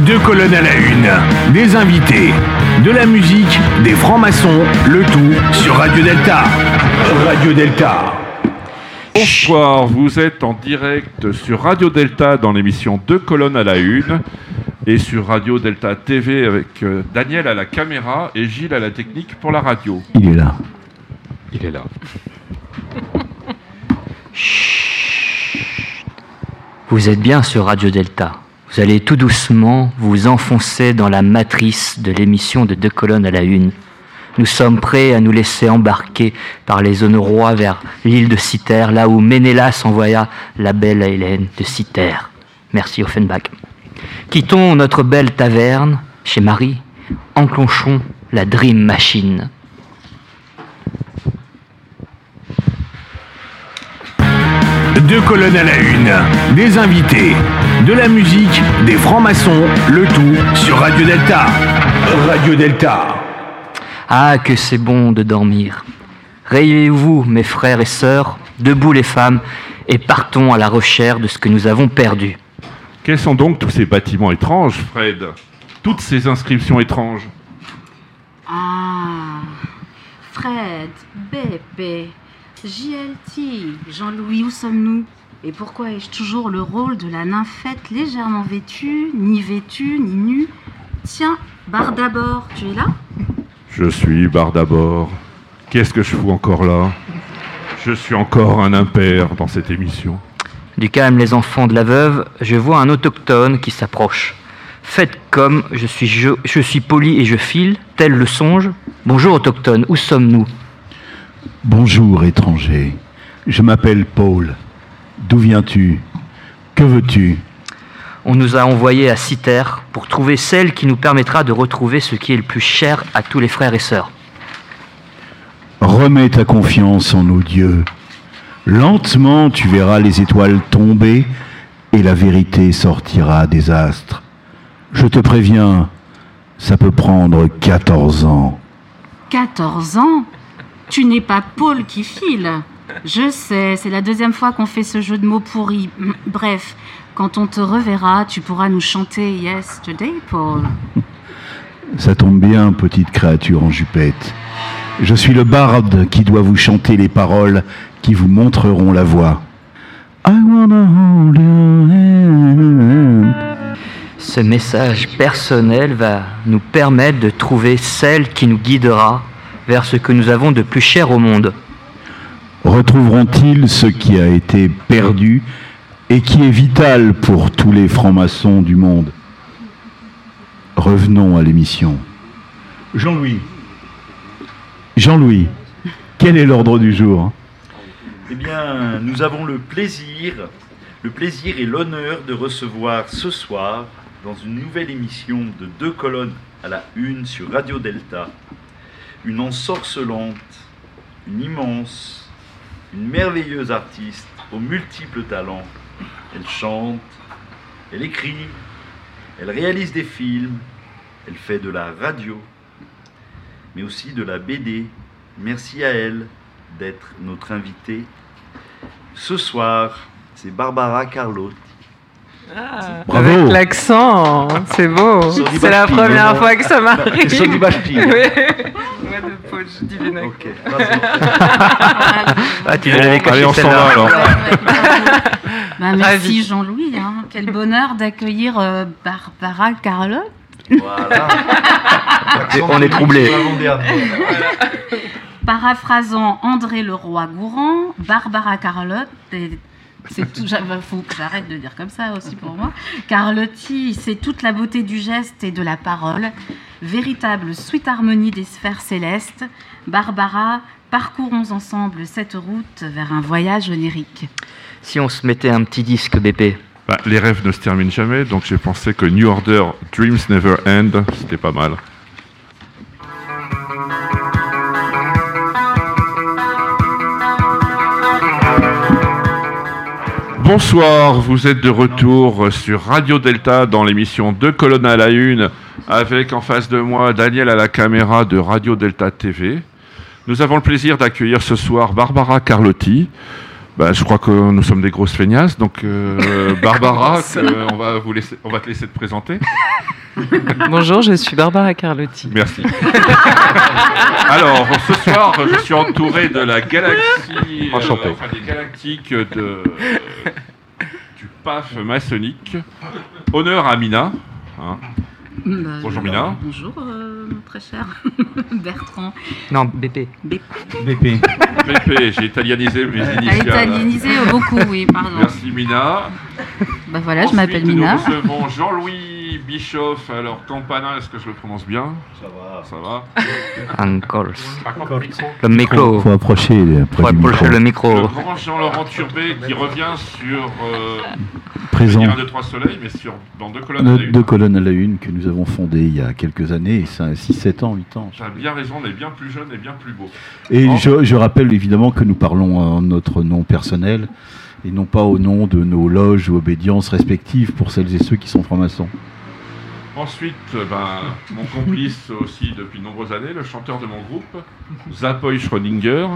Deux colonnes à la une, des invités, de la musique, des francs-maçons, le tout sur Radio Delta. Radio Delta. Bonsoir, vous êtes en direct sur Radio Delta dans l'émission Deux colonnes à la une et sur Radio Delta TV avec euh, Daniel à la caméra et Gilles à la technique pour la radio. Il est là. Il est là. Vous êtes bien sur Radio Delta. Vous allez tout doucement vous enfoncer dans la matrice de l'émission de deux colonnes à la une. Nous sommes prêts à nous laisser embarquer par les zones vers l'île de Citer, là où Ménélas envoya la belle Hélène de Citer. Merci Offenbach. Quittons notre belle taverne chez Marie, enclenchons la Dream Machine. Deux colonnes à la une, des invités, de la musique, des francs-maçons, le tout sur Radio Delta. Radio Delta. Ah, que c'est bon de dormir. Réveillez-vous, mes frères et sœurs, debout les femmes, et partons à la recherche de ce que nous avons perdu. Quels sont donc tous ces bâtiments étranges, Fred? Toutes ces inscriptions étranges Ah, Fred, bébé, JLT, Jean-Louis, où sommes-nous? Et pourquoi ai-je toujours le rôle de la nymphette légèrement vêtue, ni vêtue, ni nue? Tiens, barre d'abord, tu es là? Je suis barre d'abord. Qu'est-ce que je fous encore là? Je suis encore un impair dans cette émission. Du calme, les enfants de la veuve, je vois un autochtone qui s'approche. Faites comme, je suis, je, je suis poli et je file, tel le songe. Bonjour autochtone, où sommes-nous? Bonjour, étranger. Je m'appelle Paul. D'où viens-tu? Que veux-tu? On nous a envoyés à Citer pour trouver celle qui nous permettra de retrouver ce qui est le plus cher à tous les frères et sœurs. Remets ta confiance en nos dieux. Lentement, tu verras les étoiles tomber et la vérité sortira des astres. Je te préviens, ça peut prendre 14 ans. 14 ans? Tu n'es pas Paul qui file. Je sais, c'est la deuxième fois qu'on fait ce jeu de mots pourri. Bref, quand on te reverra, tu pourras nous chanter Yesterday, Paul. Ça tombe bien, petite créature en jupette. Je suis le barde qui doit vous chanter les paroles qui vous montreront la voie. I wanna hold your hand. Ce message personnel va nous permettre de trouver celle qui nous guidera vers ce que nous avons de plus cher au monde. Retrouveront-ils ce qui a été perdu et qui est vital pour tous les francs-maçons du monde? Revenons à l'émission. Jean-Louis. Jean-Louis, quel est l'ordre du jour? Eh bien, nous avons le plaisir, le plaisir et l'honneur de recevoir ce soir, dans une nouvelle émission de deux colonnes à la une sur Radio Delta, une ensorcelante, une immense, une merveilleuse artiste aux multiples talents. Elle chante, elle écrit, elle réalise des films, elle fait de la radio, mais aussi de la BD. Merci à elle d'être notre invitée. Ce soir, c'est Barbara Bravo. Avec l'accent, c'est beau. C'est la première non fois que ça m'arrive. Sur du bashpi. Moi de poche divine. Ok, vas-y. Ah, tu l'avais caché Allez, on s'en celle-là. va alors. Bah, merci. Jean-Louis, hein. quel bonheur d'accueillir euh, Barbara Carlotte. Voilà. On est troublé. Avant-dernier. Paraphrasant André Leroy-Gourand, Barbara Carlotte, et c'est tout, il faut que j'arrête de dire comme ça aussi pour moi. Carlotti, c'est toute la beauté du geste et de la parole, véritable suite harmonie des sphères célestes. Barbara, parcourons ensemble cette route vers un voyage onirique. Si on se mettait un petit disque BP. Bah, les rêves ne se terminent jamais, donc j'ai pensé que New Order, Dreams Never End, c'était pas mal. Bonsoir, vous êtes de retour sur Radio Delta dans l'émission Deux colonnes à la une, avec en face de moi Daniel à la caméra de Radio Delta TV. Nous avons le plaisir d'accueillir ce soir Barbara Carlotti. Bah, je crois que nous sommes des grosses feignasses, donc euh, Barbara, que- on, va vous laisser, on va te laisser te présenter. Bonjour, je suis Barbara Carlotti. Merci. Alors, ce soir, je suis entouré de la galaxie, euh, Enchanté. enfin des galactiques de, du PAF maçonnique. Honneur à Mina. hein. Bah, Bonjour, Mina. Bonjour, euh, mon très cher Bertrand. Non, BP. BP. BP. BP, j'ai italianisé mes Ah, initiales. italianisé euh, beaucoup, oui, pardon. Merci Mina. Bah voilà, je m'appelle Mina. Nous recevons Jean-Louis Bischoff. Alors, Campana, est-ce que je le prononce bien? Ça va. Ça va Encore. Par contre, le micro. Le. Faut approcher euh, Faut approcher micro. le Le micro. grand Jean-Laurent Turbet qui revient sur euh, Présent. un, deux, trois soleils, mais sur, dans deux colonnes. à la une. deux colonnes à la une que nous avons fondées il y a quelques années, 6, 7 ans, 8 ans. Tu as bien raison, on est bien plus jeune et bien plus beau. Et je, je rappelle évidemment que nous parlons en notre nom personnel et non pas au nom de nos loges ou obédiences respectives pour celles et ceux qui sont francs-maçons. Ensuite, euh, ben, mon complice aussi depuis de nombreuses années, le chanteur de mon groupe, Zapoy Schrödinger,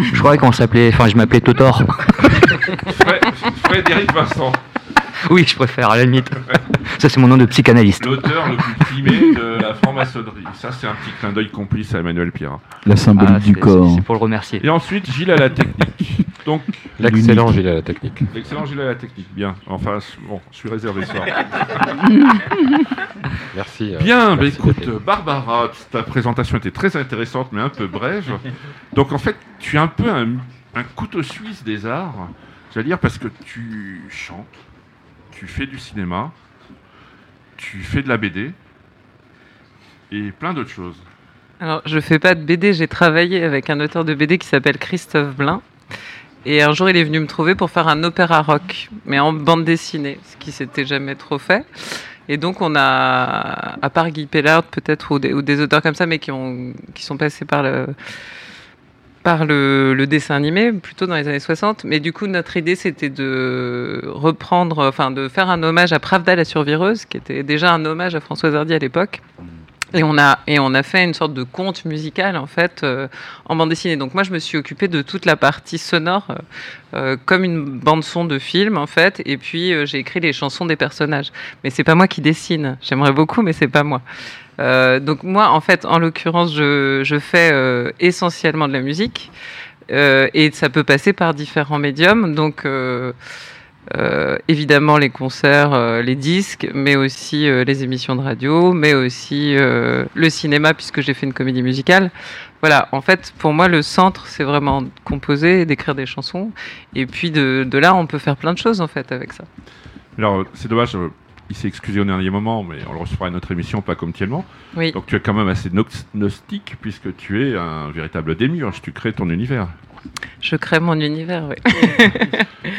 Je croyais qu'on s'appelait. Enfin, je m'appelais Totor. Fré- Frédéric Vincent, Oui, je préfère, à la limite. Ça, c'est mon nom de psychanalyste. l'auteur le plus primé de la franc-maçonnerie. Ça, c'est un petit clin d'œil complice à Emmanuel Pierre. La symbolique Ah, du corps. C'est pour le remercier. Et ensuite, Gilles à la technique. Donc, L'excellent Gilles à la technique. l'excellent Gilles à la technique. Bien. Enfin, bon, je suis réservé ce soir. Merci. euh, Bien, bah écoute, venu. Barbara, ta présentation était très intéressante, mais un peu brève. Donc en fait, tu es un peu un, un couteau suisse des arts, j'allais dire, parce que tu chantes, tu fais du cinéma, tu fais de la BD, et plein d'autres choses. Alors, je fais pas de BD, j'ai travaillé avec un auteur de BD qui s'appelle Christophe Blin. Et un jour, il est venu me trouver pour faire un opéra rock, mais en bande dessinée, ce qui s'était jamais trop fait. Et donc, on a, à part Guy Pellard, peut-être, ou des, auteurs comme ça, mais qui, ont, qui sont passés par le, par le, le dessin animé, plutôt dans les années 60. Mais du coup, notre idée, c'était de reprendre, enfin, de faire un hommage à Pravda la survireuse, qui était déjà un hommage à Françoise Hardy à l'époque. Et on, a, et on a fait une sorte de conte musical, en fait, euh, en bande dessinée. Donc moi, je me suis occupée de toute la partie sonore, euh, euh, comme une bande-son de film, en fait. Et puis, j'ai écrit les chansons des personnages. Mais c'est pas moi qui dessine. J'aimerais beaucoup, mais c'est pas moi. Donc moi, en fait, en l'occurrence, je, je fais essentiellement de la musique. Et ça peut passer par différents médiums. Donc... euh, évidemment les concerts, euh, les disques, mais aussi euh, les émissions de radio, mais aussi le cinéma puisque j'ai fait une comédie musicale. Voilà, en fait, pour moi, le centre, c'est vraiment de composer, d'écrire des chansons, et puis de, de là, on peut faire plein de choses en fait avec ça. Alors, c'est dommage, il s'est excusé au dernier moment, mais on le recevra à notre émission, pas comme tellement. Oui. Donc tu es quand même assez gnostique, puisque tu es un véritable démiurge, tu crées ton univers. Je crée mon univers, oui.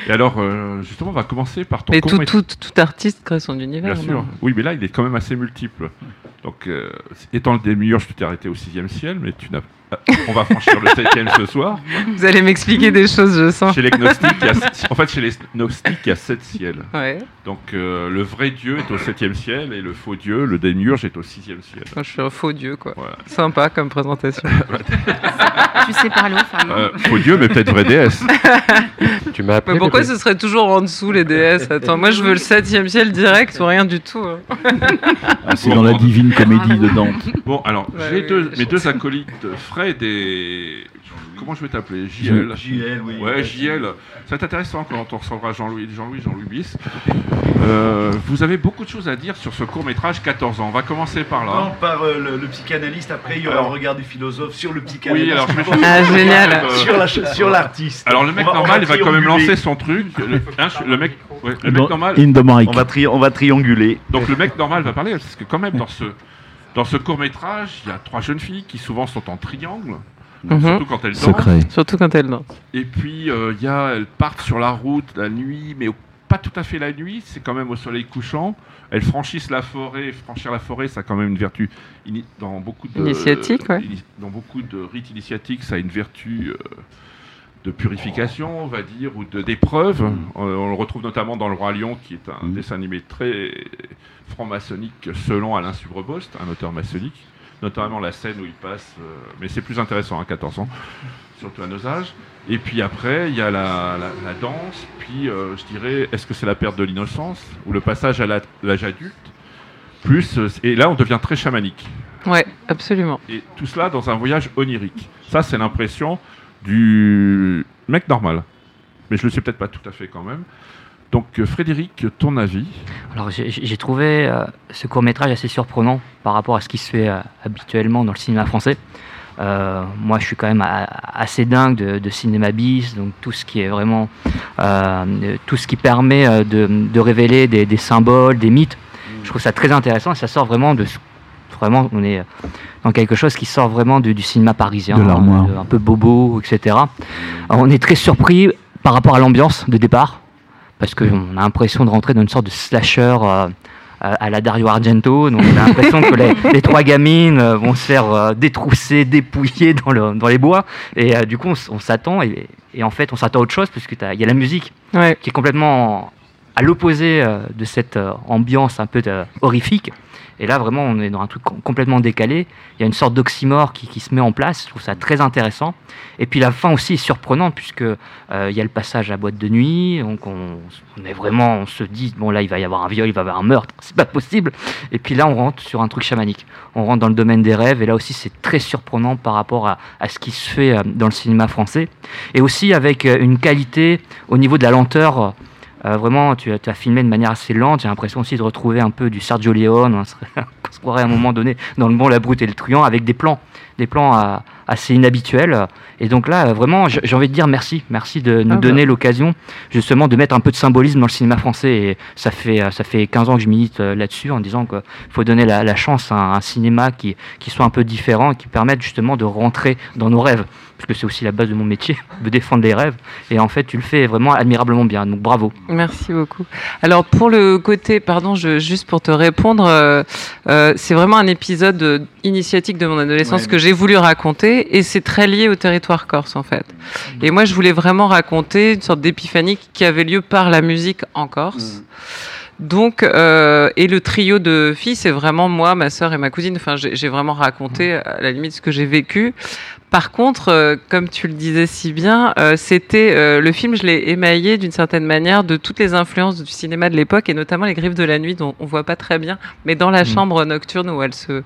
Et alors, euh, justement, on va commencer par ton Mais tout, tout, tout artiste crée son univers. Bien sûr. Oui, mais là, il est quand même assez multiple. Donc, euh, étant le démiurge, tu t'es arrêté au sixième ciel, mais tu n'as. Ah, On va franchir le septième ce soir. Vous allez m'expliquer des choses, je sens. Chez les gnostiques, il y a- en fait, chez les gnostiques, il y a sept ciels. Ouais. Donc, euh, le vrai Dieu est au septième ciel et le faux Dieu, le démiurge, est au sixième ciel. Je suis un faux dieu, quoi. Voilà. Sympa comme présentation. Tu sais parler aux femmes. Euh, faux Dieu, mais peut-être vraie déesse. Tu m'as appelé. Mais pourquoi ce serait toujours en dessous les déesses? Attends, moi je veux le septième ciel direct ou rien du tout. hein. Ah, c'est dans la divine comédie de Dante. Bon, alors, Ouais, j'ai oui, deux, mes deux acolytes, Fred et. Comment je vais t'appeler? JL. JL, oui. Ouais, JL. Ça va être intéressant quand on recevra Jean-Louis, Jean-Louis, Jean-Louis Bis. Euh, vous avez beaucoup de choses à dire sur ce court-métrage 14 ans. On va commencer par Non, là. par euh, le, le psychanalyste, après il y aura Alors- un regard du philosophe sur le psychanalyste. Oui, alors je vais Ah, génial. Euh, sur la sur l'artiste. Alors le mec va- normal, il va quand même lancer son truc. Le, hein, le mec, ouais, le mec normal. In the mic. On va, tri- on va trianguler. Donc le mec normal va parler parce que quand même dans ce dans ce court métrage, il y a trois jeunes filles qui souvent sont en triangle, Mhm. surtout quand elles dansent. Secret. Surtout quand elle danse. Et puis euh, il y a, elles partent sur la route la nuit, mais pas tout à fait la nuit. C'est quand même au soleil couchant. Elles franchissent la forêt. Franchir la forêt, ça a quand même une vertu dans beaucoup de Initiatique, ouais. ini- dans beaucoup de rites initiatiques, ça a une vertu. euh, de purification, on va dire, ou de- d'épreuve. Mm. On le retrouve notamment dans Le Roi Lion, qui est un Mm. dessin animé très franc-maçonnique selon Alain Subrebost, un auteur maçonnique. notamment la scène où il passe, euh, mais c'est plus intéressant à 14 ans, surtout à nos âges. Et puis après, il y a la, la- la danse, puis euh, je dirais, est-ce que c'est la perte de l'innocence ou le passage à l'âge adulte plus, euh, et là on devient très chamanique. Ouais, absolument. Et tout cela dans un voyage onirique. Ça, c'est l'impression du mec normal. Mais je le sais peut-être pas tout à fait quand même. Donc, euh, Frédéric, ton avis Alors j'ai trouvé euh, ce court métrage assez surprenant par rapport à ce qui se fait euh, habituellement dans le cinéma français. Euh, moi, je suis quand même a- assez dingue de, de cinéma bis, donc tout ce qui est vraiment euh, tout ce qui permet de, de révéler des, des symboles, des mythes. Je trouve ça très intéressant et ça sort vraiment de vraiment on est dans quelque chose qui sort vraiment du, du cinéma parisien, De euh, un peu bobo, etc. Alors, on est très surpris par rapport à l'ambiance de départ parce qu'on a l'impression de rentrer dans une sorte de slasher euh, à la Dario Argento. Donc on a l'impression que les, les trois gamines euh, vont se faire euh, détrousser, dépouiller dans, le- dans les bois. Et euh, du coup, on, s'attend, et, et en fait, on s'attend à autre chose, puisqu'il y a la musique Ouais. qui est complètement à l'opposé de cette ambiance un peu horrifique. Et là, vraiment, on est dans un truc com- complètement décalé. Il y a une sorte d'oxymore qui, se met en place. Je trouve ça très intéressant. Et puis la fin aussi est surprenante, puisque euh, il y a le passage à boîte de nuit. Donc on, est vraiment, on se dit, bon là, il va y avoir un viol, il va y avoir un meurtre. C'est pas possible. Et puis là, on rentre sur un truc chamanique. On rentre dans le domaine des rêves. Et là aussi, c'est très surprenant par rapport à, à ce qui se fait euh, dans le cinéma français. Et aussi avec euh, une qualité au niveau de la lenteur. Euh, vraiment, tu as, tu as filmé de manière assez lente. J'ai l'impression aussi de retrouver un peu du Sergio Leone. On se croirait à un moment donné dans le bon, la brute et le truand avec des plans, des plans assez inhabituels. Et donc là, vraiment, j'ai envie de dire merci. Merci de nous Ah bah. donner l'occasion justement de mettre un peu de symbolisme dans le cinéma français. Et ça fait, ça fait 15 ans que je milite euh, là-dessus en disant qu'il faut donner la, la chance à un, cinéma qui, qui soit un peu différent et qui permette justement de rentrer dans nos rêves. Parce que c'est aussi la base de mon métier, de défendre les rêves. Et en fait, tu le fais vraiment admirablement bien. Donc bravo. Merci beaucoup. Alors pour le côté, pardon, je, juste pour te répondre, euh, euh, c'est vraiment un épisode initiatique de mon adolescence Ouais. que j'ai voulu raconter et c'est très lié au territoire corse en fait. Et moi je voulais vraiment raconter une sorte d'épiphanie qui avait lieu par la musique en Corse. Donc, euh, et le trio de filles, c'est vraiment moi, ma sœur et ma cousine. Enfin, j'ai vraiment raconté à la limite ce que j'ai vécu. Par contre, euh, comme tu le disais si bien, euh, c'était euh, le film, je l'ai émaillé d'une certaine manière de toutes les influences du cinéma de l'époque et notamment les griffes de la nuit dont on voit pas très bien, mais dans la chambre nocturne où elle se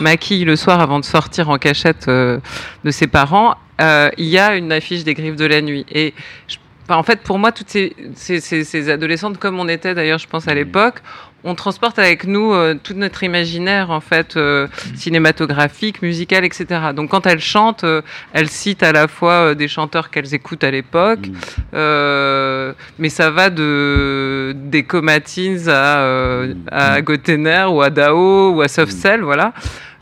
maquille le soir avant de sortir en cachette euh, de ses parents, euh, il y a une affiche des griffes de la nuit et je- en fait, pour moi, toutes ces, ces, ces- ces adolescentes, comme on était d'ailleurs, je pense à l'époque, on transporte avec nous euh, tout notre imaginaire en fait euh, cinématographique, musical, etc. Donc quand elles chantent, euh, elles citent à la fois euh, des chanteurs qu'elles écoutent à l'époque, euh, mais ça va de des Comatines à, euh, à Gotener ou à Dao ou à Soft Cell, voilà.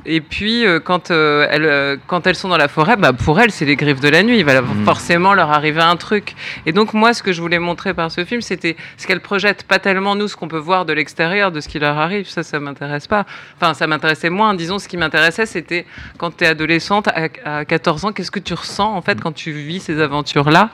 Et puis, euh, quand, euh, elles, euh, quand elles sont dans la forêt, bah, pour elles, c'est les griffes de la nuit. Il va forcément leur arriver un truc. Et donc, moi, ce que je voulais montrer par ce film, c'était ce qu'elles projettent, pas tellement nous, ce qu'on peut voir de l'extérieur, de ce qui leur arrive. Ça, ça m'intéresse pas. Enfin, ça m'intéressait moins. Disons, ce qui m'intéressait, c'était quand tu es adolescente, à, à 14 ans, qu'est-ce que tu ressens, en fait, quand tu vis ces aventures-là,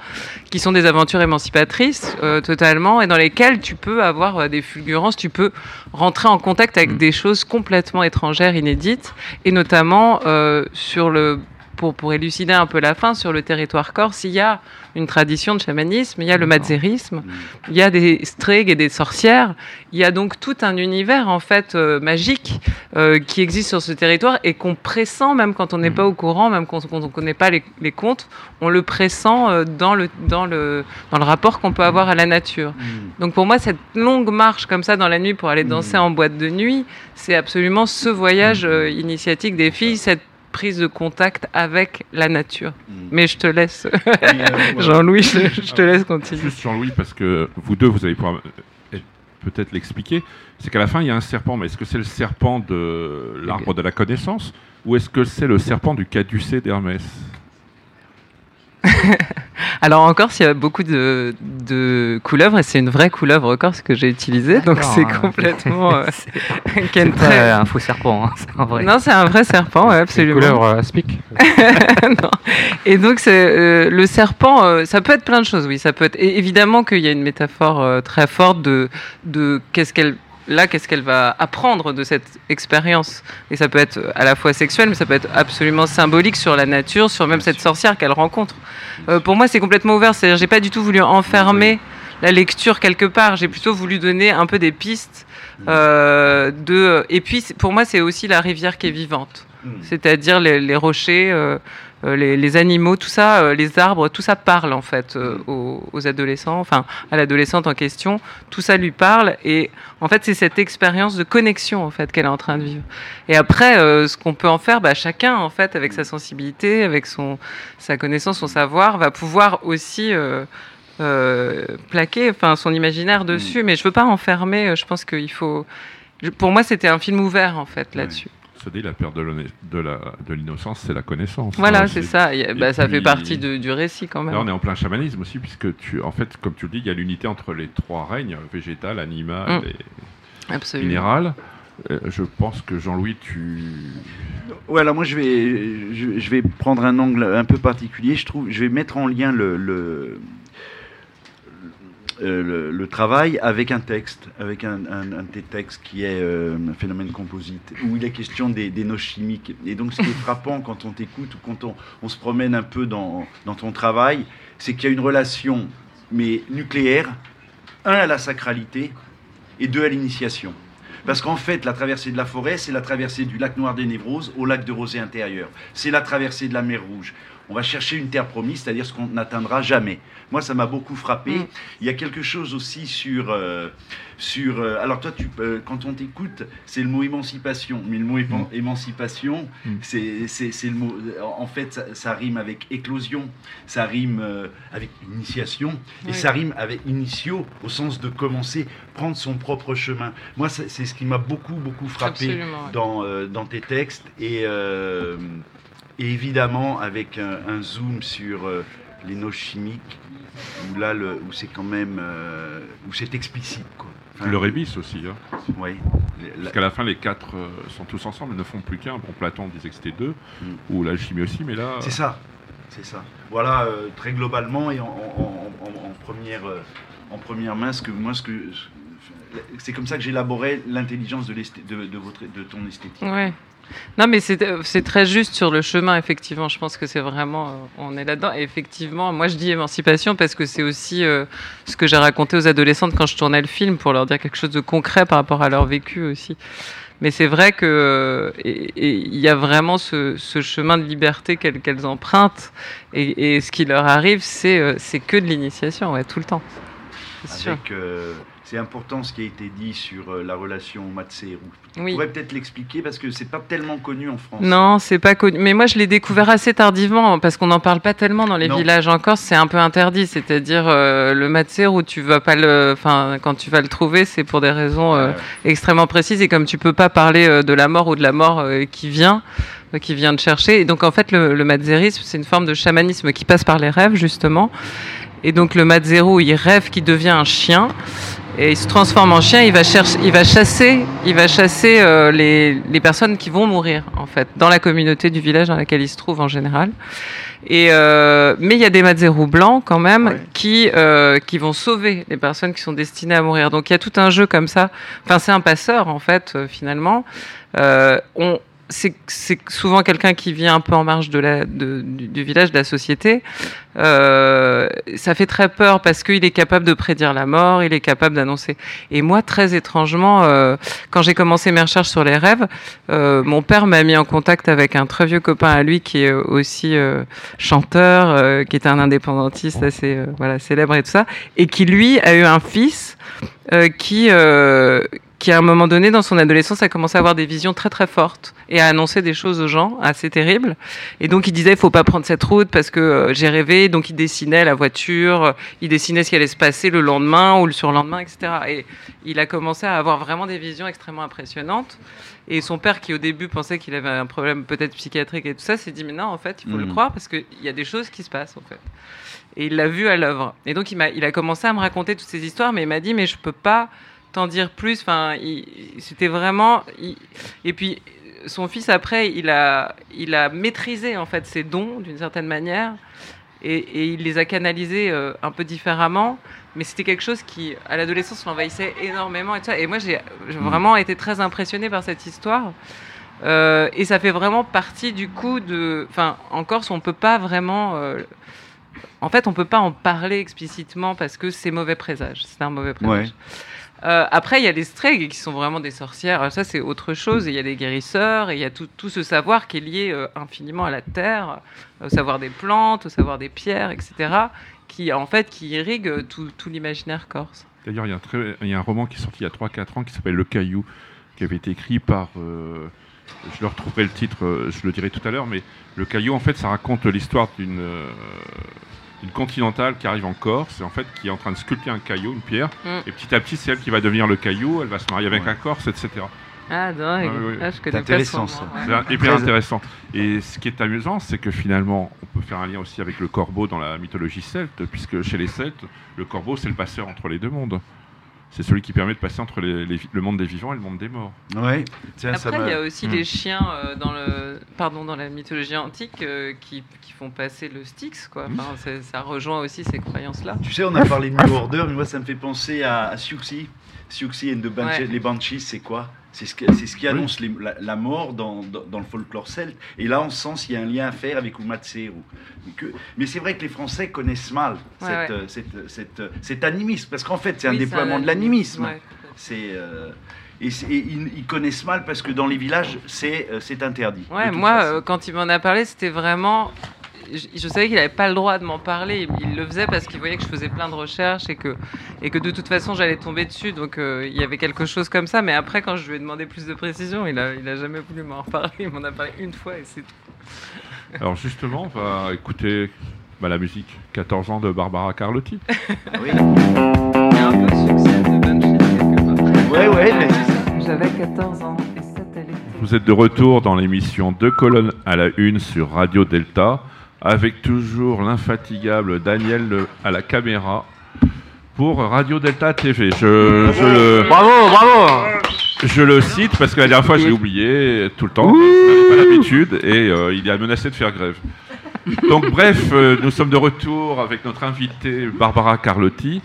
qui sont des aventures émancipatrices, euh, totalement, et dans lesquelles tu peux avoir des fulgurances, tu peux rentrer en contact avec des choses complètement étrangères, inédites, et notamment euh, sur le pour, pour élucider un peu la fin, sur le territoire corse, il y a une tradition de chamanisme, il y a le mazérisme, il y a des stregs et des sorcières, il y a donc tout un univers en fait euh, magique euh, qui existe sur ce territoire et qu'on pressent même quand on n'est pas au courant, même quand, on ne connaît pas les, les contes, on le pressent euh, dans, le, dans, le, dans le rapport qu'on peut avoir à la nature. Donc pour moi, cette longue marche comme ça dans la nuit pour aller danser en boîte de nuit, c'est absolument ce voyage initiatique des filles, cette prise de contact avec la nature. Mais je te laisse, Jean-Louis, je, je te laisse continuer. Juste Jean-Louis, parce que vous deux, vous allez pouvoir euh, peut-être l'expliquer. C'est qu'à la fin, il y a un serpent, mais est-ce que c'est le serpent de l'arbre de la connaissance ou est-ce que c'est le serpent du caducée d'Hermès? Alors en Corse, il y a beaucoup de, de couleuvres et c'est une vraie couleuvre corse que j'ai utilisée, donc c'est complètement euh, C'est un faux serpent, hein, c'est un vrai. Non, c'est un vrai serpent, ouais, absolument. Couleur euh. Et donc c'est euh, le serpent, ça peut être plein de choses, oui, ça peut être et évidemment qu'il y a une métaphore très forte de de qu'est-ce qu'elle là, qu'est-ce qu'elle va apprendre de cette expérience? Et ça peut être à la fois sexuel, mais ça peut être absolument symbolique sur la nature, sur même cette sorcière qu'elle rencontre. Euh, pour moi, c'est complètement ouvert. C'est-à-dire, j'ai pas du tout voulu enfermer la lecture quelque part. J'ai plutôt voulu donner un peu des pistes euh, de. Et puis, pour moi, c'est aussi la rivière qui est vivante. C'est-à-dire les, les rochers, euh, les, les animaux, tout ça, euh, les arbres, tout ça parle en fait euh, aux, aux adolescents, enfin à l'adolescente en question. Tout ça lui parle et en fait c'est cette expérience de connexion en fait qu'elle est en train de vivre. Et après, euh, ce qu'on peut en faire, bah, chacun en fait avec sa sensibilité, avec son sa connaissance, son savoir, va pouvoir aussi euh, euh, plaquer enfin son imaginaire dessus. Mais je veux pas enfermer. euh, Je pense qu'il faut. je- Pour moi, c'était un film ouvert en fait là-dessus. La perte de l'innocence, c'est la connaissance. Voilà, Hein, c'est ça. Bah, ça fait partie de- du récit quand même. Là, on est en plein chamanisme aussi, puisque tu, en fait, comme tu le dis, il y a l'unité entre les trois règnes végétal, animal Mm. et Absolument. minéral. Euh, je pense que Jean-Louis, tu. Ouais, alors moi je vais, je, je vais prendre un angle un peu particulier. Je trouve, je vais mettre en lien le, le, euh, le- travail avec un texte, avec un, un, un textes qui est euh, un phénomène composite, où il est question des, des noces chimiques. Et donc ce qui est frappant quand on t'écoute ou quand on, on se promène un peu dans, dans ton travail, c'est qu'il y a une relation, mais nucléaire, un à la sacralité et deux à l'initiation. Parce qu'en fait, la traversée de la forêt, c'est la traversée du lac Noir des Névroses au lac de Rosée intérieur. C'est la traversée de la mer Rouge. On va chercher une terre promise, c'est-à-dire ce qu'on n'atteindra jamais. Moi, ça m'a beaucoup frappé. Mm. Il y a quelque chose aussi sur... euh, sur euh, alors toi, tu, euh, quand on t'écoute, c'est le mot émancipation. Mais le mot épan- émancipation, Mm. c'est le mot... En fait, ça, ça rime avec éclosion, ça rime avec initiation, et ça rime avec initio, au sens de commencer, prendre son propre chemin. Moi, c'est c'est ce qui m'a beaucoup, beaucoup frappé Absolument, dans, dans tes textes et, et évidemment avec un, un zoom sur euh, les noces chimiques où là le, où c'est quand même euh, où c'est explicite quoi. Enfin, le rébis aussi. Hein. la- Parce qu'à la fin, les quatre euh, sont tous ensemble, ils ne font plus qu'un. Bon, Platon disait que c'était deux, Mm. ou l'alchimie aussi, mais là. c'est ça, c'est ça. Voilà euh, très globalement et en, en- en- en- en première euh, en première main ce que moi ce que c'est comme ça que j'élaborais l'intelligence de, de, de votre de ton esthétique. Ouais. Non, mais c'est c'est très juste sur le chemin, effectivement. Je pense que c'est vraiment. euh, on est là-dedans. Et effectivement, moi, je dis émancipation parce que c'est aussi euh, ce que j'ai raconté aux adolescentes quand je tournais le film pour leur dire quelque chose de concret par rapport à leur vécu aussi. Mais c'est vrai que euh, il y a vraiment ce, chemin de liberté qu'elles empruntent. Et, ce qui leur arrive, c'est euh, que de l'initiation, tout le temps. Sûr. Avec, euh, c'est important ce qui a été dit sur euh, la relation Matsé Tu Oui. pourrais peut-être l'expliquer parce que c'est pas tellement connu en France. Non, c'est pas connu. Mais moi, je l'ai découvert assez tardivement parce qu'on n'en parle pas tellement dans les Non. villages en Corse. C'est un peu interdit. C'est-à-dire euh, le où tu vas pas le, enfin, quand tu vas le trouver, c'est pour des raisons euh, Euh, extrêmement précises. Et comme tu peux pas parler euh, de la mort ou de la mort qui vient, qui vient de chercher. Et donc en fait, le, le c'est une forme de chamanisme qui passe par les rêves justement. Et donc le matzero, il rêve qu'il devient un chien. Et il se transforme en chien, il va, chercher, il va chasser, il va chasser euh, les, les personnes qui vont mourir, en fait, dans la communauté du village dans laquelle il se trouve en général. Et, euh, mais il y a des Mazerous blancs quand même Ouais. qui, euh, qui vont sauver les personnes qui sont destinées à mourir. Donc il y a tout un jeu comme ça. Enfin, c'est un passeur, en fait, euh, finalement. Euh, on, c'est, souvent quelqu'un qui vit un peu en marge du, village, de la société. Euh, ça fait très peur parce qu'il est capable de prédire la mort, il est capable d'annoncer. Et moi, très étrangement, euh, quand j'ai commencé mes recherches sur les rêves, euh, mon père m'a mis en contact avec un très vieux copain à lui qui est aussi chanteur, qui était un indépendantiste assez célèbre et tout ça, et qui lui a eu un fils qui qui à un moment donné dans son adolescence a commencé à avoir des visions très très fortes et à annoncer des choses aux gens assez terribles. Et donc il disait il faut pas prendre cette route parce que euh, j'ai rêvé. Donc il dessinait la voiture, il dessinait ce qui allait se passer le lendemain ou le surlendemain, etc. Et il a commencé à avoir vraiment des visions extrêmement impressionnantes. Et son père, qui au début pensait qu'il avait un problème peut-être psychiatrique et tout ça, s'est dit mais non, en fait, il faut le Mhm. croire parce qu'il y a des choses qui se passent en fait. Et il l'a vu à l'œuvre. Et donc il a, il a commencé à me raconter toutes ces histoires, mais il m'a dit mais je peux pas t'en dire plus. Enfin, c'était vraiment. il- Et puis son fils après, il a, il a maîtrisé en fait ses dons d'une certaine manière. Et, et il les a canalisés euh, un peu différemment, mais c'était quelque chose qui, à l'adolescence, l'envahissait énormément. Et, tout ça. et moi, j'ai j'ai vraiment été très impressionnée par cette histoire. Euh, et ça fait vraiment partie du coup de. Enfin, en Corse, on peut pas vraiment. euh, en fait, on peut pas en parler explicitement parce que c'est mauvais présage. C'est un mauvais présage. Ouais. Euh, après, il y a les stregs qui sont vraiment des sorcières. Ça, c'est autre chose. Il y a des guérisseurs et il y a tout, ce savoir qui est lié euh, infiniment à la terre, au savoir des plantes, au savoir des pierres, etc. Qui, en fait, qui irrigue euh, tout, l'imaginaire corse. D'ailleurs, il y, a un roman qui est sorti il y a 3-4 ans qui s'appelle Le Caillou, qui avait été écrit par. euh, je le retrouverai le titre, euh, je le dirai tout à l'heure, mais Le Caillou, en fait, ça raconte l'histoire d'une d'une continentale qui arrive en Corse et en fait qui est en train de sculpter un caillou, une pierre, Mm. et petit à petit, c'est elle qui va devenir le caillou, elle va se marier avec Ouais. un Corse, etc. Ah, dingue. Ah, oui. Ah, je intéressant, ça. C'est hyper intéressant. Et ce qui est amusant, c'est que finalement, on peut faire un lien aussi avec le corbeau dans la mythologie celte, puisque chez les Celtes, le corbeau, c'est le passeur entre les deux mondes. C'est celui qui permet de passer entre les- les vi- le monde des vivants et le monde des morts. Ouais. Tiens, ça Après, il y a aussi Hmm. les chiens euh, dans le, pardon, dans la mythologie antique euh, qui, qui font passer le Styx, quoi. Hmm. Enfin, ça rejoint aussi ces croyances-là. Tu sais, on a parlé de New Order, mais moi, ça me fait penser à, à Siouxsie. Siouxsie and the Banshees. Ouais. Les Banshees, c'est quoi? C'est ce, que- c'est ce qui annonce les- la, la mort dans, dans, dans le folklore celte. Et là, on sent s'il y a un lien à faire avec Umatseru. Mais, que- mais c'est vrai que les Français connaissent mal Ouais, cette, ouais. euh, cette- cette, euh, cet animisme, parce qu'en fait, c'est un déploiement de un l'animisme. Ouais. C'est euh, et, c'est- et ils, ils connaissent mal parce que dans les villages, c'est euh, c'est interdit. Ouais, moi, façon. euh, quand il m'en a parlé, c'était vraiment. Je, je savais qu'il n'avait pas le droit de m'en parler. Il, il le faisait parce qu'il voyait que je faisais plein de recherches et que, et que de toute façon, j'allais tomber dessus. Donc, euh, il y avait quelque chose comme ça. Mais après, quand je lui ai demandé plus de précision, il a, il a jamais voulu m'en parler. Il m'en a parlé une fois et c'est tout. Alors justement, on va écouter bah, la musique 14 ans de Barbara Carlotti. Oui. Il y a un peu de succès de Banshee quelque part. Ouais, ouais, mais J'avais 14 ans et c'était l'été. Vous êtes de retour dans l'émission Deux colonnes à la une sur Radio Delta, avec toujours l'infatigable Daniel le- à la caméra pour Radio Delta TV. Je, je le, Bravo, bravo je le cite parce que la dernière fois je l'ai oublié tout le temps. Je pas l'habitude et euh, il a menacé de faire grève. Donc bref, euh, nous sommes de retour avec notre invitée Barbara Carlotti.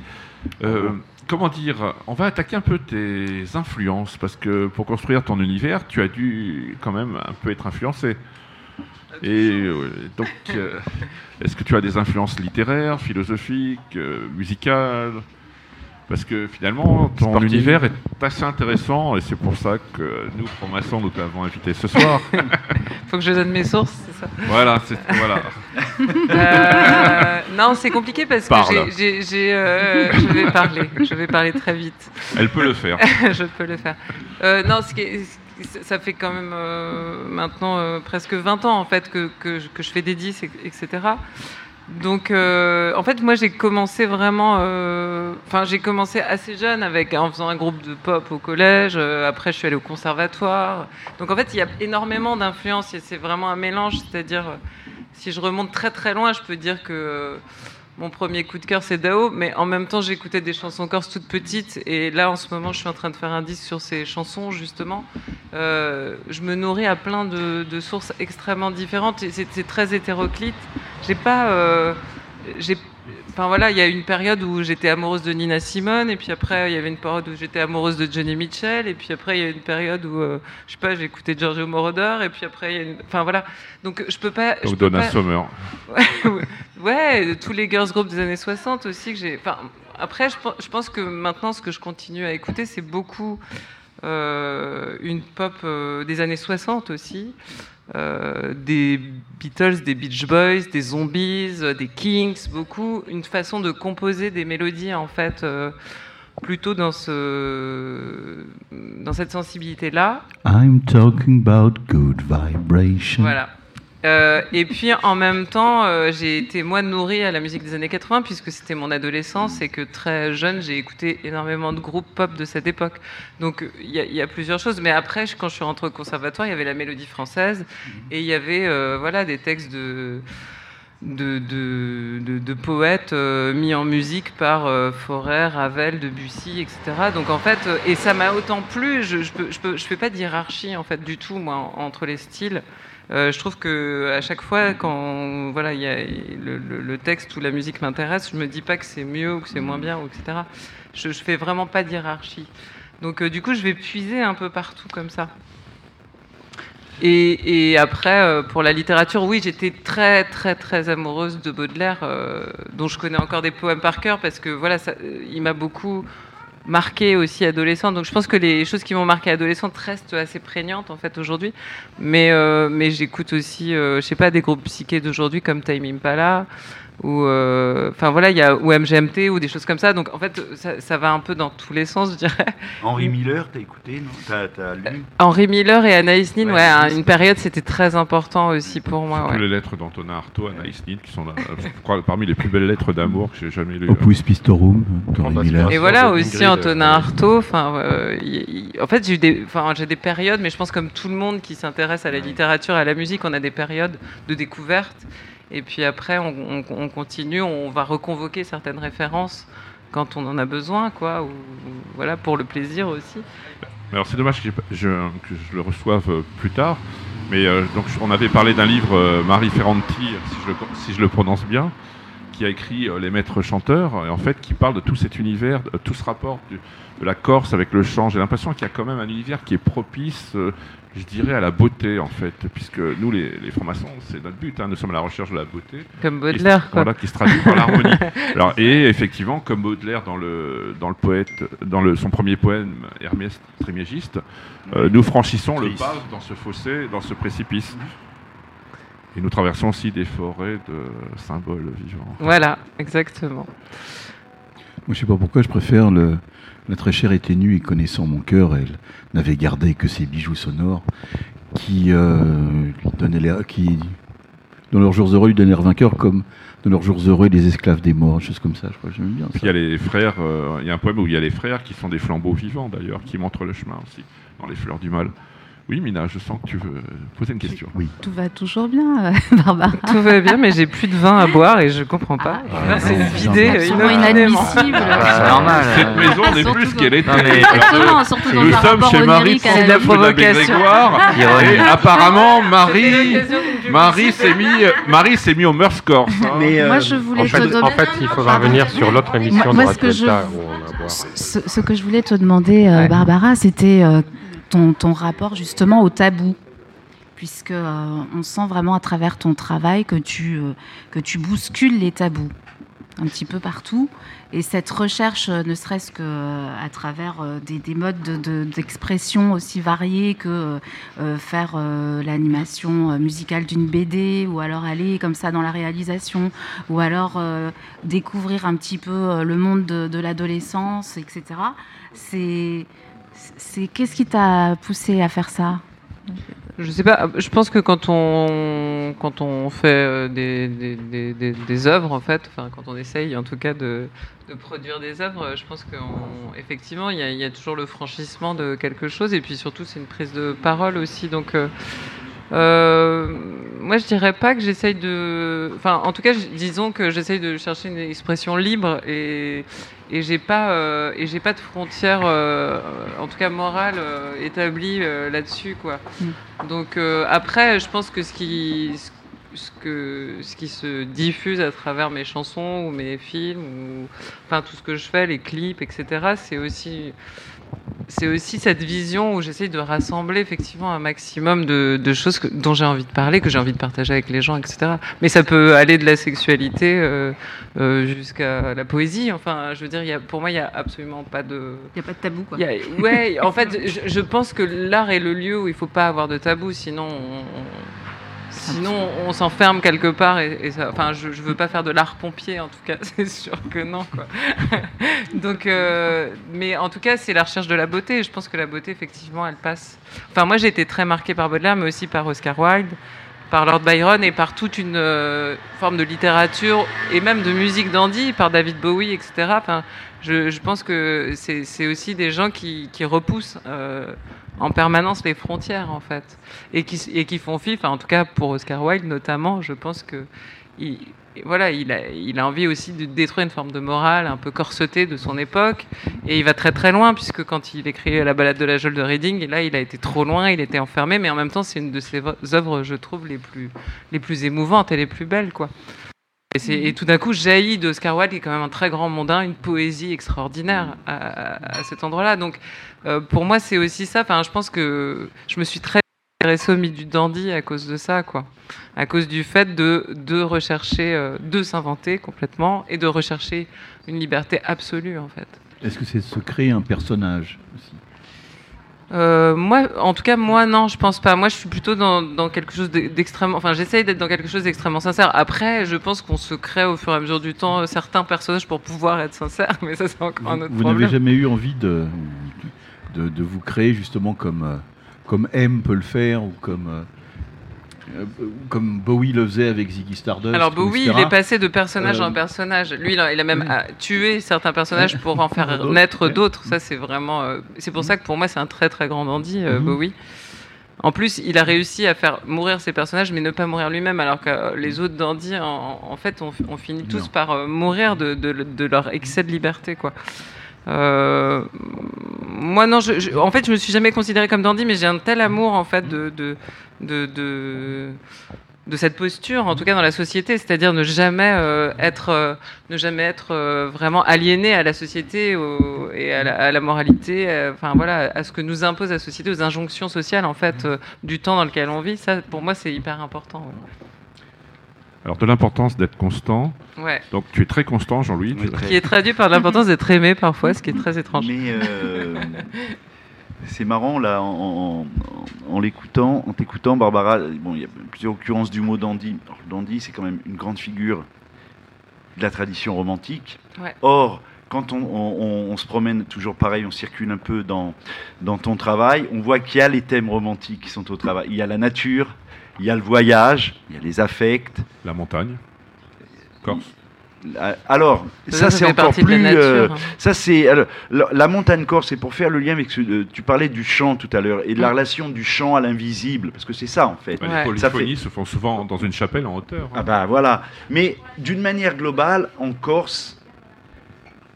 Euh, comment dire On va attaquer un peu tes influences parce que pour construire ton univers, tu as dû quand même un peu être influencé. Et euh, donc, euh, est-ce que tu as des influences littéraires, philosophiques, euh, musicales? Parce que finalement, ton univers est assez intéressant et c'est pour ça que nous, francs-maçons, nous t'avons invité ce soir. Faut que je donne mes sources, c'est ça? Voilà, c'est voilà. Euh, Non, c'est compliqué parce que Parle. j'ai- j'ai. j'ai, euh, je vais parler. Je vais parler très vite. Elle peut le faire. je peux le faire. Euh, non, ce qui est- ça fait quand même euh, maintenant euh, presque 20 ans en fait que, que, je- fais des disques, et- etc. Donc, euh, en fait, moi, j'ai commencé vraiment. Enfin, j'ai commencé assez jeune avec en faisant un groupe de pop au collège. après, je suis allée au conservatoire. Donc, en fait, il y a énormément d'influences. et C'est vraiment un mélange. C'est-à-dire, si je remonte très très loin, je peux dire que mon premier coup de cœur, c'est Dao. Mais en même temps, j'écoutais des chansons corse toutes petites. Et là, en ce moment, je suis en train de faire un disque sur ces chansons, justement. Euh, je me nourris à plein de, sources extrêmement différentes. et C'est très hétéroclite. J'ai pas. euh, Enfin voilà, il y a une période où j'étais amoureuse de Nina Simone, et puis après il y avait une période où j'étais amoureuse de Johnny Mitchell, et puis après il y a une période où euh, je sais pas, écouté Giorgio Moroder, et puis après il y a une... enfin voilà, donc je peux pas. peux Donna pas- Summer. ouais, tous les girls groups des années 60 aussi que j'ai. Enfin, après, je pense que maintenant, ce que je continue à écouter, c'est beaucoup euh, une pop euh, des années 60 aussi. Euh, des Beatles, des Beach Boys, des Zombies, euh, des Kings, beaucoup. Une façon de composer des mélodies, en fait, euh, plutôt dans, ce, dans cette sensibilité-là. I'm talking about good vibration. Voilà. Euh, et puis en même temps, euh, j'ai été moi nourrie à la musique des années 80 puisque c'était mon adolescence et que très jeune j'ai écouté énormément de groupes pop de cette époque. Donc il y, a- il y a plusieurs choses. Mais après, quand je suis rentrée au conservatoire, il y avait la mélodie française et il y avait euh, voilà des textes de de, de, de- de poètes mis en musique par Fauré, Ravel, Debussy, etc. Donc en fait, et ça m'a autant plu, je je, peux, je, fais pas de hiérarchie en fait du tout moi en- entre les styles. Euh, je trouve que à chaque fois quand voilà il y a le, texte ou la musique m'intéresse, je me dis pas que c'est mieux ou que c'est moins bien ou etc. Je, je fais vraiment pas de hiérarchie. Donc euh, du coup je vais puiser un peu partout comme ça. Et, après, euh, pour la littérature, oui, j'étais très, très, très amoureuse de Baudelaire, dont je connais encore des poèmes par cœur, parce que voilà, il m'a beaucoup marqué aussi adolescente. Donc je pense que les choses qui m'ont marqué adolescente restent assez prégnantes en fait aujourd'hui. Mais, euh, mais j'écoute aussi, euh, je sais pas, des groupes psychés d'aujourd'hui comme Time Impala ou euh, enfin voilà, il y a ou MGMT ou des choses comme ça. Donc en fait, ça, ça va un peu dans tous les sens, je dirais. Henri Miller, t'as écouté, non? T'as t'as lu? Henri Miller et Anaïs Nin, Ouais, ouais, Anaïs une période, c'était très important aussi pour moi. Ouais. les lettres d'Antonin Artaud, Anaïs Nin, qui sont je crois, parmi les plus belles lettres d'amour que j'ai jamais lues. Opus Pistorum, d'Henri Grande Miller. Et voilà aussi Antonin euh, Artaud. Enfin, euh, en fait, j'ai eu des, enfin, j'ai des périodes, mais je pense comme tout le monde qui s'intéresse à la littérature, à la musique, on a des périodes de découverte. Et puis après, on, on- on continue, on va reconvoquer certaines références quand on en a besoin, quoi. Voilà, pour le plaisir aussi. Alors c'est dommage que, je, le reçoive euh, plus tard. Mais euh, donc on avait parlé d'un livre euh, Marie Ferranti, si je, le, prononce bien, qui a écrit Les Maîtres chanteurs, et en fait qui parle de tout cet univers, de tout ce rapport de la Corse avec le chant. J'ai l'impression qu'il y a quand même un univers qui est propice, je dirais, à la beauté en fait, puisque nous les, les francs-maçons, c'est notre but, hein, nous sommes à la recherche de la beauté. Comme Baudelaire, quoi. Voilà, qui se traduit par l'harmonie. Alors, et effectivement, comme Baudelaire dans le, dans le poète, dans le, son premier poème, Hermès Trismégiste, euh, nous franchissons le pas dans ce fossé, dans ce précipice. Et nous traversons aussi des forêts de symboles vivants. Voilà, exactement. Moi, je sais pas pourquoi je préfère le. La très chère était nue et connaissant mon cœur, elle n'avait gardé que ses bijoux sonores qui euh, lui donnaient l'air, qui dans leurs jours heureux lui donnaient l'air vainqueur comme dans leurs jours heureux les esclaves des morts, choses comme ça. Je crois que j'aime bien. Il y a les frères, euh, il y a un poème où il y a les frères qui sont des flambeaux vivants d'ailleurs, qui montrent le chemin aussi, dans les fleurs du mal. Oui, Mina, je sens que tu veux poser une question. Oui. Tout va toujours bien, euh, Barbara. Tout va bien, mais j'ai plus de vin à boire et je comprends pas. Ah, c'est ouais, vidé inadmissible. c'est normal. Cette maison n'est plus ce qu'elle était. Non, mais- Exactement, surtout dans Nous sommes chez Marie C'est de la provocation. Et apparemment, C'est Marie, Marie s'est mis, Marie s'est mis au Meurs Corse. hein. Mais, euh, Moi, je voulais En te fait, donner... en fait, il faudra venir sur l'autre émission Moi, de ce que je- Delta où on a boire. Ce, ce que je voulais te demander, euh, Ouais. Barbara, c'était euh, ton, ton rapport justement au tabou. Puisque euh, on sent vraiment à travers ton travail que tu, euh, que tu bouscules les tabous un petit peu partout. Et cette recherche, euh, ne serait-ce que à travers des, des modes de- de- d'expression aussi variés que faire l'animation musicale d'une BD, ou alors aller comme ça dans la réalisation, ou alors découvrir un petit peu le monde de, de l'adolescence, etc. C'est, qu'est-ce qui t'a poussé à faire ça? Je sais pas, je pense que quand on, quand on fait euh, des, des, des, œuvres, en fait, enfin, quand on essaye en tout cas de, de produire des œuvres, je pense qu'effectivement, il y, a- il y a toujours le franchissement de quelque chose, et puis surtout, c'est une prise de parole aussi. Donc, euh, euh, moi, je dirais pas que j'essaye de. Enfin, en tout cas, disons que j'essaye de chercher une expression libre et, et j'ai pas euh, et j'ai pas de frontières, euh, en tout cas morale, établie là-dessus, quoi. Donc euh, après, je pense que ce qui ce que ce qui se diffuse à travers mes chansons ou mes films ou enfin tout ce que je fais, les clips, etc. C'est aussi c'est aussi cette vision où j'essaye de rassembler effectivement un maximum de, de choses que- dont j'ai envie de parler, que j'ai envie de partager avec les gens, etc. Mais ça peut aller de la sexualité euh, euh, jusqu'à la poésie. Enfin, je veux dire, il y a, pour moi, il n'y a absolument pas de... Il n'y a pas de tabou, quoi. a- ouais, en fait, je, je pense que l'art est le lieu où il ne faut pas avoir de tabou, sinon on, on- sinon on s'enferme quelque part. Et, enfin, je ne veux pas faire de l'art pompier, en tout cas, c'est sûr que non. Quoi. Donc, euh, mais en tout cas, c'est la recherche de la beauté. Je pense que la beauté, effectivement, elle passe. Enfin, moi, j'ai été très marquée par Baudelaire, mais aussi par Oscar Wilde, par Lord Byron et par toute une euh, forme de littérature et même de musique d'Andy, par David Bowie, etc. Enfin, je, pense que c'est aussi des gens qui, qui repoussent euh, en permanence les frontières, en fait, et qui, et qui font fi, en tout cas pour Oscar Wilde notamment, je pense que il, voilà, il a, il a envie aussi de détruire une forme de morale un peu corsetée de son époque. Et il va très très loin, puisque quand il écrit La balade de la geôle de Reading, là, il a été trop loin, il était enfermé, mais en même temps, c'est une de ses œuvres, je trouve, les plus, les plus émouvantes et les plus belles. quoi. Et, tout d'un coup, jaillit de Oscar Wilde, qui est quand même un très grand mondain, une poésie extraordinaire à, cet endroit-là. Donc, euh, pour moi, c'est aussi ça. Enfin, je pense que je me suis très intéressée au mythe du dandy à cause de ça, quoi. À cause du fait de, de rechercher, euh, de s'inventer complètement et de rechercher une liberté absolue, en fait. Est-ce que c'est se créer un personnage aussi? Euh, moi, en tout cas, moi, non, je pense pas. Moi, je suis plutôt dans, quelque chose d'extrêmement. Enfin, j'essaye d'être dans quelque chose d'extrêmement sincère. Après, je pense qu'on se crée au fur et à mesure du temps certains personnages pour pouvoir être sincère, mais ça, c'est encore un autre vous problème. Vous n'avez jamais eu envie de, de, vous créer justement comme, euh, comme M peut le faire ou comme. Euh, euh, comme Bowie le faisait avec Ziggy Stardust. Alors Bowie, il est passé de personnage en personnage. Lui, il a, même tué certains personnages pour en faire naître d'autres. Ça, c'est vraiment. c'est pour ça que pour moi, c'est un très très grand dandy, mhm. Bowie. En plus, il a réussi à faire mourir ses personnages, mais ne pas mourir lui-même, alors que les autres dandys, en, fait, on, finit tous par mourir de, de, leur excès de liberté, quoi. Euh, moi, non, en fait, je me suis jamais considéré comme dandy, mais j'ai un tel amour, en fait, de, de, de, de cette posture, en tout cas dans la société, c'est-à-dire ne jamais euh, être, euh, ne jamais être vraiment aliéné à la société et à la, moralité, enfin voilà, à ce que nous impose la société, aux injonctions sociales en fait du temps dans lequel on vit. Ça, pour moi, c'est hyper important. Alors de l'importance d'être constant. Ouais. Donc tu es très constant, Jean-Louis. Qui est traduit par l'importance d'être aimé parfois, ce qui est très étrange. Mais euh, c'est marrant là, en, l'écoutant, en t'écoutant, Barbara. Bon, il y a plusieurs occurrences du mot dandy. dandy, c'est quand même une grande figure de la tradition romantique. Or, quand on, se promène toujours pareil, on circule un peu dans, dans ton travail, on voit qu'il y a les thèmes romantiques qui sont au travail. Il y a la nature, il y a le voyage, il y a les affects. La montagne. Corse. Alors, ça, c'est encore plus. Euh, ça c'est la, montagne corse. C'est pour faire le lien avec ce, euh, tu parlais du chant tout à l'heure et de la mm. relation du chant à l'invisible, parce que c'est ça en fait. les polyphonies se font souvent dans une chapelle en hauteur. Hein. Ah bah voilà. Mais d'une manière globale, en Corse,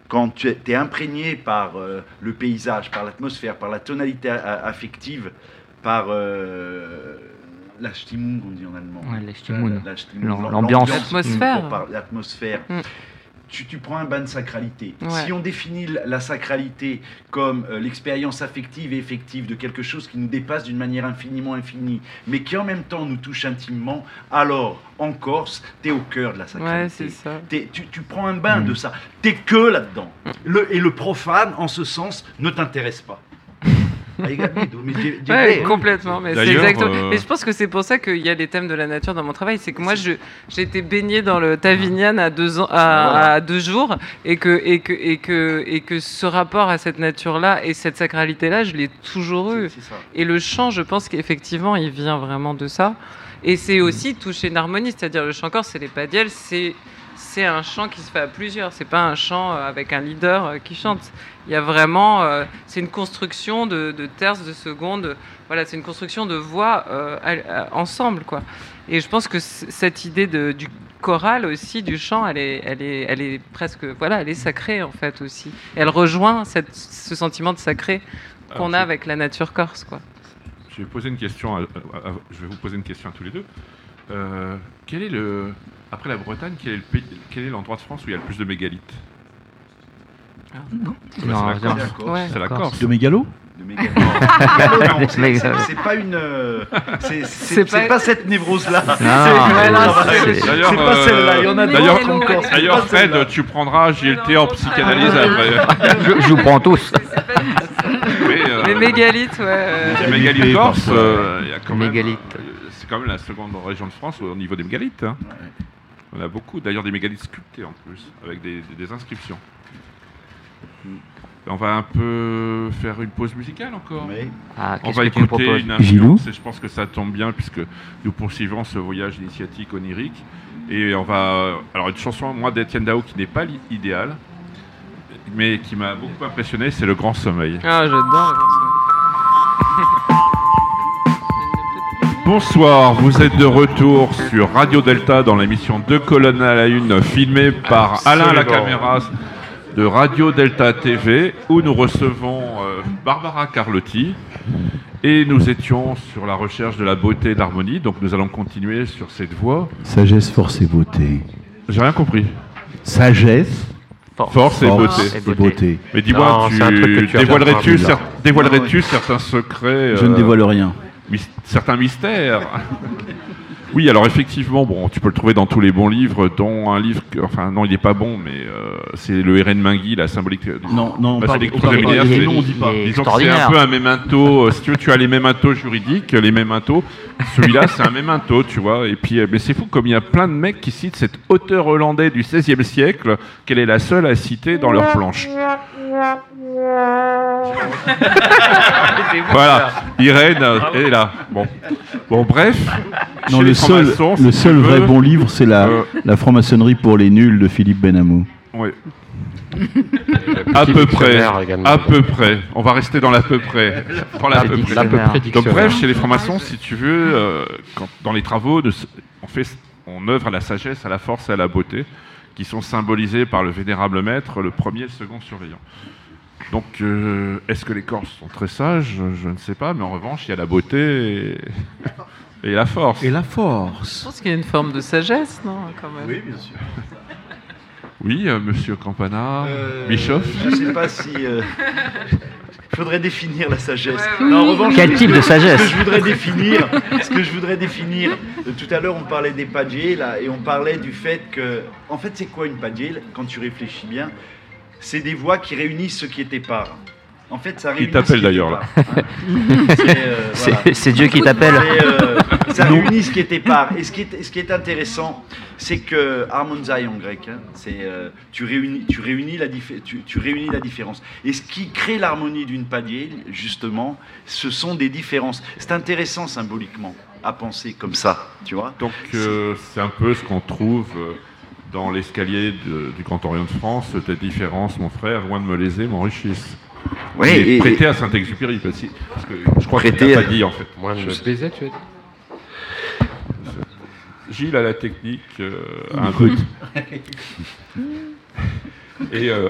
quand tu es, imprégné par euh, le paysage, par l'atmosphère, par la tonalité affective, par la Stimmung, on dit en allemand. L'ambiance. L'atmosphère. L'atmosphère. Mm. Tu, tu, prends un bain de sacralité. Si on définit la sacralité comme euh, l'expérience affective et effective de quelque chose qui nous dépasse d'une manière infiniment infinie, mais qui en même temps nous touche intimement, alors en Corse, tu es au cœur de la sacralité. Ouais, ça. tu, tu, prends un bain de mm. ça. Tu es que là-dedans. Le, et le profane, en ce sens, ne t'intéresse pas. Ouais, complètement. Mais, exactement. Euh, mais je pense que c'est pour ça qu'il y a les thèmes de la nature dans mon travail. C'est que moi, j'ai été baignée dans le Tavignan à deux, ans, à, deux jours et que, et, que, et, que, et que ce rapport à cette nature-là et cette sacralité-là, je l'ai toujours eu. Et le chant, je pense qu'effectivement, il vient vraiment de ça. Et c'est mm. aussi toucher une harmonie, c'est-à-dire le chant corse, c'est les padiels, c'est c'est un chant qui se fait à plusieurs. C'est pas un chant euh, avec un leader euh, qui chante. Il y a vraiment, euh, c'est une construction de, de terces, de secondes. Voilà, c'est une construction de voix ensemble, quoi. Et je pense que cette idée de, du choral aussi, du chant, elle est, elle est, elle est presque, voilà, elle est sacrée en fait aussi. elle rejoint cette, ce sentiment de sacré qu'on a avec la nature corse, quoi. Je vais poser une question. je vais vous poser une question à tous les deux. Quel est le après la Bretagne, quel est l'endroit de France où il y a le plus de mégalithes ah. Non, c'est la Corse. De mégalos c'est pas une. Euh, c'est pas... cette névrose-là. C'est pas celle-là. Il y en a d'autres D'ailleurs, Fred, tu prendras JLT en psychanalyse après. je, vous prends tous. Euh, les mégalithes, ouais. Les mégalithes corse, il y a quand même. C'est quand même la seconde région de France au niveau des mégalithes. Hein. On a beaucoup, d'ailleurs des mégalithes sculptés en plus, avec des, inscriptions. On va un peu faire une pause musicale encore. Ah, on va écouter une influence et je pense que ça tombe bien puisque nous poursuivons ce voyage initiatique onirique. Et on va. Alors, une chanson, moi, d'Etienne Dao qui n'est pas l'idéal, mais qui m'a beaucoup impressionné, c'est Le Grand Sommeil. Ah, j'adore Le Grand Sommeil. Bonsoir, vous êtes de retour sur Radio Delta dans l'émission Deux colonnes à la une filmée par Alain à la Absolument. caméra de Radio Delta TV où nous recevons euh, Barbara Carlotti et nous étions sur la recherche de la beauté et de l'harmonie donc nous allons continuer sur cette voie. Sagesse, force et beauté. J'ai rien compris. Sagesse, Force et beauté. et beauté. Mais dis-moi, tu dévoilerais-tu certains secrets Je ne euh, dévoile rien. Certains mystères. oui, alors effectivement, bon, tu peux le trouver dans tous les bons livres, dont un livre, que- enfin non, il n'est pas bon, mais euh, c'est le RN Mingui, la symbolique. du- Non, non, on Bah, parle c'est des on parle coups pas. de Les c'est- noms, on dit pas. Disons que c'est un peu un mémento. euh, si tu veux, tu as les mémentos juridiques, les mémentos. Celui-là, c'est un mémento, tu vois. Et puis, euh, mais c'est fou comme il y a plein de mecs qui citent cet auteur hollandais du XVIe siècle, qu'elle est la seule à citer dans leur planche. Voilà, Irène est là. Bon, bon bref. Non, chez le les seul, le tu seul vrai veux, bon livre, c'est la, euh, la franc-maçonnerie pour les nuls de Philippe Benamou. ouais. À peu près. À peu près. On va rester dans l'à peu près. Dans l'à Les peu près. dictionnaires. L'à peu près Donc bref, chez les francs-maçons, si tu veux, euh, quand- dans les travaux, de- on, fait, on œuvre à la sagesse, à la force et à la beauté, qui sont symbolisés par le vénérable maître, le premier et le second surveillant. Donc, euh, est-ce que les Corses sont très sages? Je ne sais pas, mais en revanche, il y a la beauté et, et la force. la Je force pense qu'il y a une forme de sagesse, non quand même? Oui, bien sûr. Oui, euh, monsieur Campana, Euh, Bischoff Je ne sais pas si. euh, Il faudrait définir la sagesse. Ouais, ouais. Non, en revanche, Quel ce type que- de sagesse Ce que je voudrais définir, ce que je voudrais définir. euh, Tout à l'heure, on parlait des là, et on parlait du fait que, en fait, c'est quoi une padjé Quand tu réfléchis bien, c'est des voix qui réunissent ce qui était pas. En fait, ça réunit. t'appelle qui était d'ailleurs, là. C'est, euh, C'est Dieu qui t'appelle. Euh, ça réunit ce qui était part. Et ce qui est, ce qui est intéressant, c'est que harmonzai en grec, hein, c'est euh, tu réunis, tu réunis la diffé- tu, tu réunis la différence. Et ce qui crée l'harmonie d'une padier, justement, ce sont des différences. C'est intéressant symboliquement à penser comme ça, tu vois. Donc, euh, c'est un peu ce qu'on trouve euh, dans l'escalier du Grand Orient de France, des différences, mon frère, loin de me léser, m'enrichissent. Oui, Il est et- prêté à Saint-Exupéry, parce que parce que je crois qu'il n'a à- pas dit, en fait. Moi, je me baisais, tu as dit Gilles a la technique, euh, un. Et euh,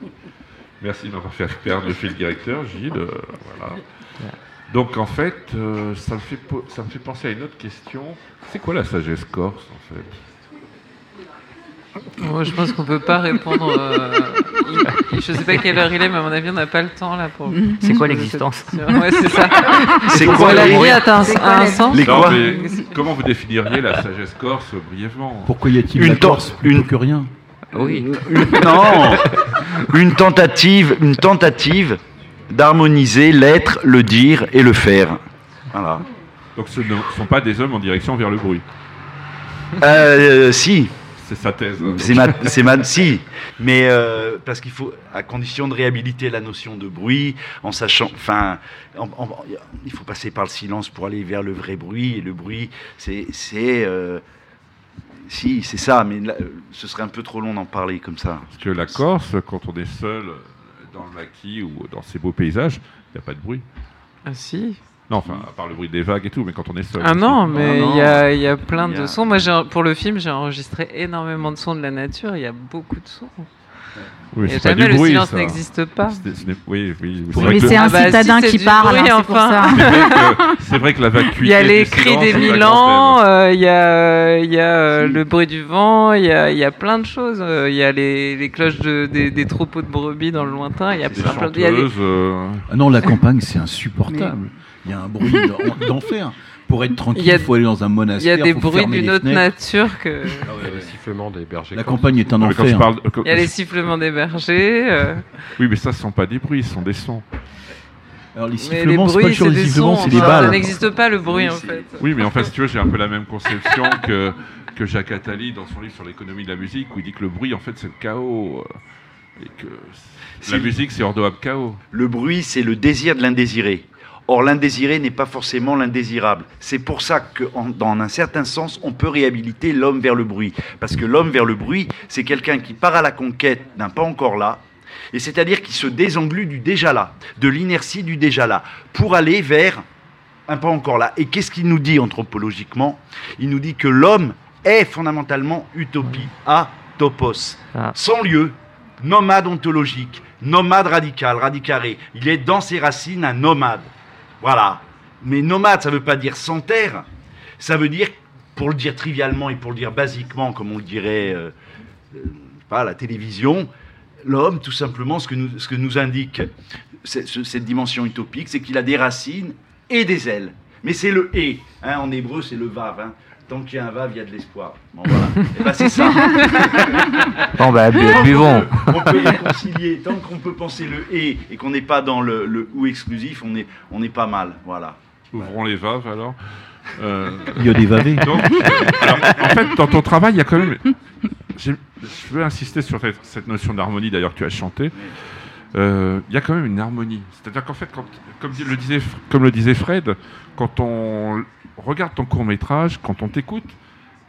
merci de m'avoir fait perdre le fil directeur, Gilles. euh, voilà. Donc en fait, euh, ça, me fait ça me fait penser à une autre question. C'est quoi la sagesse corse en fait? Je pense qu'on peut pas répondre. euh, je sais pas quelle heure il est, mais à mon avis, on n'a pas le temps là pour. C'est quoi l'existence Ouais, c'est ça. C'est quoi la vie a un, sens. Non, mais Comment vous définiriez la sagesse corse brièvement Pourquoi y a-t-il Une la tor- Corse plutôt une- que rien Oui. Non Une tentative, une tentative d'harmoniser l'être, le dire et le faire. Voilà. Donc ce ne sont pas des hommes en direction vers le bruit. Euh, si, C'est sa thèse. hein. c'est ma, c'est ma, si, mais euh, parce qu'il faut, à condition de réhabiliter la notion de bruit, en sachant, enfin, en- en- il faut passer par le silence pour aller vers le vrai bruit. Et le bruit, c'est, c'est, euh, si, c'est ça, mais là, euh, ce serait un peu trop long d'en parler comme ça. Parce que la Corse, quand on est seul dans le maquis ou dans ces beaux paysages, il n'y a pas de bruit. Ah si. Non, enfin, à part le bruit des vagues et tout, mais quand on est seul. Ah non, mais il y a, il y a plein de sons. Moi, pour le film, j'ai enregistré énormément de sons de la nature. Il y a beaucoup de sons. Oui, Et jamais du le bruit, silence n'existe pas. Oui, oui. Mais c'est un Ah bah, citadin qui du parle, bruit, hein, c'est enfin. c'est vrai que- c'est vrai que la vacuité. Il y a les du cris silence des mille ans, euh, il y a, il y a euh, le bruit du vent, il y a, il y a plein de choses. euh, Il y a les, les cloches de- des, des troupeaux de brebis dans le lointain. Il y a plein, plein de- y a euh, Ah non, la campagne, c'est insupportable. Il y a un bruit d'en- d'enfer. Pour être tranquille, Il faut aller dans un il y monastère. a des bruits d'une les autre fenêtres. nature que. Il y a le sifflement des bergers. La campagne est un non, quand je enfer. parle- quand- Il y a les sifflements des bergers. euh, Oui, mais ça, ce sont pas des bruits, ce sont des sons. Alors les les sifflements, c'est pas des des sifflements, sons. c'est des enfin, Ça balles. n'existe pas le bruit Oui, en fait. Oui, mais en fait, si tu veux, j'ai un peu la même conception que, que Jacques Attali dans son livre sur l'économie de la musique, où il dit que le bruit, en fait, c'est le chaos. euh, Et que la musique, c'est hors chaos. Le bruit, c'est le désir de l'indésiré. Or, l'indésiré n'est pas forcément l'indésirable. C'est pour ça que, en- dans un certain sens, on peut réhabiliter l'homme vers le bruit. Parce que l'homme vers le bruit, c'est quelqu'un qui part à la conquête d'un pas encore là, et c'est-à-dire qui se désenglue du déjà là, de l'inertie du déjà là, pour aller vers un pas encore là. Et qu'est-ce qu'il nous dit anthropologiquement? Il nous dit que l'homme est fondamentalement utopie, à topos, Ah. sans lieu, nomade ontologique, nomade radical, radicaré. Il est dans ses racines un nomade. Voilà. Mais nomade, ça ne veut pas dire sans terre. Ça veut dire, pour le dire trivialement et pour le dire basiquement, comme on le dirait, euh, euh, pas à la télévision, l'homme, tout simplement, ce que nous, ce que nous indique cette dimension utopique, c'est qu'il a des racines et des ailes. Mais c'est le et. hein, en hébreu, c'est le vav. hein. Tant qu'il y a un vav, il y a de l'espoir. Bon, voilà. Et ben, c'est ça. Bon, bah, peut- On peut les concilier. Tant qu'on peut penser le et et qu'on n'est pas dans le, le ou exclusif, on est, on est pas mal. Voilà. Ouvrons les vaves alors. Euh, Il y a des vavés. donc, alors, en fait, dans ton travail, il y a quand même. Je veux insister sur cette, notion d'harmonie, d'ailleurs, que tu as chanté. Euh, Il y a quand même une harmonie. C'est-à-dire qu'en fait, quand, comme, le disait, comme le disait Fred, quand on regarde ton court métrage, quand on t'écoute,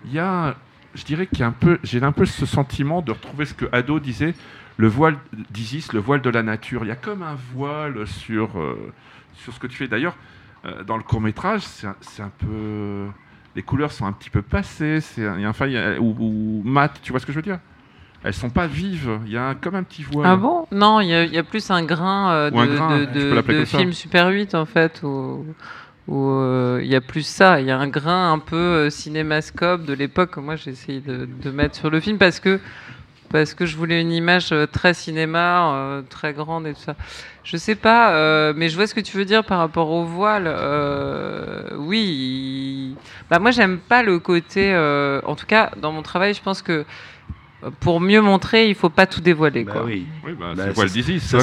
il y a, je dirais qu'il y a un peu, j'ai un peu ce sentiment de retrouver ce que Ado disait, le voile d'Isis, le voile de la nature. Il y a comme un voile sur, euh, sur ce que tu fais. D'ailleurs, euh, dans le court métrage, c'est un, peu, les couleurs sont un petit peu passées, c'est, enfin, a- ou, ou mat, tu vois ce que je veux dire? Elles sont pas vives. Il y a un- comme un petit voile. Ah bon? Non, il y, a- il y a plus un grain euh, de, grain, de- de- de film Super 8 en fait, où où, euh, il y a plus ça. Il y a un grain un peu euh, cinémascope de l'époque que moi j'ai essayé de, mettre sur le film parce que parce que je voulais une image euh, très cinéma, très grande et tout ça. Je sais pas, mais je vois ce que tu veux dire par rapport au voile. Oui, bah moi j'aime pas le côté. en tout cas, dans mon travail, je pense que pour mieux montrer, il faut pas tout dévoiler. Bah quoi. oui. Oui, bah, Bah, c'est le ça- voile d'Isis, Ça hein,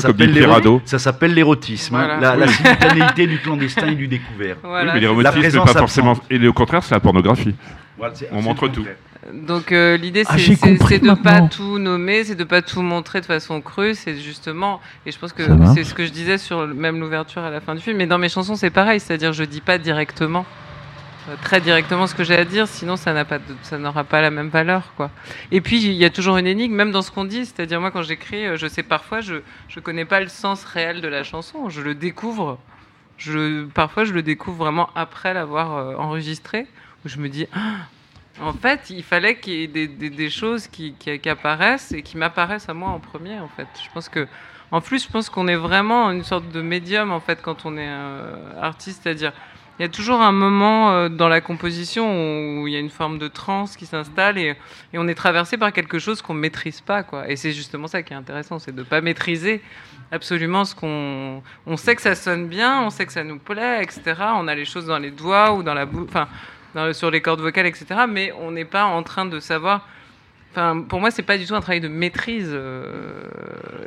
ça s'appelle l'érotisme, hein, Voilà. la, la Oui. simultanéité du clandestin et du découvert. Voilà, oui, mais c'est l'érotisme La pas forcément. absente. Et au contraire, c'est la pornographie. Voilà, c'est On montre tout. vrai. Donc euh, l'idée Ah, c'est de pas maintenant. tout nommer, c'est de pas tout montrer de façon crue, c'est justement et je pense que c'est ce que je disais sur le- même l'ouverture à la fin du film. Mais dans mes chansons c'est pareil, c'est-à-dire je dis pas directement euh, très directement ce que j'ai à dire, sinon ça n'aura pas la même valeur quoi. Et puis il y a toujours une énigme même dans ce qu'on dit, c'est-à-dire moi quand j'écris, euh, je sais parfois je je connais pas le sens réel de la chanson, je le découvre. Parfois je le découvre vraiment après l'avoir euh, enregistré où je me dis Ah, en fait, il fallait qu'il y ait des, choses qui, apparaissent et qui m'apparaissent à moi en premier, en fait. Je pense que, en plus, je pense qu'on est vraiment une sorte de médium, en fait, quand on est euh, artiste, c'est-à-dire, il y a toujours un moment euh, dans la composition où il y a une forme de transe qui s'installe et, on est traversé par quelque chose qu'on ne maîtrise pas, quoi. Et c'est justement ça qui est intéressant, c'est de ne pas maîtriser absolument ce qu'on... On sait que ça sonne bien, on sait que ça nous plaît, etc. On a les choses dans les doigts ou dans la bouche, enfin, sur les cordes vocales, etc. Mais on n'est pas en train de savoir. Enfin, pour moi, c'est pas du tout un travail de maîtrise euh,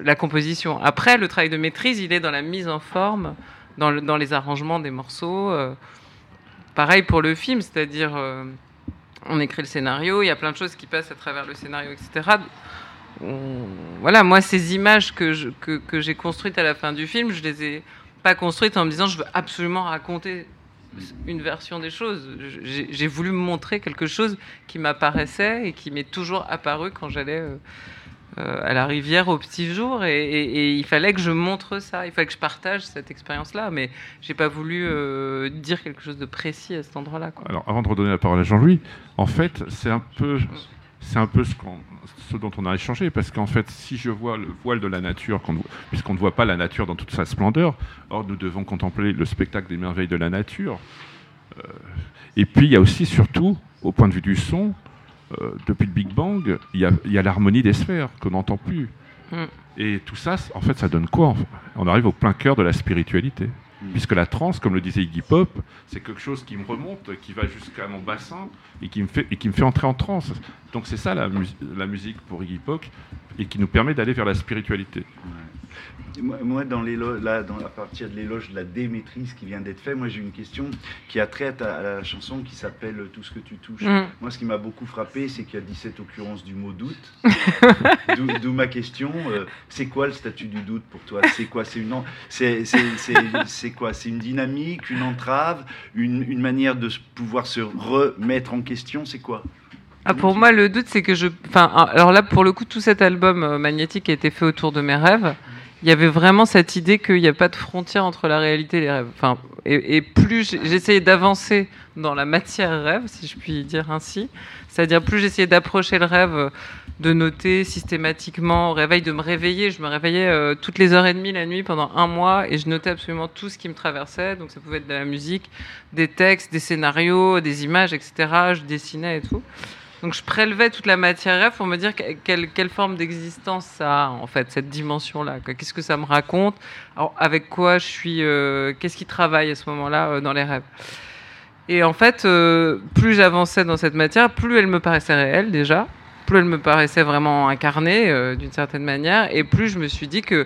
la composition. Après, le travail de maîtrise, il est dans la mise en forme, dans, le- dans les arrangements des morceaux. euh. pareil pour le film, c'est-à-dire euh, on écrit le scénario, il y a plein de choses qui passent à travers le scénario, etc. Voilà, moi, ces images que j'ai construites à la fin du film, je les ai pas construites en me disant je veux absolument raconter une version des choses. J'ai voulu montrer quelque chose qui m'apparaissait et qui m'est toujours apparu quand j'allais euh, à la rivière au petit jour. Et, il fallait que je montre ça, il fallait que je partage cette expérience-là. Mais j'ai pas voulu euh, dire quelque chose de précis à cet endroit-là. Alors, avant de redonner la parole à Jean-Louis, en fait, c'est un peu, c'est un peu ce, ce dont on a échangé, parce qu'en fait, si je vois le voile de la nature, puisqu'on ne voit pas la nature dans toute sa splendeur, or nous devons contempler le spectacle des merveilles de la nature. Euh, et puis, il y a aussi, surtout, au point de vue du son, euh, depuis le Big Bang, il y a, il y a l'harmonie des sphères qu'on n'entend plus. Mm. Et tout ça, en fait, ça donne quoi On arrive au plein cœur de la spiritualité. Puisque la transe, comme le disait Iggy Pop, c'est quelque chose qui me remonte, qui va jusqu'à mon bassin et qui me fait, et qui me fait entrer en transe. Donc c'est ça la, mus- la musique pour Iggy Pop et qui nous permet d'aller vers la spiritualité. Moi, dans là, dans, à partir de l'éloge de la démaîtrise qui vient d'être fait, moi j'ai une question qui a trait à, à la chanson qui s'appelle Tout ce que tu touches. Mm. Moi, ce qui m'a beaucoup frappé, c'est qu'il y a 17 occurrences du mot doute. D'où ma question. euh, c'est quoi le statut du doute pour toi? C'est quoi? C'est une, en- c'est, c'est- c'est- c'est quoi? C'est une dynamique, une entrave, une, une manière de pouvoir se remettre en question? C'est quoi? Ah, pour moi, le doute, c'est que je. Enfin, alors là, pour le coup, tout cet album euh, magnétique a été fait autour de mes rêves. Il y avait vraiment cette idée qu'il n'y a pas de frontière entre la réalité et les rêves. Enfin, et, plus j'essayais d'avancer dans la matière rêve, si je puis dire ainsi, c'est-à-dire plus j'essayais d'approcher le rêve, de noter systématiquement au réveil, de me réveiller. Je me réveillais euh, toutes les heures et demie la nuit pendant un mois et je notais absolument tout ce qui me traversait. Donc ça pouvait être de la musique, des textes, des scénarios, des images, etc. Je dessinais et tout. Donc je prélevais toute la matière rêve pour me dire que- quelle, quelle forme d'existence ça a en fait cette dimension-là. Qu'est-ce que ça me raconte? Avec quoi je suis euh, Qu'est-ce qui travaille à ce moment-là euh, dans les rêves? Et en fait, euh, plus j'avançais dans cette matière, plus elle me paraissait réelle déjà, plus elle me paraissait vraiment incarnée d'une certaine manière, et plus je me suis dit que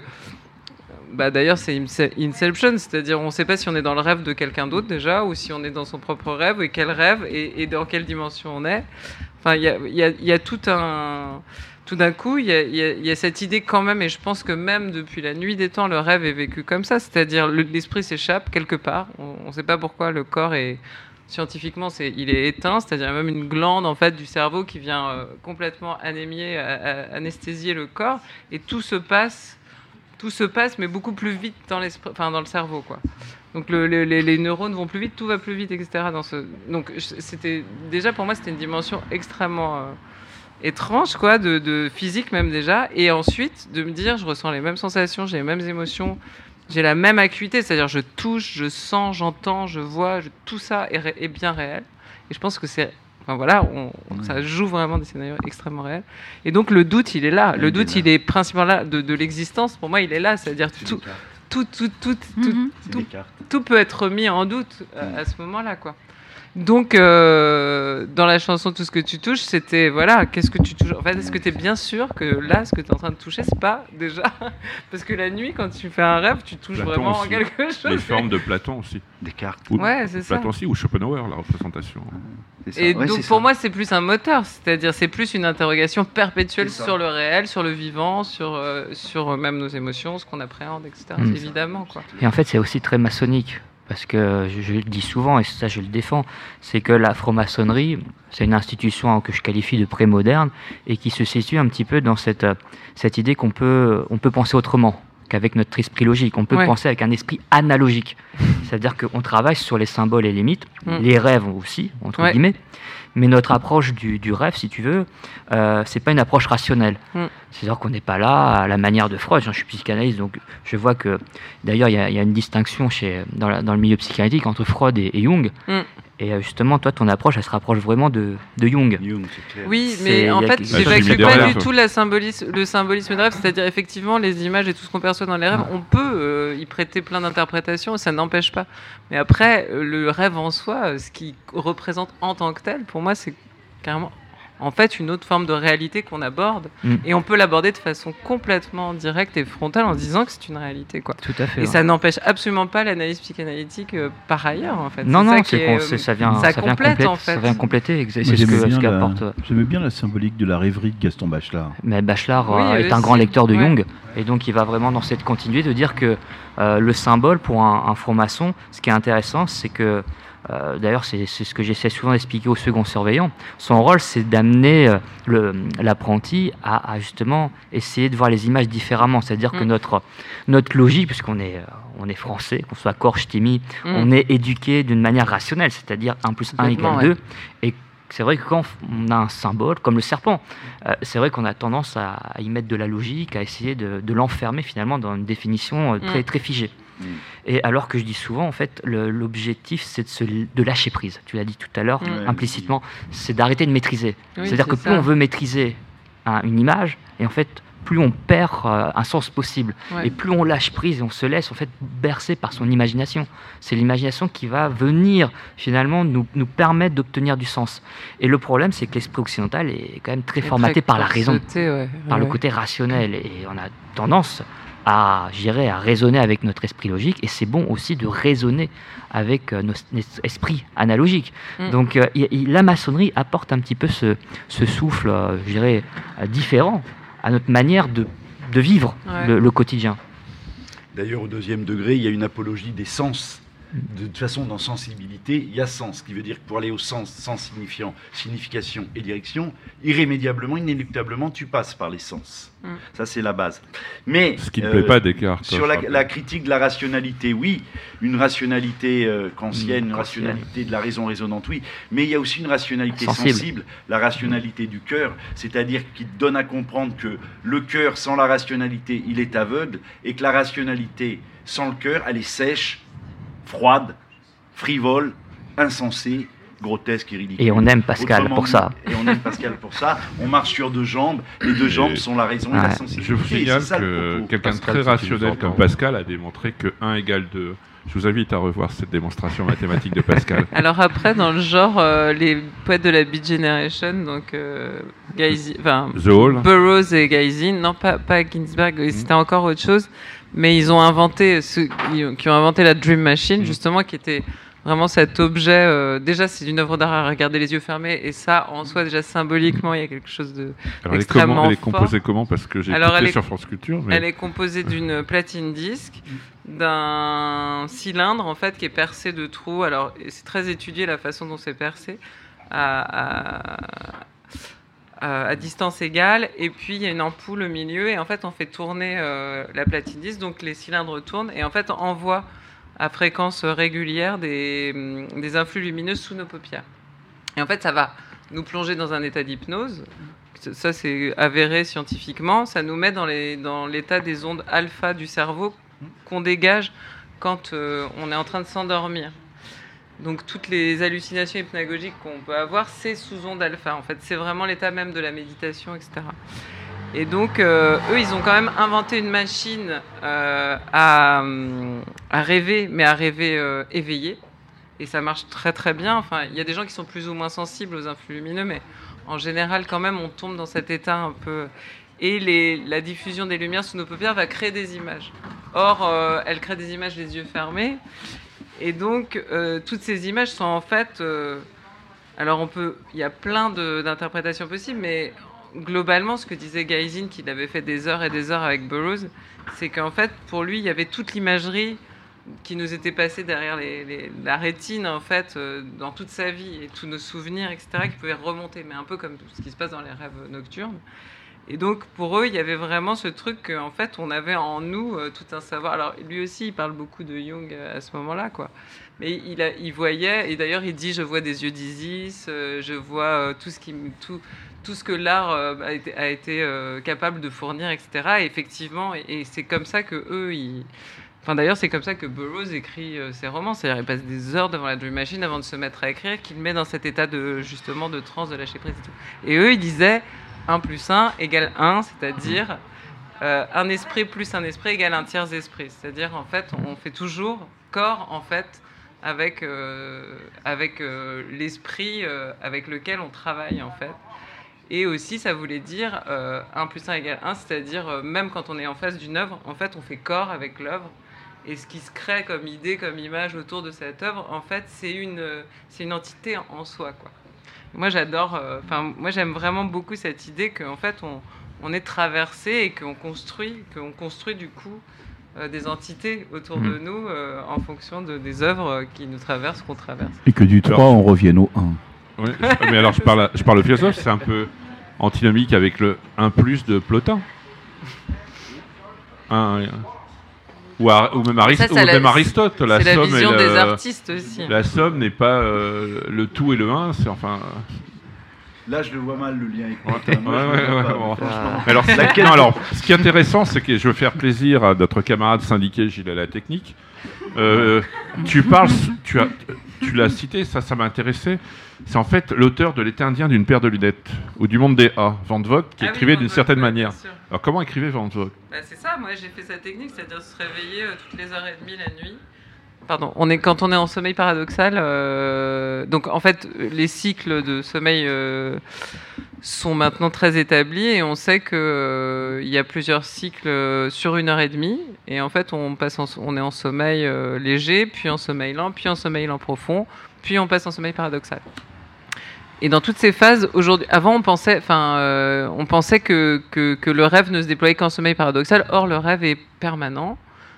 bah, d'ailleurs, c'est Ince- Inception, c'est-à-dire on ne sait pas si on est dans le rêve de quelqu'un d'autre déjà, ou si on est dans son propre rêve, et quel rêve, et, dans quelle dimension on est. Enfin, il y a, tout un... Tout d'un coup, il y, a, cette idée quand même, et je pense que même depuis la nuit des temps, le rêve est vécu comme ça, c'est-à-dire le- l'esprit s'échappe quelque part, on ne sait pas pourquoi le corps est scientifiquement, c'est, il est éteint, c'est-à-dire même une glande en fait du cerveau qui vient euh, complètement anémier, anesthésier le corps, et tout se passe tout se passe, mais beaucoup plus vite dans, enfin, dans le cerveau. Quoi. Donc le- le- les, les neurones vont plus vite, tout va plus vite, etc. Dans ce... Donc c'était déjà pour moi c'était une dimension extrêmement euh, étrange, quoi, de, de physique même déjà. Et ensuite de me dire, je ressens les mêmes sensations, j'ai les mêmes émotions, j'ai la même acuité, c'est-à-dire je touche, je sens, j'entends, je vois, je- tout ça est bien réel. Et je pense que c'est Enfin voilà, on, ça joue vraiment des scénarios extrêmement réels. Et donc le doute, il est là. Le Il est doute, là. il est principalement là de, de l'existence. Pour moi, il est là. C'est-à-dire tout, tout, tout, tout, tout, Mhm. tout, tout peut être mis en doute euh, à ce moment-là, quoi. Donc, euh, dans la chanson Tout ce que tu touches, c'était voilà, qu'est-ce que tu touches? En fait, est-ce que tu es bien sûr que là, ce que tu es en train de toucher, c'est pas déjà Parce que la nuit, quand tu fais un rêve, tu touches Platon vraiment aussi. quelque chose. Les formes de Platon aussi. Descartes. Ou- Ouais, c'est ça. Platon aussi, ou Schopenhauer, la représentation. Ça. Et Ouais, donc pour ça. moi c'est plus un moteur, c'est-à-dire c'est plus une interrogation perpétuelle sur le réel, sur le vivant, sur, euh, sur même nos émotions, ce qu'on appréhende, etc. Mm. Évidemment quoi. Et en fait, c'est aussi très maçonnique. Parce que je, le dis souvent, et ça je le défends, c'est que la franc-maçonnerie, c'est une institution que je qualifie de pré-moderne et qui se situe un petit peu dans cette, cette idée qu'on peut, on peut penser autrement qu'avec notre esprit logique. On peut Ouais. penser avec un esprit analogique. C'est-à-dire qu'on travaille sur les symboles et les mythes, Mm. les rêves aussi, entre Ouais. guillemets. Mais notre approche du, du rêve, si tu veux, euh, c'est pas une approche rationnelle. Mm. C'est-à-dire qu'on n'est pas là à la manière de Freud. Je suis psychanalyste, donc je vois que D'ailleurs, il y, a- il y a une distinction chez, dans, la- dans le milieu psychanalytique entre Freud et, et Jung. Mm. Et euh, justement, toi, ton approche, elle se rapproche vraiment de, de Jung. Jung, c'est clair. Oui, mais en il y a fait, j'évacue pas derrière, du tout la symbolisme, le symbolisme de rêve, c'est-à-dire effectivement les images et tout ce qu'on perçoit dans les rêves, on peut euh, y prêter plein d'interprétations, ça n'empêche pas. Mais après, euh, le rêve en soi, ce qui représente en tant que tel, pour moi, c'est carrément en fait une autre forme de réalité qu'on aborde, Mm. et on peut l'aborder de façon complètement directe et frontale en se disant que c'est une réalité, quoi. Tout à fait. Et ouais. ça n'empêche absolument pas l'analyse psychanalytique euh, par ailleurs, en fait. non, ça non, qui c'est est, qu'on- euh, ça vient, ça ça vient complète, complète- en fait. Ça vient compléter. C'est ce qu'apporte. euh, J'aimais bien la symbolique de la rêverie de Gaston Bachelard. Mais Bachelard Oui, euh, est un grand lecteur de Ouais. Jung, et donc il va vraiment dans cette continuité de dire que euh, le symbole pour un, un franc-maçon, ce qui est intéressant, c'est que, euh, d'ailleurs c'est ce que j'essaie souvent d'expliquer au second surveillant, son rôle c'est d'amener euh, l'apprenti à, à justement essayer de voir les images différemment, c'est-à-dire que Mm. notre, notre logique, puisqu'on est, euh, on est français, qu'on soit Corche, Timmy, Mm. on est éduqué d'une manière rationnelle, c'est-à-dire 1 plus 1 égale Complètement, 2, ouais. et c'est vrai que quand on a un symbole, comme le serpent, euh, c'est vrai qu'on a tendance à, y mettre de la logique, à essayer de, de l'enfermer finalement dans une définition très, Mm. très figée. Mm. Et alors que je dis souvent, en fait, l'objectif, c'est de, se, de lâcher prise. Tu l'as dit tout à l'heure, Mm. implicitement, c'est d'arrêter de maîtriser. Oui, C'est-à-dire que plus ça. on veut maîtriser un- une image, et en fait, plus on perd euh, un sens possible. Ouais. Et plus on lâche prise et on se laisse en fait bercer par son imagination. C'est l'imagination qui va venir finalement nous, nous permettre d'obtenir du sens. Et le problème, c'est que l'esprit occidental est quand même très Et formaté très par la raison, ouais. par le côté rationnel. Et on a tendance à, j'irais, à raisonner avec notre esprit logique. Et c'est bon aussi de raisonner avec euh, notre esprit analogique. Mm. Donc euh, la maçonnerie apporte un petit peu ce, ce souffle, euh, je dirais, euh, différent à notre manière de, de vivre Ouais. le, le quotidien. D'ailleurs, au deuxième degré, il y a une apologie des sens De toute façon, dans sensibilité, il y a sens, ce qui veut dire que pour aller au sens, sens signifiant, signification et direction, irrémédiablement, inéluctablement, tu passes par les sens. Mm. Ça, c'est la base. Mais Ce qui ne euh, plaît pas à Descartes. sur je la, la critique de la rationalité, oui. Une rationalité euh, kantienne, Mm, une rationalité de la raison raisonnante, oui. Mais il y a aussi une rationalité Sensible. sensible, la rationalité du cœur, c'est-à-dire qui te donne à comprendre que le cœur, sans la rationalité, il est aveugle, et que la rationalité, sans le cœur, elle est sèche, froide, frivole, insensée, grotesque et ridicule. Et on aime Pascal Autrement pour dit- ça. Et on aime Pascal pour ça. On marche sur deux jambes. Les deux jambes sont la raison et la Ouais. sensibilité. Je vous signale que quelqu'un de très rationnel comme. Pascal a démontré que 1 égale 2. Je vous invite à revoir cette démonstration mathématique de Pascal. Alors après, dans le genre, euh, les poètes de la Beat Generation, donc euh, The Hall. Burroughs et Geisin, non pas, pas Ginsberg, c'était encore autre chose, mais ils ont inventé, ceux qui ont- inventé la Dream Machine, Mm. justement, qui était vraiment cet objet, euh, déjà c'est une œuvre d'art à regarder les yeux fermés, et ça, en soi, déjà symboliquement, il y a quelque chose de... Alors, elle est, extrêmement comment, elle est composée comment? Parce que j'ai écouté est- sur France Culture. Mais... Elle est composée d'une platine disque, d'un cylindre en fait qui est percé de trous. Alors c'est très étudié la façon dont c'est percé à, à- à- à distance égale. Et puis il y a une ampoule au milieu et en fait on fait tourner euh, la platine disque, donc les cylindres tournent et en fait on envoie à fréquence régulière des, hum, des influx lumineux sous nos paupières. Et en fait ça va nous plonger dans un état d'hypnose. Ça, c'est avéré scientifiquement. Ça nous met dans dans l'état des ondes alpha du cerveau qu'on dégage quand euh, on est en train de s'endormir. Donc toutes les hallucinations hypnagogiques qu'on peut avoir, c'est sous onde alpha. En fait, c'est vraiment l'état même de la méditation, etc. Et donc, euh, eux, ils ont quand même inventé une machine euh, à, hum, à rêver, mais à rêver euh, éveillé. Et ça marche très très bien. Enfin, il y a des gens qui sont plus ou moins sensibles aux influx lumineux, mais en général, quand même, on tombe dans cet état un peu. Et la diffusion des lumières sous nos paupières va créer des images. Or, elle crée des images les yeux fermés. Et donc, euh, toutes ces images sont en fait. euh, alors, on peut. Il y a plein d'interprétations possibles, mais globalement, ce que disait Gaisin, qu'il avait fait des heures et des heures avec Burroughs, c'est qu'en fait, pour lui, il y avait toute l'imagerie qui nous était passée derrière la rétine, en fait, euh, dans toute sa vie, et tous nos souvenirs, etc., qui pouvaient remonter, mais un peu comme ce qui se passe dans les rêves nocturnes. Et donc, pour eux, il y avait vraiment ce truc qu'en fait, on avait en nous euh, tout un savoir. Alors, lui aussi, il parle beaucoup de Jung euh, à ce moment-là, quoi. Mais il, voyait, et d'ailleurs, il dit Je vois des yeux d'Isis, euh, je vois tout, ce que l'art a été, capable de fournir, etc. Et effectivement, et, c'est comme ça que eux. Enfin, d'ailleurs, c'est comme ça que Burroughs écrit ses romans. C'est-à-dire, il passe des heures devant la Dream Machine avant de se mettre à écrire, qu'il met dans cet état de, justement, de transe, de lâcher prise et tout. Et eux, ils disaient 1 plus 1 égale 1, c'est-à-dire euh, un esprit plus un esprit égale un tiers esprit. C'est-à-dire, en fait, on fait toujours corps, en fait, avec, euh, avec euh, l'esprit avec lequel on travaille, en fait. Et aussi, ça voulait dire euh, 1 plus 1 égale 1, c'est-à-dire, même quand on est en face d'une œuvre, en fait, on fait corps avec l'œuvre. Et ce qui se crée comme idée, comme image autour de cette œuvre, en fait, c'est une, c'est une entité en- en soi, quoi. Moi, j'adore. euh, Enfin, moi, j'aime vraiment beaucoup cette idée qu'en fait, on, on est traversé et qu'on construit, qu'on construit du coup euh, des entités autour de Mhm. nous euh, en fonction de, des œuvres qui nous traversent, qu'on traverse. Et que du 3, Alors- on revienne au 1. Oui, mais alors je parle, je parle philosophe, c'est un peu antinomique avec le 1 plus de Plotin. Un- ou, même, Arist- Ça, c'est ou la- même Aristote. La C'est la somme, vision et des le- artistes aussi. la somme n'est pas euh, le tout et le 1, c'est enfin. Là, je le vois mal, le lien avec Ouais, ouais, ouais, bon. alors, non, ce qui est intéressant, c'est que je veux faire plaisir à notre camarade syndiqué Gilles à la technique. Euh, tu parles, tu as, tu l'as cité, ça, ça m'a intéressé. C'est en fait l'auteur de L'été indien d'une paire de lunettes ou du monde des A, Van Vogt, qui Ah écrivait d'une certaine manière. Alors comment écrivait Van Vogt? Bah, c'est ça, moi j'ai fait sa technique, c'est-à-dire se réveiller euh, toutes les heures et demie la nuit. Pardon, on est, quand on est en sommeil paradoxal, euh, donc en fait les cycles de sommeil euh, sont maintenant très établis et on sait qu'il y a plusieurs cycles euh, sur une heure et demie et en fait on, passe en- on est en sommeil euh, léger, puis en sommeil lent, puis en sommeil lent profond, puis on passe en sommeil paradoxal. Et dans toutes ces phases, aujourd'hui, avant on pensait, enfin, euh, on pensait que, que, que le rêve ne se déployait qu'en sommeil paradoxal. Or, le rêve est permanent.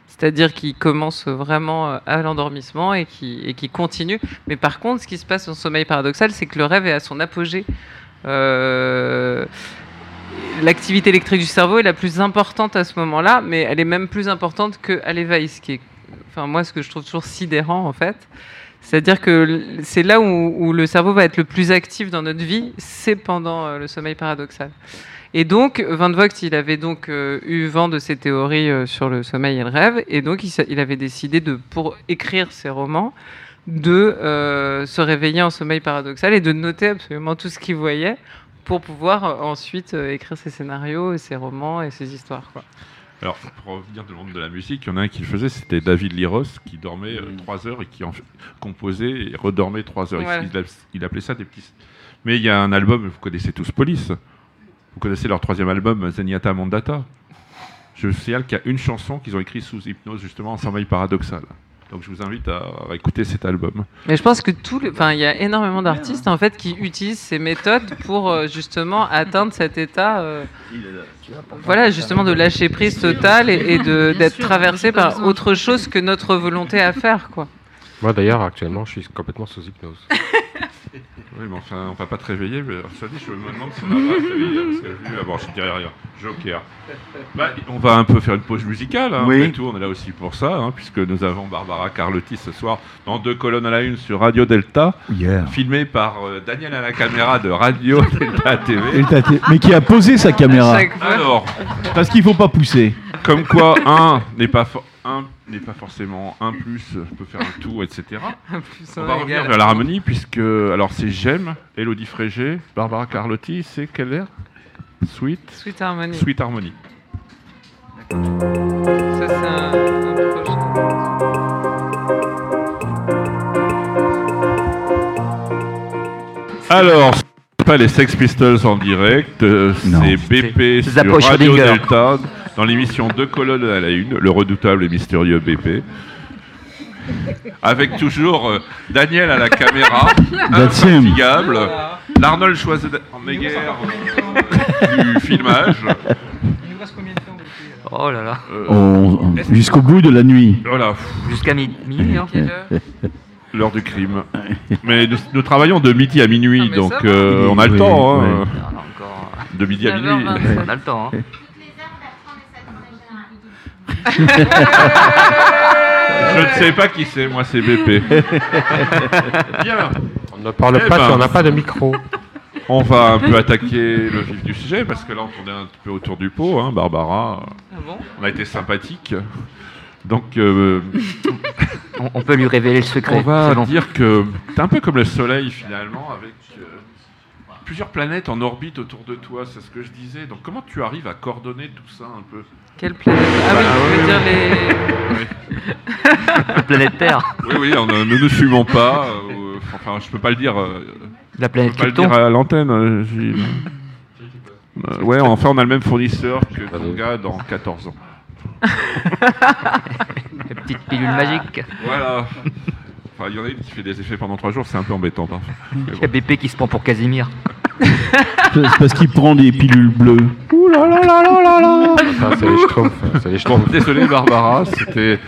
C'est-à-dire qui commence vraiment euh, à l'endormissement et qui, et qui continue. Mais par contre, ce qui se passe en sommeil paradoxal, c'est que le rêve est à son apogée. Euh, L'activité électrique du cerveau est la plus importante à ce moment-là, mais elle est même plus importante qu'à l'éveil, ce qui est, enfin moi, ce que je trouve toujours sidérant en fait. C'est-à-dire que c'est là où, où le cerveau va être le plus actif dans notre vie, c'est pendant euh, le sommeil paradoxal. Et donc, Van Vogt, il avait donc euh, eu vent de ces théories euh, sur le sommeil et le rêve, et donc il, avait décidé de, pour écrire ses romans, de euh, se réveiller en sommeil paradoxal et de noter absolument tout ce qu'il voyait pour pouvoir euh, ensuite euh, écrire ses scénarios, et ses romans et ses histoires. Quoi. Alors, pour revenir le monde de la musique, il y en a un qui le faisait, c'était David Liros, qui dormait 3 heures et qui en fait- composait et redormait 3 heures. Il- Ouais. Il, a- il appelait ça des petits. Mais il y a un album, vous connaissez tous Police. Vous connaissez leur troisième album, Zenyatta Mandata. Je signale qu'il y a une chanson qu'ils ont écrite sous hypnose, justement, en sommeil paradoxal. Donc je vous invite à, à écouter cet album. Mais je pense que tout, le- enfin, il y a énormément d'artistes en fait qui utilisent ces méthodes pour euh, justement atteindre cet état, euh, voilà, justement de lâcher prise totale et, et de d'être traversé par autre chose que notre volonté à faire, quoi. Moi d'ailleurs, actuellement, je suis complètement sous hypnose. Oui, mais enfin, on va pas te réveiller. Mais ça dit, je me demande si on va te réveiller. Parce que vu, ah bon, je dirais rien. Joker. Bah, on va un peu faire une pause musicale. Hein, Oui. Après tout, on est là aussi pour ça, hein, puisque nous avons Barbara Carlotti ce soir dans deux colonnes à la une sur Radio Delta, Yeah. filmé par euh, Daniel à la caméra de Radio Delta TV. Mais qui a posé sa caméra. Alors, Parce qu'il faut pas pousser. comme quoi un n'est pas for- un n'est pas forcément un plus peut faire un tout, etc. Plus On un va revenir égal. vers l'harmonie puisque alors c'est J'aime, Elodie Frégé, Barbara Carlotti, c'est quel air Sweet, Sweet Harmony. Sweet Harmony. Ça, c'est un, un. Alors, pas les Sex Pistols en direct, euh, Non. c'est BP C'est sur Radio. Delta dans l'émission Deux colonnes à la une, le redoutable et mystérieux BP. Avec toujours euh, Daniel à la caméra, infatigable, l'Arnold Schwarzenegger euh, du filmage. Oh là là. euh, On- Jusqu'au bout de la nuit. voilà, Jusqu'à mi- minuit. hein. Quelle heure l'heure du crime. Mais nous, nous travaillons de midi à minuit, Ah, mais donc va. euh, on a le Oui, temps. hein, oui. Non, non, encore. De midi à minuit. 9h27. On a le temps. hein. Je ne sais pas qui c'est, moi c'est BP. Bien, On ne parle Eh pas ben. si on n'a pas de micro. on va un peu attaquer le vif du sujet parce que là on tournait un petit peu autour du pot, hein, Barbara. Ah bon? On a été sympathique. Donc euh, On, on peut lui révéler le secret. on va c'est bon. dire que c'est un peu comme le Soleil finalement avec plusieurs planètes en orbite autour de toi, c'est ce que je disais. Donc comment tu arrives à coordonner tout ça un peu? Quelle planète? Ah oui, je veux dire les. La planète Terre. Oui, oui, on, ne nous fumons pas. euh, enfin, je peux pas le dire. euh, La Je planète peux pas le Krypton. dire à l'antenne, euh. Euh, ouais, enfin, on a le même fournisseur que ton gars dans 14 ans. La petite pilule magique. Voilà. Enfin, il y en a une qui fait des effets pendant 3 jours, c'est un peu embêtant parfois. Il y a bon. BP qui se prend pour Casimir. C'est parce qu'il prend des pilules bleues. Ouh là là là là là là Ça, c'est les schtroumpfs. C'est les schtroumpfs. désolé Barbara, c'était